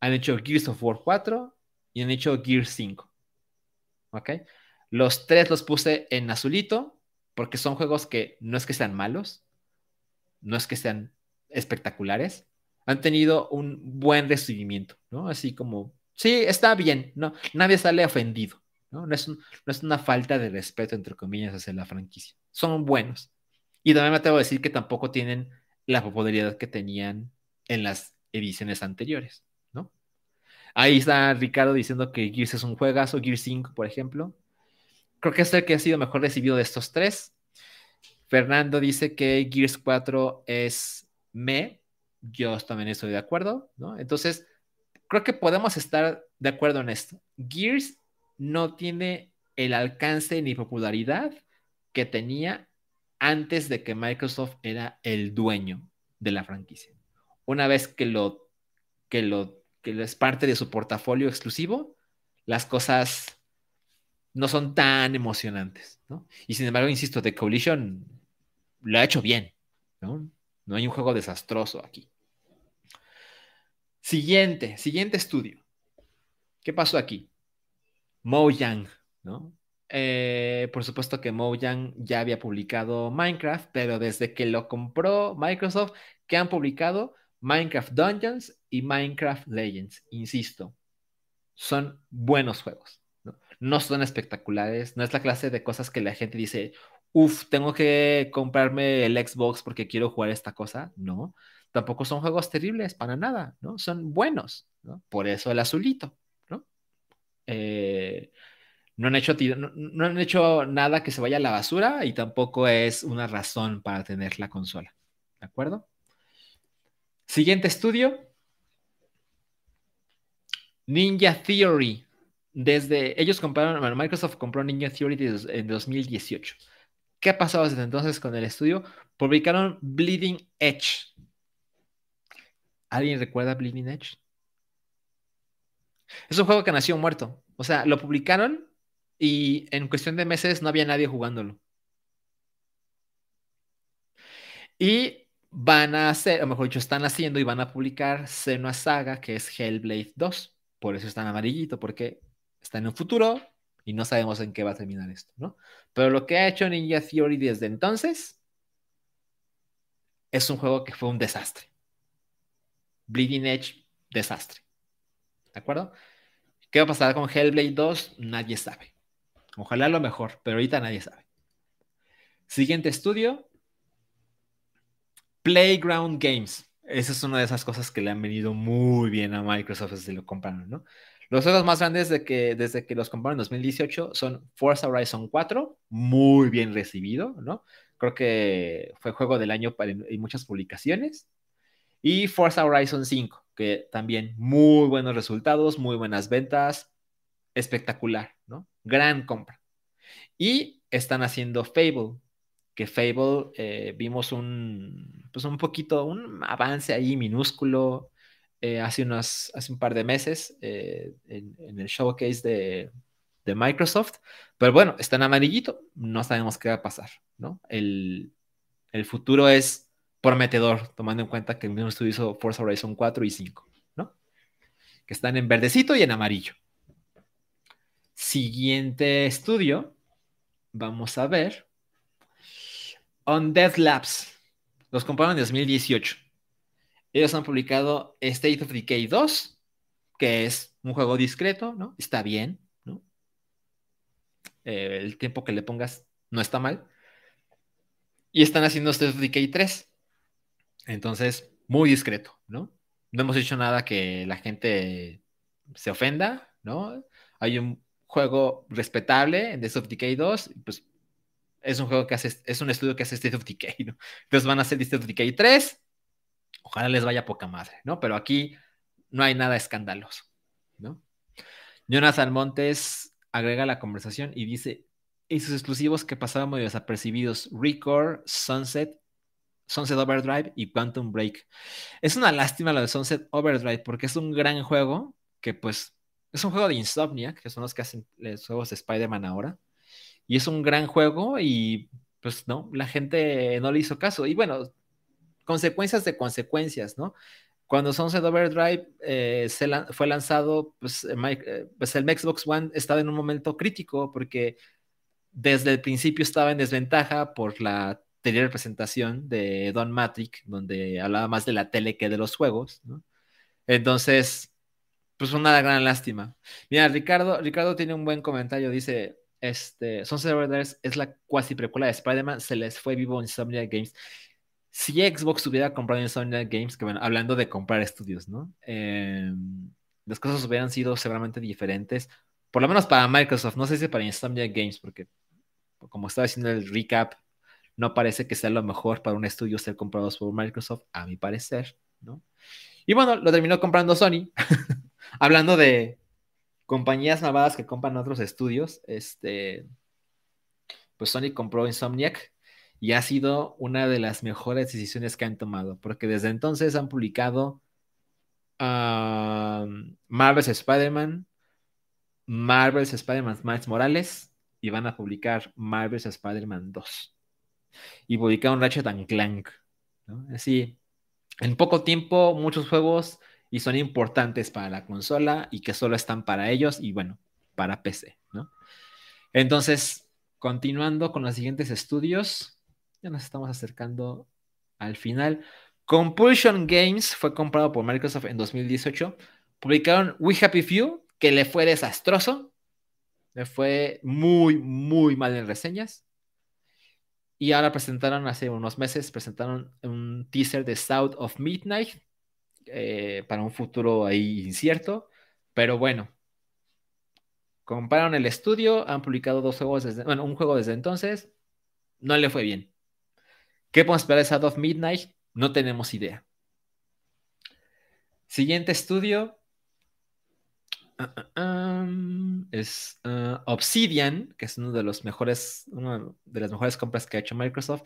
han hecho Gears of War 4 y han hecho Gears 5. ¿Ok? Los tres los puse en azulito porque son juegos que no es que sean malos, no es que sean espectaculares, han tenido un buen recibimiento, ¿no? Así como, sí, está bien, ¿no? Nadie sale ofendido, ¿no? Es, no es una falta de respeto, entre comillas, hacia la franquicia. Son buenos. Y también me atrevo a decir que tampoco tienen la popularidad que tenían en las ediciones anteriores, ¿no? Ahí está Ricardo diciendo que Gears es un juegazo, Gears 5, por ejemplo. Creo que es el que ha sido mejor recibido de estos tres. Fernando dice que Gears 4 es me, yo también estoy de acuerdo, ¿no? Entonces, creo que podemos estar de acuerdo en esto. Gears no tiene el alcance ni popularidad que tenía antes de que Microsoft era el dueño de la franquicia. Una vez que lo que lo que es parte de su portafolio exclusivo, las cosas no son tan emocionantes, ¿no? Y sin embargo, insisto, The Coalition lo ha hecho bien, ¿no? No hay un juego desastroso aquí. Siguiente, siguiente estudio. ¿Qué pasó aquí? Mojang, ¿no? Eh, por supuesto que Mojang ya había publicado Minecraft, pero desde que lo compró Microsoft, que han publicado Minecraft Dungeons y Minecraft Legends. Insisto, son buenos juegos. ¿no? no son espectaculares, no es la clase de cosas que la gente dice, uff, tengo que comprarme el Xbox porque quiero jugar esta cosa. No, tampoco son juegos terribles para nada, ¿no? Son buenos, ¿no? Por eso el azulito, ¿no? Eh, no, han hecho, no, han hecho nada que se vaya a la basura y tampoco es una razón para tener la consola, ¿de acuerdo? Siguiente estudio. Ninja Theory. Desde ellos compraron, Microsoft compró Ninja Theory en 2018. ¿Qué ha pasado desde entonces con el estudio? Publicaron Bleeding Edge. ¿Alguien recuerda Bleeding Edge? Es un juego que nació muerto. O sea, lo publicaron y en cuestión de meses no había nadie jugándolo. Y van a hacer, o mejor dicho, están haciendo y van a publicar Senua Saga, que es Hellblade 2. Por eso está en amarillito, porque está en un futuro y no sabemos en qué va a terminar esto, ¿no? Pero lo que ha hecho Ninja Theory desde entonces es un juego que fue un desastre. Bleeding Edge, desastre. ¿De acuerdo? ¿Qué va a pasar con Hellblade 2? Nadie sabe. Ojalá lo mejor, pero ahorita nadie sabe. Siguiente estudio. Playground Games. Esa es una de esas cosas que le han venido muy bien a Microsoft desde lo compraron, ¿no? Los juegos más grandes de que, desde que los compraron en 2018 son Forza Horizon 4, muy bien recibido, ¿no? Creo que fue juego del año para, en muchas publicaciones. Y Forza Horizon 5, que también muy buenos resultados, muy buenas ventas, espectacular, ¿no? Gran compra. Y están haciendo Fable, que Fable eh, vimos un, pues un poquito, un avance ahí minúsculo eh, hace, unos, hace un par de meses eh, en, el showcase de, de, Microsoft, pero bueno, está en amarillito, no sabemos qué va a pasar, ¿no? El, el futuro es prometedor, tomando en cuenta que el mismo estudio hizo Forza Horizon 4 y 5, ¿no? Que están en verdecito y en amarillo. Siguiente estudio, vamos a ver. On Death Labs. Los compraron en 2018. Ellos han publicado State of Decay 2, que es un juego discreto, ¿no? Está bien, ¿no? Eh, el tiempo que le pongas no está mal. Y están haciendo State of Decay 3. Entonces, muy discreto, ¿no? No hemos hecho nada que la gente se ofenda, ¿no? Hay un juego respetable en State of Decay 2, pues es un juego que hace, es un estudio que hace State of Decay, ¿no? Entonces van a hacer State of Decay 3 Ojalá les vaya poca madre, ¿no? Pero aquí no hay nada escandaloso, ¿no? Jonathan Montes agrega la conversación y dice, esos exclusivos que pasaban muy desapercibidos, Record, Sunset, Sunset Overdrive y Quantum Break. Es una lástima lo de Sunset Overdrive porque es un gran juego que pues es un juego de Insomniac, que son los que hacen los juegos de Spider-Man ahora. Y es un gran juego y pues no, la gente no le hizo caso. Y bueno, consecuencias de consecuencias, ¿no? Cuando Sunset Overdrive eh, se fue lanzado, pues, eh, eh, pues, el Xbox One estaba en un momento crítico porque desde el principio estaba en desventaja por la anterior presentación de Don Matrix, donde hablaba más de la tele que de los juegos. Entonces, pues una gran lástima. Mira, Ricardo, Ricardo tiene un buen comentario, dice, este, Sunset Overdrive es la cuasi precuela de Spider-Man, se les fue vivo Insomnia Games si Xbox hubiera comprado Insomnia Games, que bueno, hablando de comprar estudios, ¿no? Em, las cosas hubieran sido seguramente diferentes, por lo menos para Microsoft, no sé si para Insomnia Games, porque como estaba haciendo el recap, no parece que sea lo mejor para un estudio ser comprados por Microsoft, a mi parecer, ¿no? Y bueno, lo terminó comprando Sony. hablando de compañías malvadas que compran otros estudios, este, pues Sony compró Insomniac y ha sido una de las mejores decisiones que han tomado, porque desde entonces han publicado Marvel's Spider-Man, Marvel's Spider-Man Miles Morales y van a publicar Marvel's Spider-Man 2. Y publicaron Ratchet and Clank. Así, en poco tiempo, muchos juegos y son importantes para la consola y que solo están para ellos y bueno, para PC, ¿no? Entonces, continuando con los siguientes estudios, ya nos estamos acercando al final. Compulsion Games fue comprado por Microsoft en 2018. Publicaron We Happy Few, que le fue desastroso. Le fue muy, muy mal en reseñas. Y ahora presentaron, hace unos meses, presentaron un teaser de South of Midnight eh, para un futuro ahí incierto. Pero bueno, compraron el estudio, han publicado dos juegos desde, bueno, un juego desde entonces. No le fue bien. ¿Qué podemos esperar de Shadow of Midnight? No tenemos idea. Siguiente estudio ah, ah, ah, es Obsidian, que es uno de los mejores, una de las mejores compras que ha hecho Microsoft.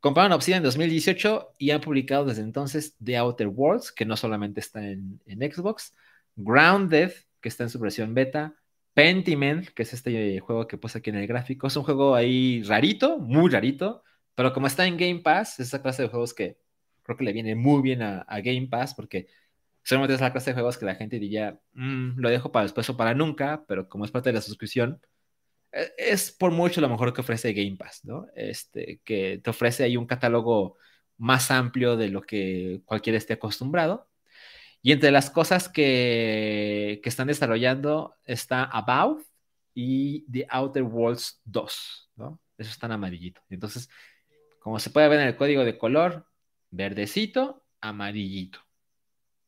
Compraron Obsidian en 2018 y han publicado desde entonces The Outer Worlds, que no solamente está en, Xbox, Grounded, que está en su versión beta, Pentiment, que es este juego que puse aquí en el gráfico. Es un juego ahí rarito, muy rarito, pero como está en Game Pass, es esa clase de juegos que creo que le viene muy bien a, Game Pass porque solamente es la clase de juegos que la gente diría, mm, lo dejo para después o para nunca, pero como es parte de la suscripción, e, es por mucho lo mejor que ofrece Game Pass, ¿no? Este, que te ofrece ahí un catálogo más amplio de lo que cualquiera esté acostumbrado. Y entre las cosas que, que están desarrollando está About y The Outer Worlds 2, ¿no? Eso está en amarillito. Entonces, como se puede ver en el código de color, verdecito, amarillito.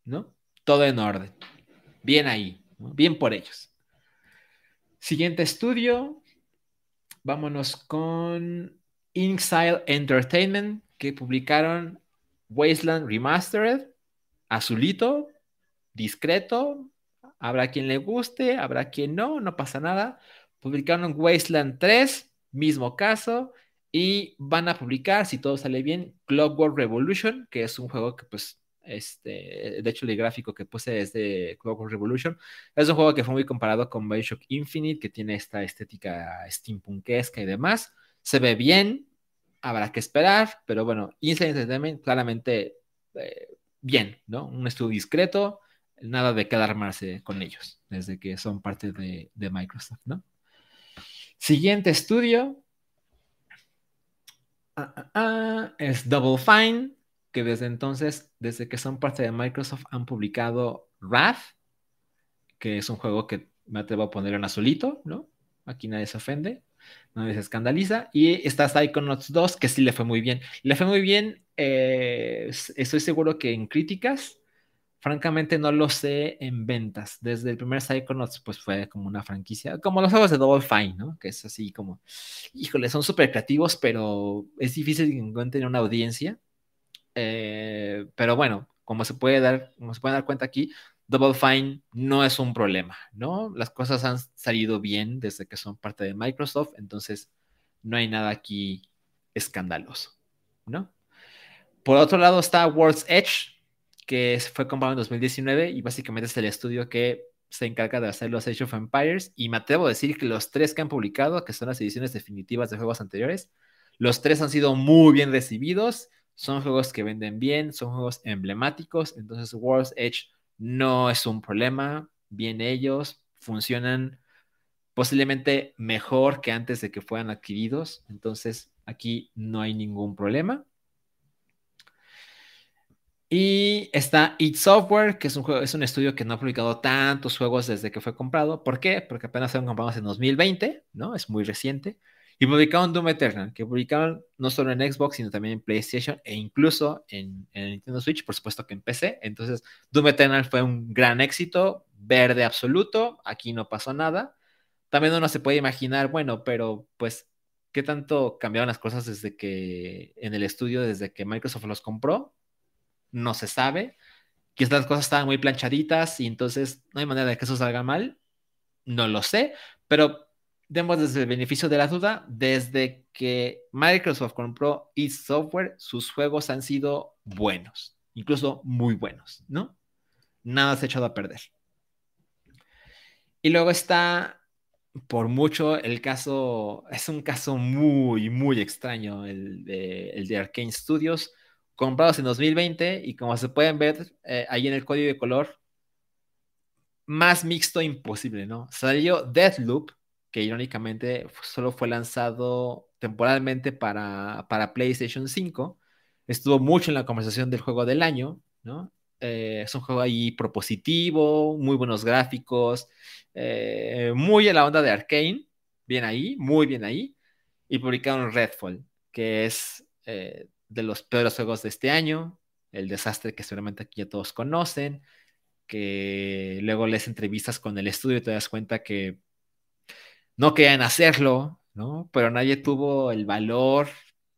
¿No? Todo en orden. Bien ahí. Bien por ellos. Siguiente estudio. Vámonos con Inxile Entertainment, que publicaron Wasteland Remastered, azulito, discreto. Habrá quien le guste, habrá quien no, no pasa nada. Publicaron Wasteland 3, mismo caso. Y van a publicar, si todo sale bien, Clockwork Revolution, que es un juego que, pues, este, de hecho, el gráfico que puse es de Clockwork Revolution. Es un juego que fue muy comparado con Bioshock Infinite, que tiene esta estética steampunkesca y demás. Se ve bien, habrá que esperar, pero bueno, Inside Entertainment claramente eh, bien, ¿no? Un estudio discreto, nada de quedar armarse con ellos, desde que son parte de, de Microsoft, ¿no? Siguiente estudio, Ah, ah, ah, es Double Fine, que desde entonces, desde que son parte de Microsoft, han publicado Wrath, que es un juego que me atrevo a poner en azulito, ¿no? Aquí nadie se ofende, nadie se escandaliza. Y está Psychonauts 2, que sí le fue muy bien. Le fue muy bien, eh, estoy seguro que en críticas Francamente no lo sé en ventas. Desde el primer Psychonauts pues fue como una franquicia, como los juegos de Double Fine, ¿no? Que es así como, híjole, son súper creativos, pero es difícil que encuentren una audiencia. Eh, pero bueno, como se puede dar, como se puede dar cuenta aquí, Double Fine no es un problema, ¿no? Las cosas han salido bien desde que son parte de Microsoft, entonces no hay nada aquí escandaloso, ¿no? Por otro lado está World's Edge, que fue comprado en 2019 y básicamente es el estudio que se encarga de hacer los Age of Empires y me atrevo a decir que los tres que han publicado, que son las ediciones definitivas de juegos anteriores, los tres han sido muy bien recibidos, son juegos que venden bien, son juegos emblemáticos, entonces World's Edge no es un problema, bien ellos, funcionan posiblemente mejor que antes de que fueran adquiridos, entonces aquí no hay ningún problema. Y está It Software, que es un, juego, es un estudio que no ha publicado tantos juegos desde que fue comprado. ¿Por qué? Porque apenas fueron comprados en 2020, ¿no? Es muy reciente. Y publicaron Doom Eternal, que publicaron no solo en Xbox, sino también en PlayStation e incluso en, en, Nintendo Switch, por supuesto que en PC. Entonces, Doom Eternal fue un gran éxito, verde absoluto, aquí no pasó nada. También uno se puede imaginar, bueno, pero pues, ¿qué tanto cambiaron las cosas desde que en el estudio, desde que Microsoft los compró? No se sabe. Quizás las cosas estaban muy planchaditas y entonces no hay manera de que eso salga mal. No lo sé, pero demos desde el beneficio de la duda, desde que Microsoft compró eSoftware, sus juegos han sido buenos, incluso muy buenos, ¿no? Nada se ha echado a perder. Y luego está, por mucho, el caso, es un caso muy, muy extraño, el de, el de Arkane Studios, comprados en 2020 y como se pueden ver eh, ahí en el código de color, más mixto imposible, ¿no? Salió Deathloop, que irónicamente solo fue lanzado temporalmente para, para PlayStation 5. Estuvo mucho en la conversación del juego del año, ¿no? Eh, es un juego ahí propositivo, muy buenos gráficos, eh, muy en la onda de Arkane, bien ahí, muy bien ahí. Y publicaron Redfall, que es eh, de los peores juegos de este año, el desastre que seguramente aquí ya todos conocen, que luego lees entrevistas con el estudio y te das cuenta que no querían hacerlo, ¿no? Pero nadie tuvo el valor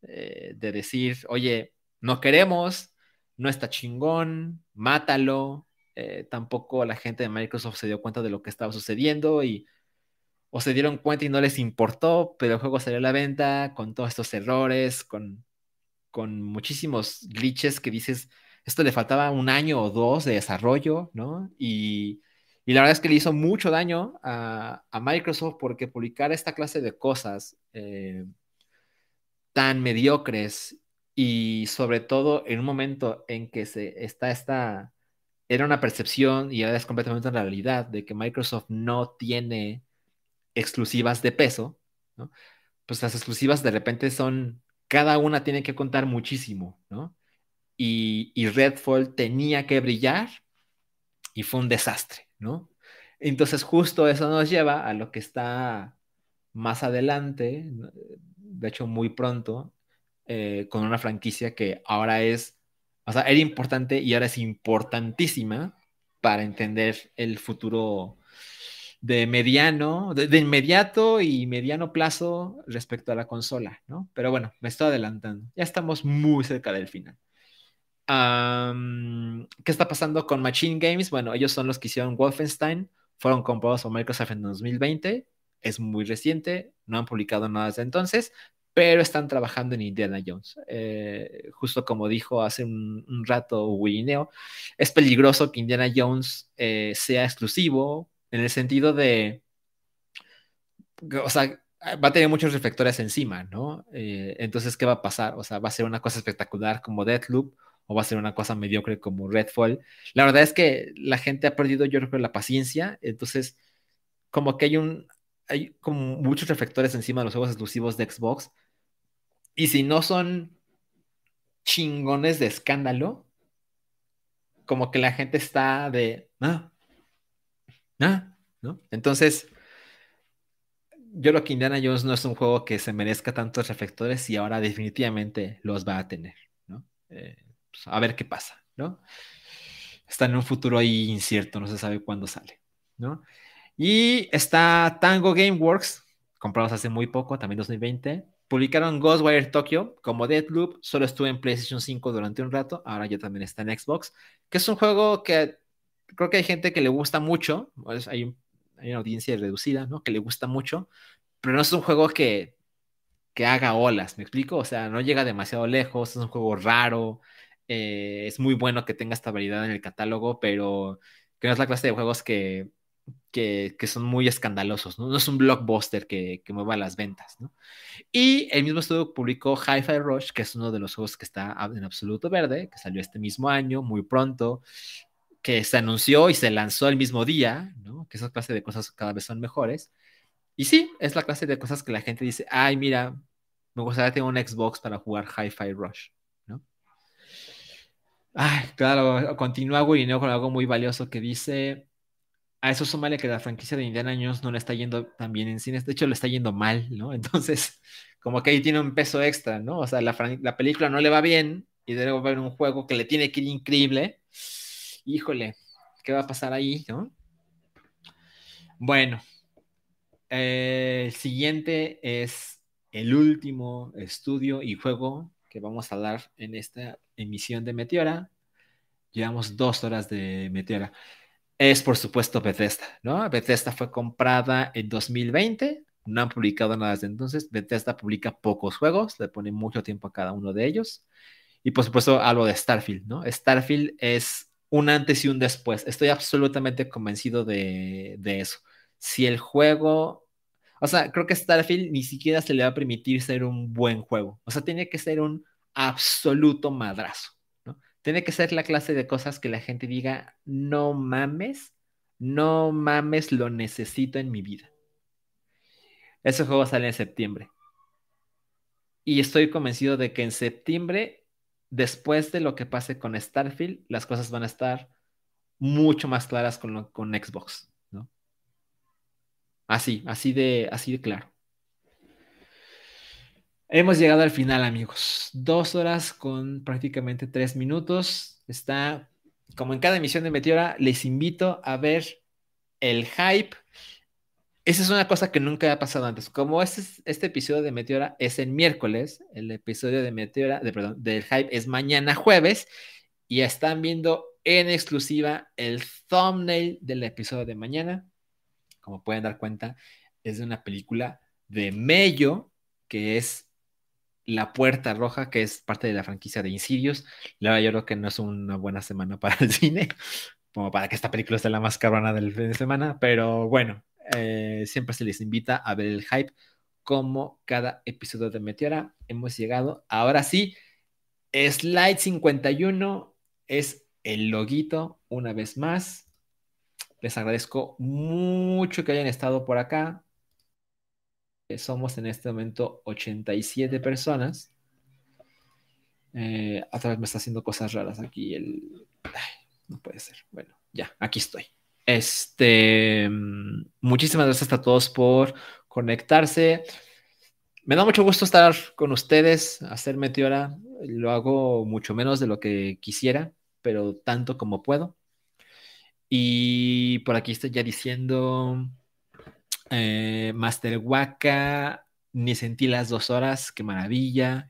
eh, de decir, oye, no queremos, no está chingón, mátalo. Eh, tampoco la gente de Microsoft se dio cuenta de lo que estaba sucediendo y o se dieron cuenta y no les importó, pero el juego salió a la venta con todos estos errores, con, con muchísimos glitches que dices, esto le faltaba un año o dos de desarrollo, ¿no? Y y la verdad es que le hizo mucho daño a, Microsoft porque publicar esta clase de cosas eh, tan mediocres y sobre todo en un momento en que se está esta era una percepción y ahora es completamente una realidad de que Microsoft no tiene exclusivas de peso, ¿no? pues las exclusivas de repente son, cada una tiene que contar muchísimo, ¿no? Y, y Redfall tenía que brillar y fue un desastre. ¿No? Entonces justo eso nos lleva a lo que está más adelante, de hecho muy pronto, eh, con una franquicia que ahora es, o sea, era importante y ahora es importantísima para entender el futuro de mediano, de, inmediato y mediano plazo respecto a la consola, ¿no? Pero bueno, me estoy adelantando. Ya estamos muy cerca del final. ¿Qué está pasando con Machine Games? Bueno, ellos son los que hicieron Wolfenstein, fueron comprados por Microsoft en 2020, es muy reciente, no han publicado nada desde entonces, pero están trabajando en Indiana Jones. Eh, justo como dijo hace un, rato Wineo, es peligroso que Indiana Jones eh, sea exclusivo en el sentido de, o sea, va a tener muchos reflectores encima, ¿no? Eh, entonces, ¿qué va a pasar? O sea, va a ser una cosa espectacular como Deathloop o va a ser una cosa mediocre como Redfall. La verdad es que la gente ha perdido, yo creo, la paciencia, entonces como que hay un, hay como muchos reflectores encima de los juegos exclusivos de Xbox, y si no son chingones de escándalo, como que la gente está de, ah, ah, ¿no? Entonces, yo creo que Indiana Jones no es un juego que se merezca tantos reflectores y ahora definitivamente los va a tener, ¿no? Eh, pues, a ver qué pasa, ¿no? Está en un futuro ahí incierto, no se sabe cuándo sale, ¿no? Y está Tango Gameworks, comprados hace muy poco, también 2020, publicaron Ghostwire Tokyo como Deadloop, solo estuvo en PlayStation 5 durante un rato, ahora ya también está en Xbox, que es un juego que creo que hay gente que le gusta mucho, hay, hay una audiencia reducida, ¿no? Que le gusta mucho, pero no es un juego que, que haga olas, ¿me explico? O sea, no llega demasiado lejos, es un juego raro, eh, es muy bueno que tenga esta variedad en el catálogo, pero que no es la clase de juegos que, que, son muy escandalosos, ¿no? Es un blockbuster que, que, mueva las ventas. Y el mismo estudio publicó Hi-Fi Rush, que es uno de los juegos que está en absoluto verde, que salió este mismo año, muy pronto, que se anunció y se lanzó el mismo día, ¿no? Que esa clase de cosas cada vez son mejores. Y sí, es la clase de cosas que la gente dice, ay, mira, me gustaría tener un Xbox para jugar Hi-Fi Rush. Ay, claro, continúa Gurineo con algo muy valioso que dice, a eso súmale que la franquicia de Indiana Jones no le está yendo tan bien en cines, de hecho le está yendo mal, ¿no? Entonces, como que ahí tiene un peso extra, ¿no? O sea, la, la película no le va bien y debe haber un juego que le tiene que ir increíble. Híjole, ¿qué va a pasar ahí, no? Bueno, eh, el siguiente es el último estudio y juego que vamos a dar en esta emisión de Meteora. Llevamos dos horas de Meteora es por supuesto Bethesda, ¿no? Bethesda fue comprada en 2020, no han publicado nada desde entonces. Bethesda publica pocos juegos, le pone mucho tiempo a cada uno de ellos. Y por supuesto algo de Starfield, ¿no? Starfield es un antes y un después. Estoy absolutamente convencido de, de eso. Si el juego, o sea, creo que Starfield ni siquiera se le va a permitir ser un buen juego. O sea, tiene que ser un absoluto madrazo. Tiene que ser la clase de cosas que la gente diga, no mames, no mames, lo necesito en mi vida. Ese juego sale en septiembre. Y estoy convencido de que en septiembre, después de lo que pase con Starfield, las cosas van a estar mucho más claras con, con Xbox, ¿no? Así, así de, así de claro. Hemos llegado al final, amigos. Dos horas con prácticamente tres minutos. Está, como en cada emisión de Meteora, les invito a ver el hype. Esa es una cosa que nunca ha pasado antes. Como este, este episodio de Meteora es el miércoles, el episodio de Meteora, de, perdón, del hype es mañana jueves, y están viendo en exclusiva el thumbnail del episodio de mañana. Como pueden dar cuenta, es de una película de Mello, que es la Puerta Roja, que es parte de la franquicia de Insidious. La verdad, yo creo que no es una buena semana para el cine, como para que esta película sea la más cabrona del fin de semana, pero bueno, eh, siempre se les invita a ver el hype como cada episodio de Meteora. Hemos llegado, ahora sí, Slide 51 es el loguito una vez más. Les agradezco mucho que hayan estado por acá somos en este momento 87 personas. Eh, otra vez me está haciendo cosas raras aquí. El... no puede ser. Bueno, ya, aquí estoy. Este, mm, muchísimas gracias a todos por conectarse. Me da mucho gusto estar con ustedes, hacer Meteora. Lo hago mucho menos de lo que quisiera, pero tanto como puedo. Y por aquí estoy ya diciendo eh, Master Waka, ni sentí las dos horas, qué maravilla.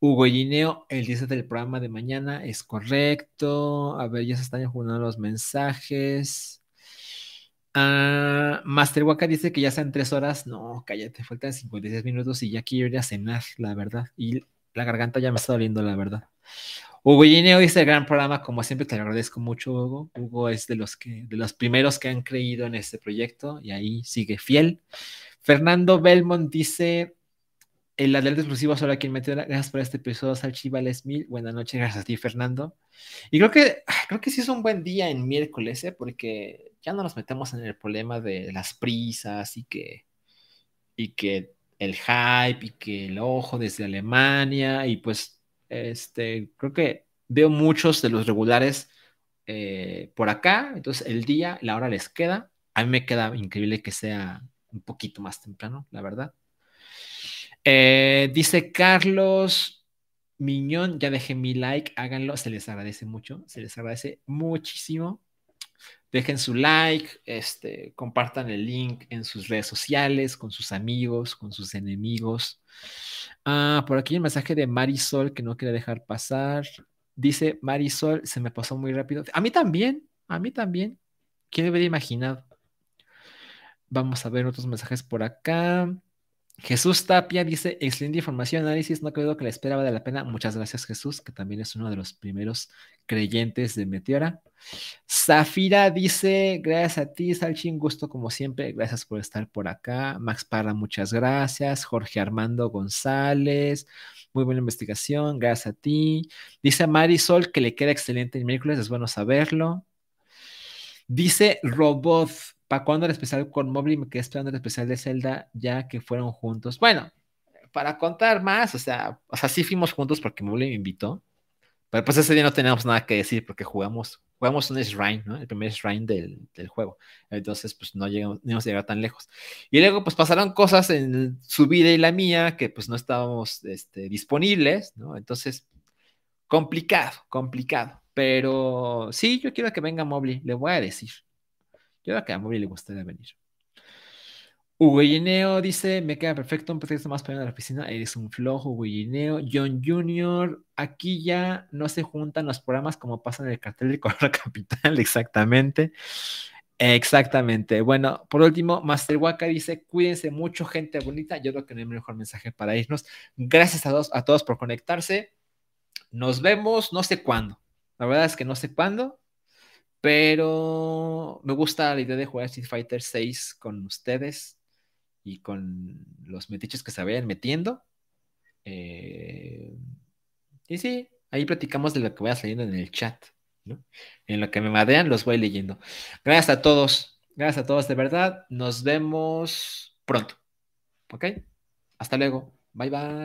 Hugo Gineo, el 10 del programa de mañana es correcto. A ver, ya se están jugando los mensajes. Ah, Master Waka dice que ya sean tres horas. No, cállate, faltan 56 minutos y ya quiero ir a cenar, la verdad. Y la garganta ya me está doliendo, la verdad. Hugo Gineo dice el gran programa, como siempre te agradezco mucho, Hugo. Hugo es de los que, de los primeros que han creído en este proyecto y ahí sigue fiel. Fernando Belmont dice el alerta exclusivo solo aquí en Meteora. Gracias por este episodio, Salchivales Mil. Buenas noches, gracias a ti, Fernando. Y creo que, ah, creo que sí es un buen día en miércoles, ¿eh? porque ya no nos metemos en el problema de las prisas y que, y que el hype y que el ojo desde Alemania y pues este, creo que veo muchos de los regulares eh, por acá, entonces el día, la hora les queda. A mí me queda increíble que sea un poquito más temprano, la verdad. Eh, dice Carlos Miñón, ya dejé mi like, háganlo, se les agradece mucho, se les agradece muchísimo. Dejen su like, este, compartan el link en sus redes sociales, con sus amigos, con sus enemigos. Ah, por aquí el mensaje de Marisol que no quiere dejar pasar. Dice Marisol, se me pasó muy rápido. A mí también, a mí también. ¿Quién hubiera imaginado? Vamos a ver otros mensajes por acá. Jesús Tapia dice, excelente información, análisis, no creo que la espera vale la pena. Muchas gracias Jesús, que también es uno de los primeros creyentes de Meteora. Zafira dice, gracias a ti, Salchin, gusto como siempre, gracias por estar por acá. Max Parra, muchas gracias. Jorge Armando González, muy buena investigación, gracias a ti. Dice Marisol que le queda excelente el miércoles, es bueno saberlo. Dice Robot, ¿Para cuándo el especial con Mobley? Me quedé esperando el especial de Zelda ya que fueron juntos. Bueno, para contar más, o sea, o sea, sí fuimos juntos porque Mobley me invitó, pero pues ese día no teníamos nada que decir porque jugamos, jugamos un shrine, ¿no? El primer shrine del, del juego. Entonces, pues no llegamos, no íbamos a llegar tan lejos. Y luego, pues pasaron cosas en su vida y la mía que pues no estábamos este, disponibles, ¿no? Entonces, complicado, complicado. Pero sí, yo quiero que venga Mobley, le voy a decir. Yo que a Mobley le gustaría venir. Hugo dice, me queda perfecto, un pretexto más para ir a la oficina, eres un flojo, Hugo John Jr., aquí ya no se juntan los programas como pasa en el cartel de Corona Capital, exactamente. Exactamente. Bueno, por último, Master Waka dice, cuídense mucho, gente bonita. Yo creo que no hay mejor mensaje para irnos. Gracias a todos, a todos por conectarse. Nos vemos, no sé cuándo. La verdad es que no sé cuándo, pero me gusta la idea de jugar Street Fighter 6 con ustedes y con los metiches que se vayan metiendo. Eh, y sí, ahí platicamos de lo que vaya saliendo en el chat. En lo que me madean los voy leyendo. Gracias a todos. Gracias a todos de verdad. Nos vemos pronto. ¿Ok? Hasta luego. Bye bye.